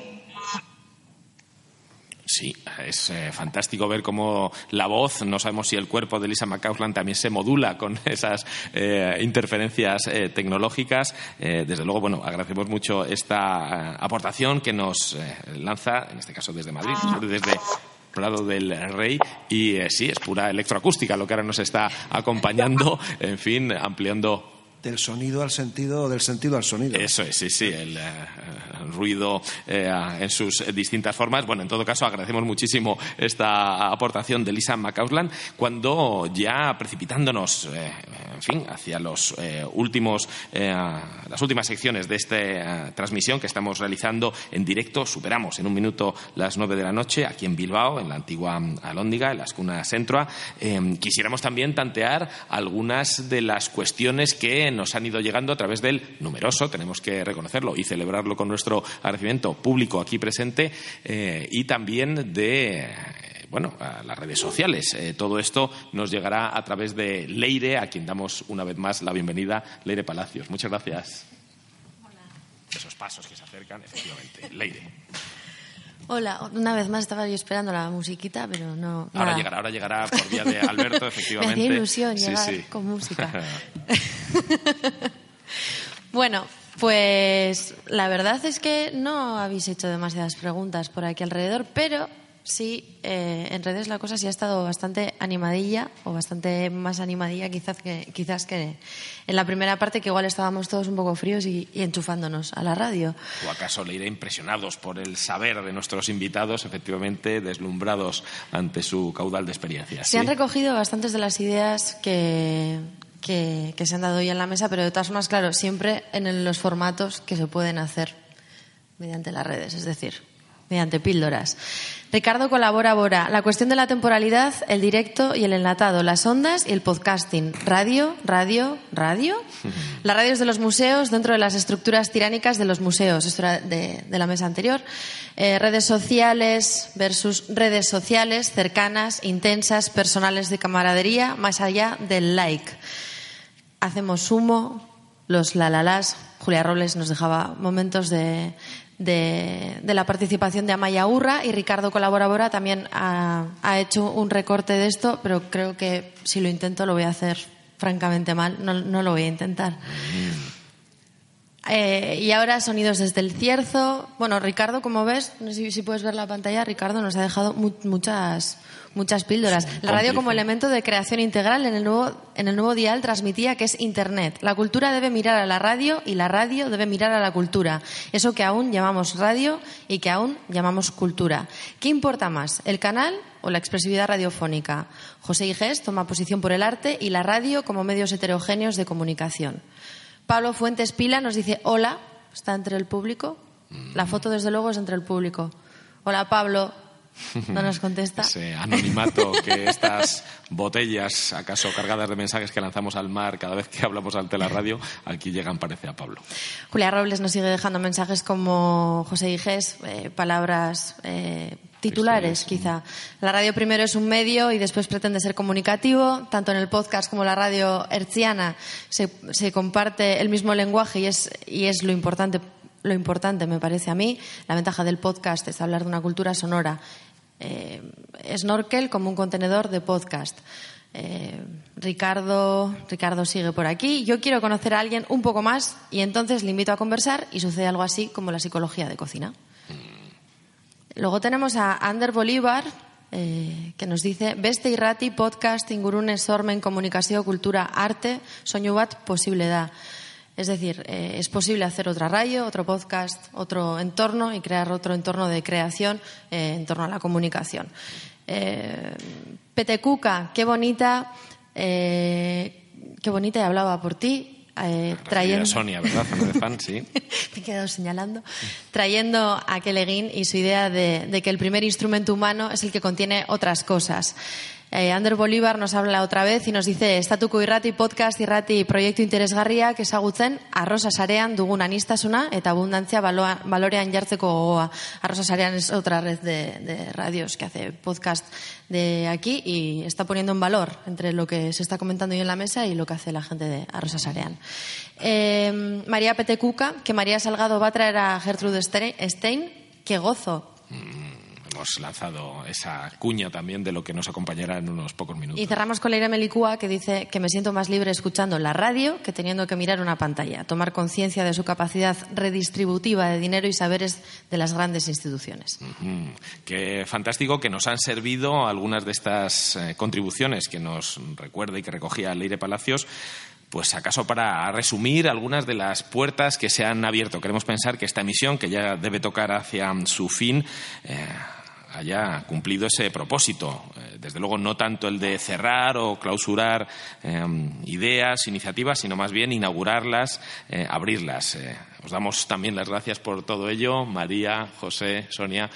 Sí, es eh, fantástico ver cómo la voz, no sabemos si el cuerpo de Lisa McCausland también se modula con esas eh, interferencias eh, tecnológicas. Eh, desde luego, bueno, agradecemos mucho esta eh, aportación que nos lanza, en este caso desde Madrid, desde Prado del Rey. Y eh, sí, es pura electroacústica lo que ahora nos está acompañando, en fin, ampliando Del sonido al sentido, del sentido al sonido. eso es, sí, sí, el eh, ruido eh, en sus distintas formas. Bueno, en todo caso, agradecemos muchísimo esta aportación de Lisa McCausland cuando ya precipitándonos, eh, en fin, hacia los últimos, las últimas secciones de esta transmisión que estamos realizando en directo, superamos en un minuto las nueve de la noche aquí en Bilbao, en la antigua Alhóndiga, en la Escuna Centroa. Quisiéramos también tantear algunas de las cuestiones que nos han ido llegando a través del numeroso, tenemos que reconocerlo y celebrarlo con nuestro agradecimiento público aquí presente eh, y también de bueno, a las redes sociales. Eh, todo esto nos llegará a través de Leire, a quien damos una vez más la bienvenida, Leire Palacios. Muchas gracias. Esos pasos que se acercan, efectivamente. Leire. Hola, una vez más estaba yo esperando la musiquita, pero no. Ahora nada. llegará, ahora llegará por vía de Alberto, efectivamente. Me hacía ilusión Sí, llegar sí. con música. Bueno, pues la verdad es que no habéis hecho demasiadas preguntas por aquí alrededor, pero sí, eh, en redes la cosa sí ha estado bastante animadilla, o bastante más animadilla quizás que, quizás que en la primera parte, que igual estábamos todos un poco fríos y, y enchufándonos a la radio. ¿O acaso le iré impresionados por el saber de nuestros invitados, efectivamente deslumbrados ante su caudal de experiencias? Se han recogido bastantes de las ideas que, que, que se han dado hoy en la mesa, pero de todas formas, claro, siempre en los formatos que se pueden hacer mediante las redes, es decir, mediante píldoras. Ricardo colabora ahora. La cuestión de la temporalidad, el directo y el enlatado, las ondas y el podcasting. Radio, radio, radio. Las radios de los museos dentro de las estructuras tiránicas de los museos. Esto era de, de la mesa anterior. Eh, redes sociales versus redes sociales cercanas, intensas, personales de camaradería, más allá del like. hacemos humo, los lalalás. Julia Robles nos dejaba momentos de, de, de la participación de Amaya Urra y Ricardo Colaboradora también ha, ha hecho un recorte de esto, pero creo que si lo intento lo voy a hacer francamente mal. No, no lo voy a intentar. Eh, y ahora sonidos desde el cierzo. Bueno, Ricardo, como ves, no sé si, si puedes ver la pantalla, Ricardo nos ha dejado mu- muchas, muchas píldoras. La radio como elemento de creación integral en el, nuevo, en el nuevo dial transmitía que es Internet. La cultura debe mirar a la radio y la radio debe mirar a la cultura. Eso que aún llamamos radio y que aún llamamos cultura. ¿Qué importa más, el canal o la expresividad radiofónica? José Igés toma posición por el arte y la radio como medios heterogéneos de comunicación. Pablo Fuentes Pila nos dice hola, está entre el público. La foto, desde luego, es entre el público. Hola, Pablo. No nos contesta. Ese anonimato que estas botellas, acaso cargadas de mensajes que lanzamos al mar cada vez que hablamos ante la radio, aquí llegan, parece, a Pablo. Julia Robles nos sigue dejando mensajes como José Igés, eh, palabras eh, titulares, quizá. La radio primero es un medio y después pretende ser comunicativo. Tanto en el podcast como la radio hertziana se, se comparte el mismo lenguaje y es, y es lo importante. Lo importante, me parece a mí, la ventaja del podcast es hablar de una cultura sonora. Eh, Snorkel como un contenedor de podcast. Eh, Ricardo, Ricardo sigue por aquí. Yo quiero conocer a alguien un poco más y entonces le invito a conversar y sucede algo así como la psicología de cocina. Luego tenemos a Ander Bolívar, eh, que nos dice Beste irrati, podcast, ingurune, sormen, comunicación, cultura, arte, soinu bat posible da. Es decir, eh, es posible hacer otra radio, otro podcast, otro entorno y crear otro entorno de creación eh, en torno a la comunicación. Eh, Petecuca, qué bonita, eh, qué bonita y hablaba por ti. trayendo Sonia, ¿verdad? De fan, sí. te he quedado señalando, trayendo a Keleguín y su idea de, de que el primer instrumento humano es el que contiene otras cosas. Eh, Ander Bolívar nos habla otra vez y nos dice Estatuko irrati podcast irrati proiektu interesgarriak ezagutzen arrosa sarean dugun anistasuna eta abundantzia baloa, balorean jartzeko gogoa. Arrosa sarean es otra red de, de radios que hace podcast de aquí y está poniendo en valor entre lo que se está comentando hoy en la mesa y lo que hace la gente de Arrosa Sarean. Eh, María Petecuca, que María Salgado va a traer a Gertrude Ste- Stein. ¡Qué gozo! Hemos lanzado esa cuña también de lo que nos acompañará en unos pocos minutos. Y cerramos con Leire Melicúa, que dice que me siento más libre escuchando la radio que teniendo que mirar una pantalla. Tomar conciencia de su capacidad redistributiva de dinero y saberes de las grandes instituciones. Ujú. Qué fantástico que nos han servido algunas de estas eh, contribuciones que nos recuerda y que recogía Leire Palacios. Pues acaso para resumir algunas de las puertas que se han abierto. Queremos pensar que esta emisión, que ya debe tocar hacia su fin, eh, haya cumplido ese propósito. Eh, desde luego no tanto el de cerrar o clausurar eh, ideas, iniciativas, sino más bien inaugurarlas, eh, abrirlas. Eh, os damos también las gracias por todo ello. María, José, Sonia,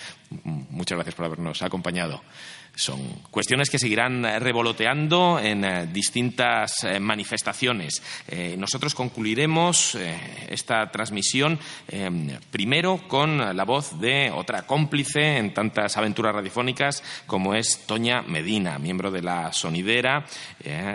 muchas gracias por habernos acompañado. Son cuestiones que seguirán eh, revoloteando en eh, distintas eh, manifestaciones. Nosotros concluiremos esta transmisión eh, primero con la voz de otra cómplice en tantas aventuras radiofónicas como es Toña Medina, miembro de la sonidera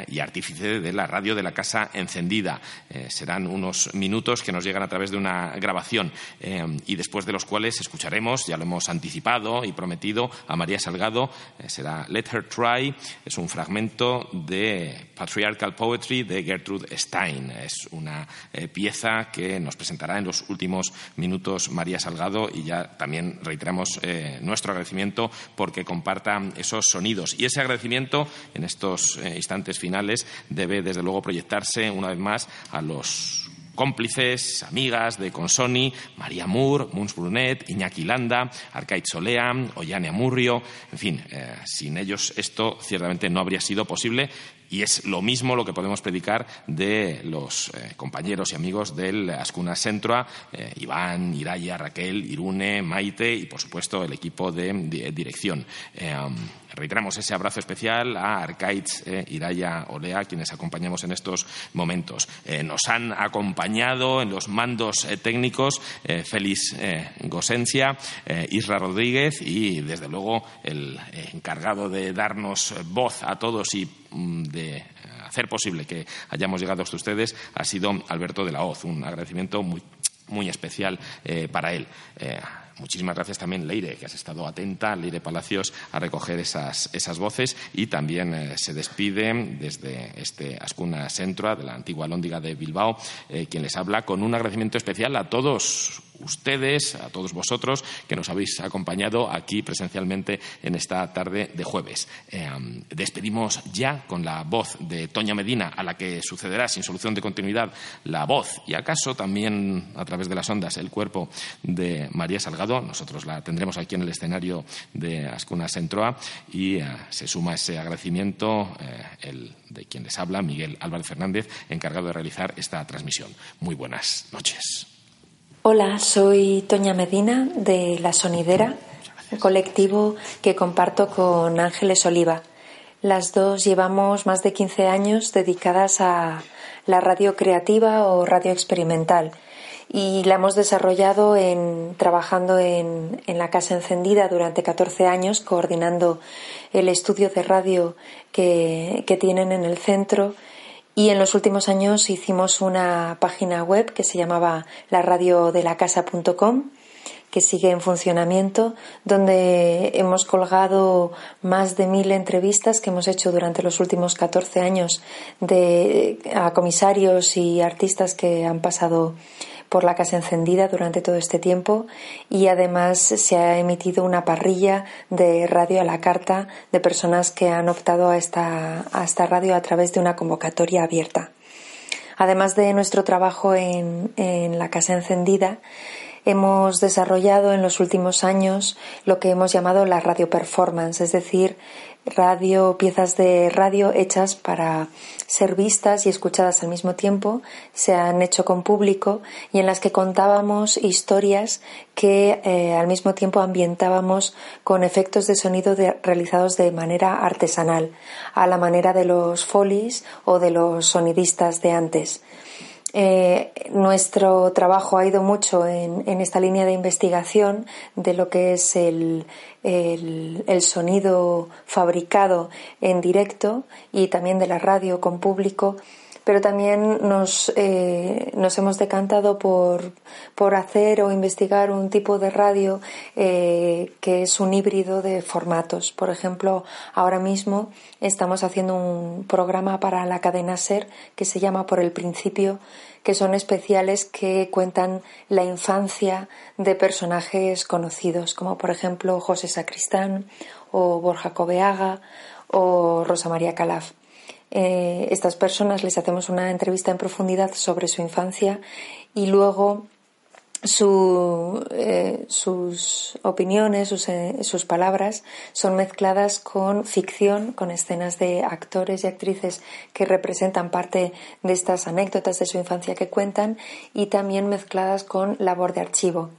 y artífice de la radio de la Casa Encendida. Serán unos minutos que nos llegan a través de una grabación eh, y después de los cuales escucharemos, ya lo hemos anticipado y prometido, a María Salgado. Eh, será Let Her Try. Es un fragmento de Patriarchal Poetry de Gertrude Stein. Es una eh, pieza que nos presentará en los últimos minutos María Salgado y ya también reiteramos eh, nuestro agradecimiento porque comparta esos sonidos. Y ese agradecimiento en estos instantes finales debe desde luego proyectarse una vez más a los cómplices, amigas de Consoni, María Moore, Muns Brunet, Iñaki Landa, Arcait Solea, Ollane Amurrio, en fin, eh, sin ellos esto ciertamente no habría sido posible y es lo mismo lo que podemos predicar de los eh, compañeros y amigos del Ascuna Centroa, eh, Iván, Iraya, Raquel, Irune, Maite y por supuesto el equipo de, dirección. Um, reiteramos ese abrazo especial a Arcaitz, eh, Iraya, Olea, quienes acompañamos en estos momentos. Nos han acompañado en los mandos técnicos Félix Gosencia, Isra Rodríguez y desde luego el encargado de darnos voz a todos y de de hacer posible que hayamos llegado hasta ustedes ha sido Alberto de la Hoz. Un agradecimiento muy, muy especial eh, para él. Eh, muchísimas gracias también, Leire, que has estado atenta, Leire Palacios, a recoger esas, esas voces y también eh, se despide desde este Ascuna Centro de la antigua Lóndiga de Bilbao, quien les habla con un agradecimiento especial a todos ustedes, a todos vosotros que nos habéis acompañado aquí presencialmente en esta tarde de jueves. Eh, despedimos ya con la voz de Toña Medina, a la que sucederá sin solución de continuidad la voz y acaso también a través de las ondas el cuerpo de María Salgado. Nosotros la tendremos aquí en el escenario de Ascuna Sentroa y eh, se suma ese agradecimiento eh, el de quien les habla, Miguel Álvarez Fernández, encargado de realizar esta transmisión. Muy buenas noches. Hola, soy Toña Medina de La Sonidera, colectivo que comparto con Ángeles Oliva. Las dos llevamos más de 15 años dedicadas a la radio creativa o radio experimental y la hemos desarrollado en, trabajando en, en, la Casa Encendida durante 14 años, coordinando el estudio de radio que, que tienen en el centro y en los últimos años hicimos una página web que se llamaba laradiodelacasa.com que sigue en funcionamiento, donde hemos colgado más de mil entrevistas que hemos hecho durante los últimos 14 años de, a comisarios y artistas que han pasado por la casa encendida durante todo este tiempo y además se ha emitido una parrilla de radio a la carta de personas que han optado a esta, a esta radio a través de una convocatoria abierta. Además de nuestro trabajo en, en la casa encendida, hemos desarrollado en los últimos años lo que hemos llamado la radio performance, es decir, radio, piezas de radio hechas para ser vistas y escuchadas al mismo tiempo, se han hecho con público y en las que contábamos historias que eh, al mismo tiempo ambientábamos con efectos de sonido realizados de manera artesanal, a la manera de los folies o de los sonidistas de antes. Eh, nuestro trabajo ha ido mucho en, esta línea de investigación de lo que es el, sonido fabricado en directo y también de la radio con público, pero también nos, eh, nos hemos decantado por, por, hacer o investigar un tipo de radio eh, que es un híbrido de formatos. Por ejemplo, ahora mismo estamos haciendo un programa para la cadena SER que se llama Por el Principio que son especiales que cuentan la infancia de personajes conocidos, como por ejemplo José Sacristán o Borja Cobeaga o Rosa María Calaf. Eh, estas personas les hacemos una entrevista en profundidad sobre su infancia y luego eh, sus opiniones, eh, sus, palabras son mezcladas con ficción, con escenas de actores y actrices que representan parte de estas anécdotas de su infancia que cuentan y también mezcladas con labor de archivo.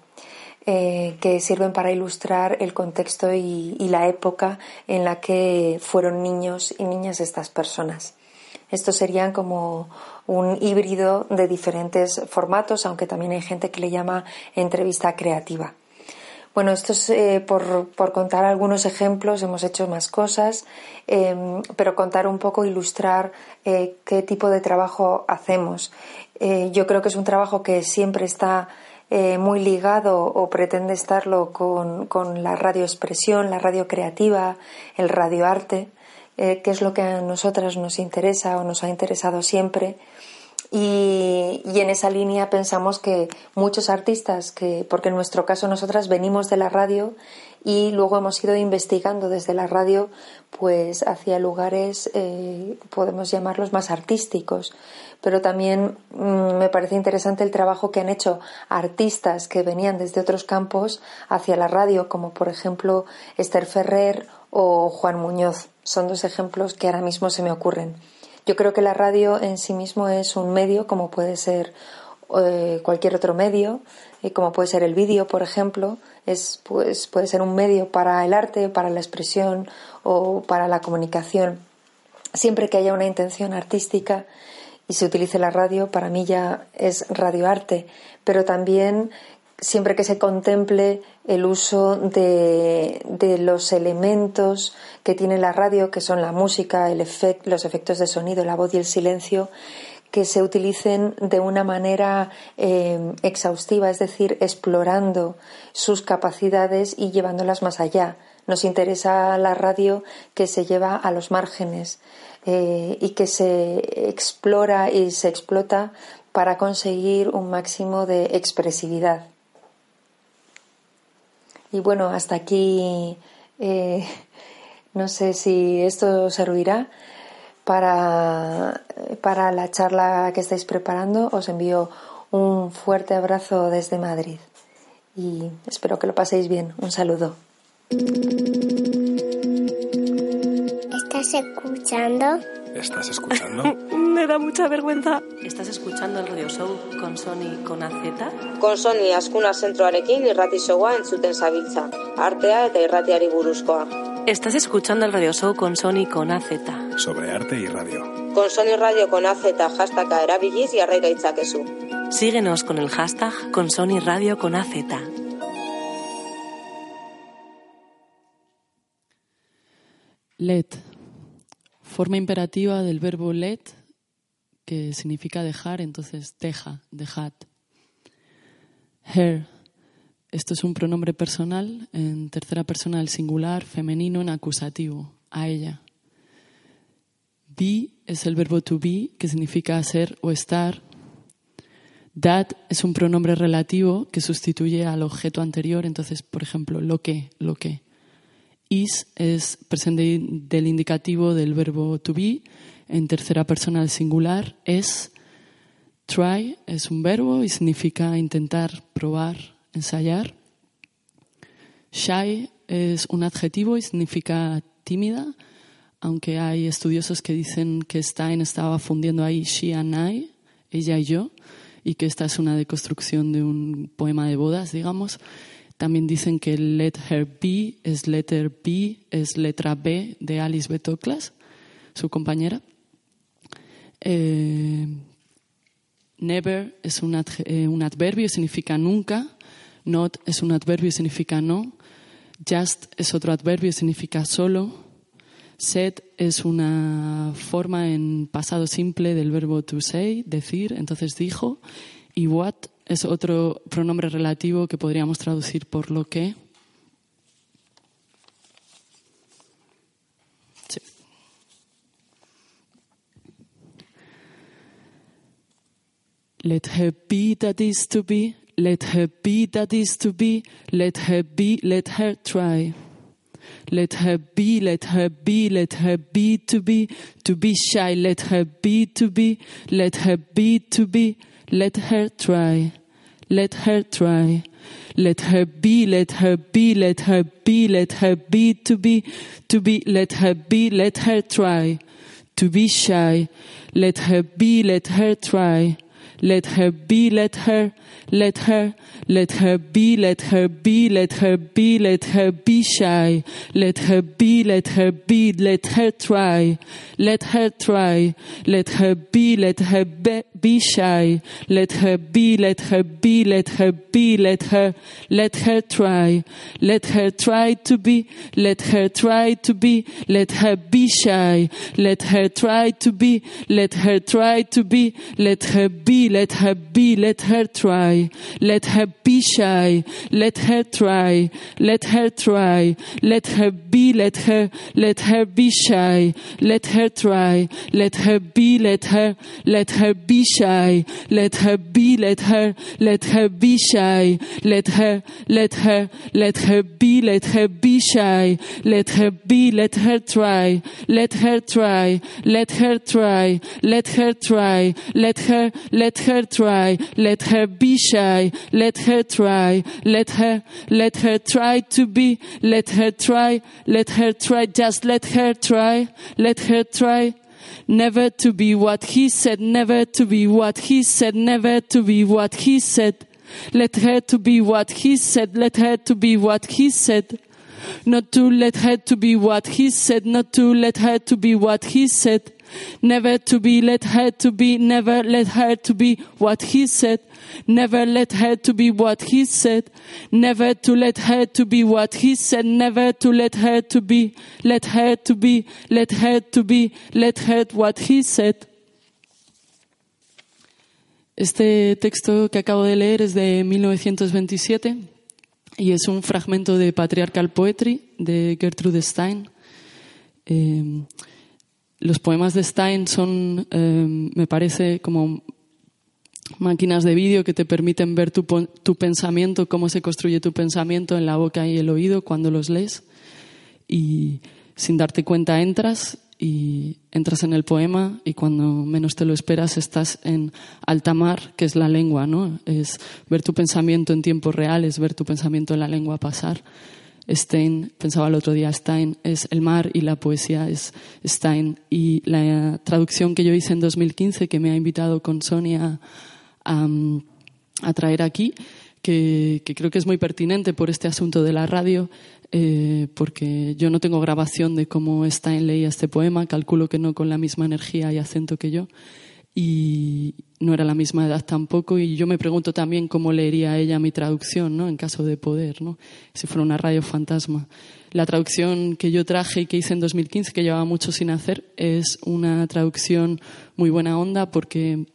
Eh, que sirven para ilustrar el contexto y la época en la que fueron niños y niñas estas personas. Estos serían como un híbrido de diferentes formatos, aunque también hay gente que le llama entrevista creativa. Bueno, esto es eh, por, contar algunos ejemplos, hemos hecho más cosas, em, pero contar un poco, ilustrar eh, qué tipo de trabajo hacemos. Yo creo que es un trabajo que siempre está muy ligado o pretende estarlo con, con la radioexpresión, la radio creativa, el radioarte. Eh, qué es lo que a nosotras nos interesa o nos ha interesado siempre. Y, en esa línea pensamos que muchos artistas, que, porque en nuestro caso nosotras venimos de la radio y luego hemos ido investigando desde la radio pues hacia lugares, eh, podemos llamarlos más artísticos. Pero también mm, me parece interesante el trabajo que han hecho artistas que venían desde otros campos hacia la radio, como por ejemplo Esther Ferrer o Juan Muñoz. Son dos ejemplos que ahora mismo se me ocurren. Yo creo que la radio en sí mismo es un medio, como puede ser eh, cualquier otro medio, y como puede ser el vídeo, por ejemplo, es, pues, puede ser un medio para el arte, para la expresión o para la comunicación. Siempre que haya una intención artística y se utilice la radio, para mí ya es radioarte, pero también siempre que se contemple el uso de, de los elementos que tiene la radio, que son la música, el efect, los efectos de sonido, la voz y el silencio, que se utilicen de una manera eh, exhaustiva, es decir, explorando sus capacidades y llevándolas más allá. Nos interesa la radio que se lleva a los márgenes eh, y que se explora y se explota para conseguir un máximo de expresividad. Y bueno, hasta aquí eh, no sé si esto servirá para, para la charla que estáis preparando. Os envío un fuerte abrazo desde Madrid y espero que lo paséis bien. Un saludo. ¿Estás escuchando? ¿Estás escuchando? Me da mucha vergüenza. ¿Estás escuchando el radio show con Sony con AZ? Con Sony askuna zentroarekin irrati showa entzuten zabiltza. Artea eta irratiari buruzkoa. Estás escuchando el radio show con Sony con AZ. Sobre arte y radio. Con Sony Radio con AZ hashtagga erabiliz jarrai gaitzakezu. Síguenos con el hashtag con Sony Radio con AZ. Let. Forma imperativa del verbo let, que significa dejar, entonces deja, dejad. Her. Esto es un pronombre personal en tercera persona del singular, femenino en acusativo, a ella. Be es el verbo to be, que significa ser o estar. That es un pronombre relativo que sustituye al objeto anterior, entonces, por ejemplo, lo que, lo que. Is es presente del indicativo del verbo to be en tercera persona del singular. Es. Try es un verbo y significa intentar, probar, ensayar. Shy es un adjetivo y significa tímida, aunque hay estudiosos que dicen que Stein estaba fundiendo ahí she and I, ella y yo, y que esta es una deconstrucción de un poema de bodas, digamos. También dicen que let her be es letter B, es letra B de Alice B. Su compañera. Eh, never es un, adje- eh, un adverbio, significa nunca. Not es un adverbio, significa no. Just es otro adverbio, significa solo. Said es una forma en pasado simple del verbo to say, decir, entonces dijo. Y what es otro pronombre relativo que podríamos traducir por lo que. Let her be that is to be. Let her be that is to be. Let her be, let her try. Let her be, let her be, let her be to be, to be shy. Let her be to be, let her be to be, let her try. Let her try. Let her be, let her be, let her be, let her be to be, to be, let her be, let her try. To be shy. Let her be, let her try. Let her be, let her, let her, let her be, let her be, let her be, let her be shy. Let her be, let her be, let her try. Let her try. Let her be, let her be, be shy. Let her be, let her be, let her be, let her, let her try. Let her try to be, let her try to be, let her be shy. Let her try to be, let her try to be, let her be, let her be, let her try. Let her be shy. Let her try. Let her try. Let her be, let her, let her be shy. Let her try. Let her be, let her, let her be shy. Let her be, let her, let her be shy. Let her, let her, let her be, let her be shy. Let her be, let her try. Let her try. Let her try. Let her try. Let her, let her try. Let her be shy. Let her try. Let her, let her try to be. Let her try. Let her try. Just let her try. Let her try. Never to be what he said, never to be what he said, never to be what he said. Let her to be what he said, let her to be what he said. Not to let her to be what he said, not to let her to be what he said. Never to be, let her to be, never let her to be what he said. Never let her to be what he said. Never to let her to be what he said. Never to let her to be, let her to be, let her to be, let her what he said. Este texto que acabo de leer es de 1927 y es un fragmento de Patriarchal Poetry de Gertrude Stein. Eh, los poemas de Stein son, eh, me parece, como máquinas de vídeo que te permiten ver tu, tu, pensamiento, cómo se construye tu pensamiento en la boca y el oído cuando los lees. Y sin darte cuenta entras y entras en el poema y cuando menos te lo esperas estás en alta mar, que es la lengua, ¿no? Es ver tu pensamiento en tiempo real, es ver tu pensamiento en la lengua pasar. Stein, pensaba el otro día, Stein es el mar y la poesía es Stein. Y la traducción que yo hice en 2015, que me ha invitado con Sonia a, a traer aquí, que, que, creo que es muy pertinente por este asunto de la radio, eh, porque yo no tengo grabación de cómo Stein leía este poema, calculo que no con la misma energía y acento que yo, y no era la misma edad tampoco, y yo me pregunto también cómo leería ella mi traducción, ¿no? en caso de poder, ¿no? si fuera una radio fantasma. La traducción que yo traje y que hice en 2015, que llevaba mucho sin hacer, es una traducción muy buena onda porque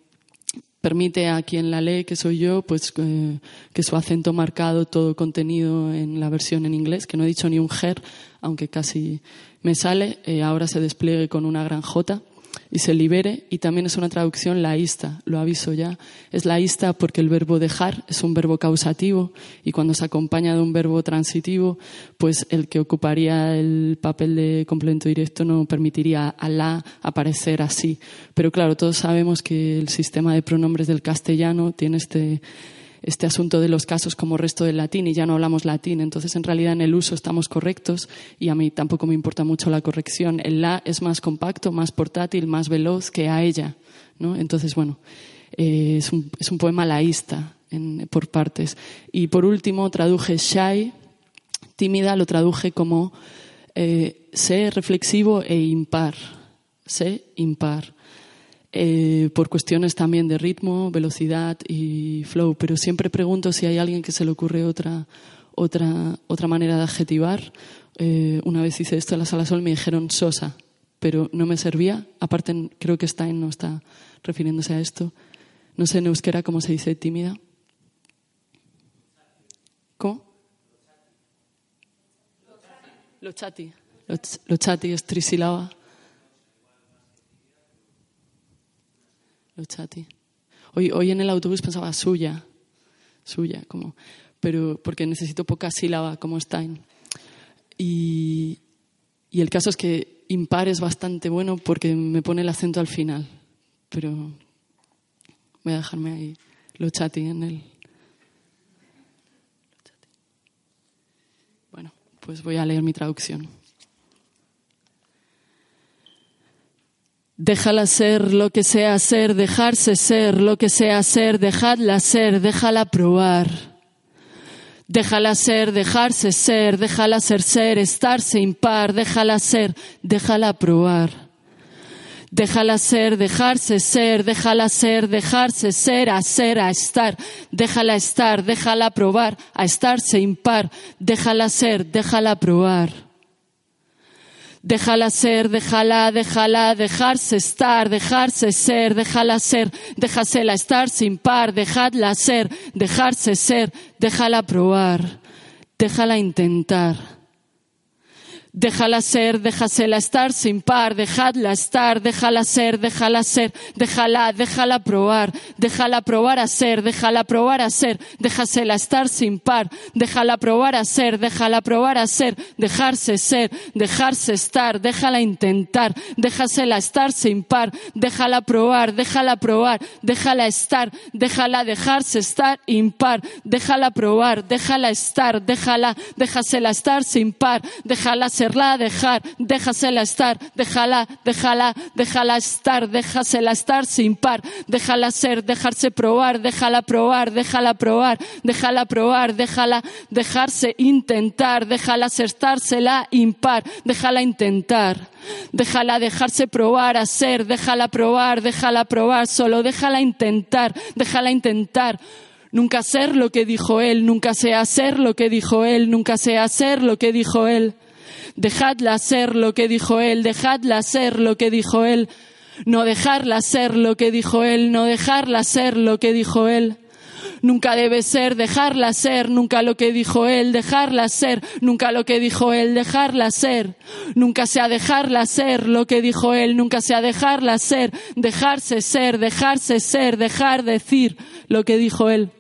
permite a quien la lee, que soy yo, pues eh, que su acento marcado, todo contenido en la versión en inglés, que no he dicho ni un ger, aunque casi me sale, eh, ahora se despliegue con una gran J y se libere. Y también es una traducción laísta, lo aviso ya. Es laísta porque el verbo dejar es un verbo causativo y cuando se acompaña de un verbo transitivo, pues el que ocuparía el papel de complemento directo no permitiría a la aparecer así. Pero claro, todos sabemos que el sistema de pronombres del castellano tiene este este asunto de los casos como resto del latín y ya no hablamos latín. Entonces, en realidad, en el uso estamos correctos y a mí tampoco me importa mucho la corrección. El la es más compacto, más portátil, más veloz que a ella. ¿no? Entonces, bueno, eh, es, un, es, un, poema laísta en, por partes. Y por último, traduje shy, tímida, lo traduje como eh, sé reflexivo e impar. Sé impar eh, por cuestiones también de ritmo, velocidad y flow, pero siempre pregunto si hay alguien que se le ocurre otra, otra, otra manera de adjetivar. Eh, una vez hice esto en la sala sol me dijeron sosa, pero no me servía. Aparte, creo que Stein no está refiriéndose a esto. No sé en euskera cómo se dice tímida. ¿Cómo? Lo chati. Lo chati es trisílaba. Lo chati. Hoy, hoy en el autobús pensaba suya, suya, como, pero porque necesito poca sílaba como Stein. Y, y el caso es que impar es bastante bueno porque me pone el acento al final, pero voy a dejarme ahí lo chati en el. Bueno, pues voy a leer mi traducción. Déjala ser lo que sea ser, dejarse ser lo que sea ser, dejadla ser, déjala probar. Déjala ser, dejarse ser, déjala ser ser, estarse impar, déjala ser, déjala probar. Déjala ser, dejarse ser, déjala ser, dejarse ser, a ser, a estar, déjala estar, déjala probar, a estarse impar, déjala ser, déjala probar. Déjala ser, déjala, déjala, dejarse estar, dejarse ser, déjala ser, déjasela estar sin par, dejadla ser, dejarse ser, déjala probar, déjala intentar. Déjala ser, déjasela estar sin par, dejadla estar, déjala ser, déjala ser, déjala, déjala probar, déjala probar a ser, déjala probar a ser, déjasela estar sin par, déjala probar a ser, déjala probar a ser, dejarse ser, dejarse estar, déjala intentar, déjasela estar sin par, déjala probar, déjala probar, déjala estar, déjala dejarse estar impar, déjala probar, déjala estar, déjala, déjasela estar sin par, déjala ser serla dejar, déjasela estar, déjala, déjala, déjala estar, déjasela estar sin par, déjala ser, dejarse probar, déjala probar, déjala probar, déjala probar, déjala dejarse intentar, déjala estársela impar, déjala intentar. Déjala dejarse probar a ser, déjala probar, déjala probar, solo déjala intentar, déjala intentar. Nunca ser lo que dijo él, nunca sea ser lo que dijo él, nunca sea ser lo que dijo él. Dejadla ser lo que dijo él, dejadla ser lo que dijo él. No dejarla ser lo que dijo él, no dejarla ser lo que dijo él. Nunca debe ser dejarla ser, nunca lo que dijo él, dejarla ser, nunca lo que dijo él, dejarla ser. Nunca sea dejarla ser lo que dijo él, nunca sea dejarla ser, dejarse ser, dejarse ser, dejar decir lo que dijo él.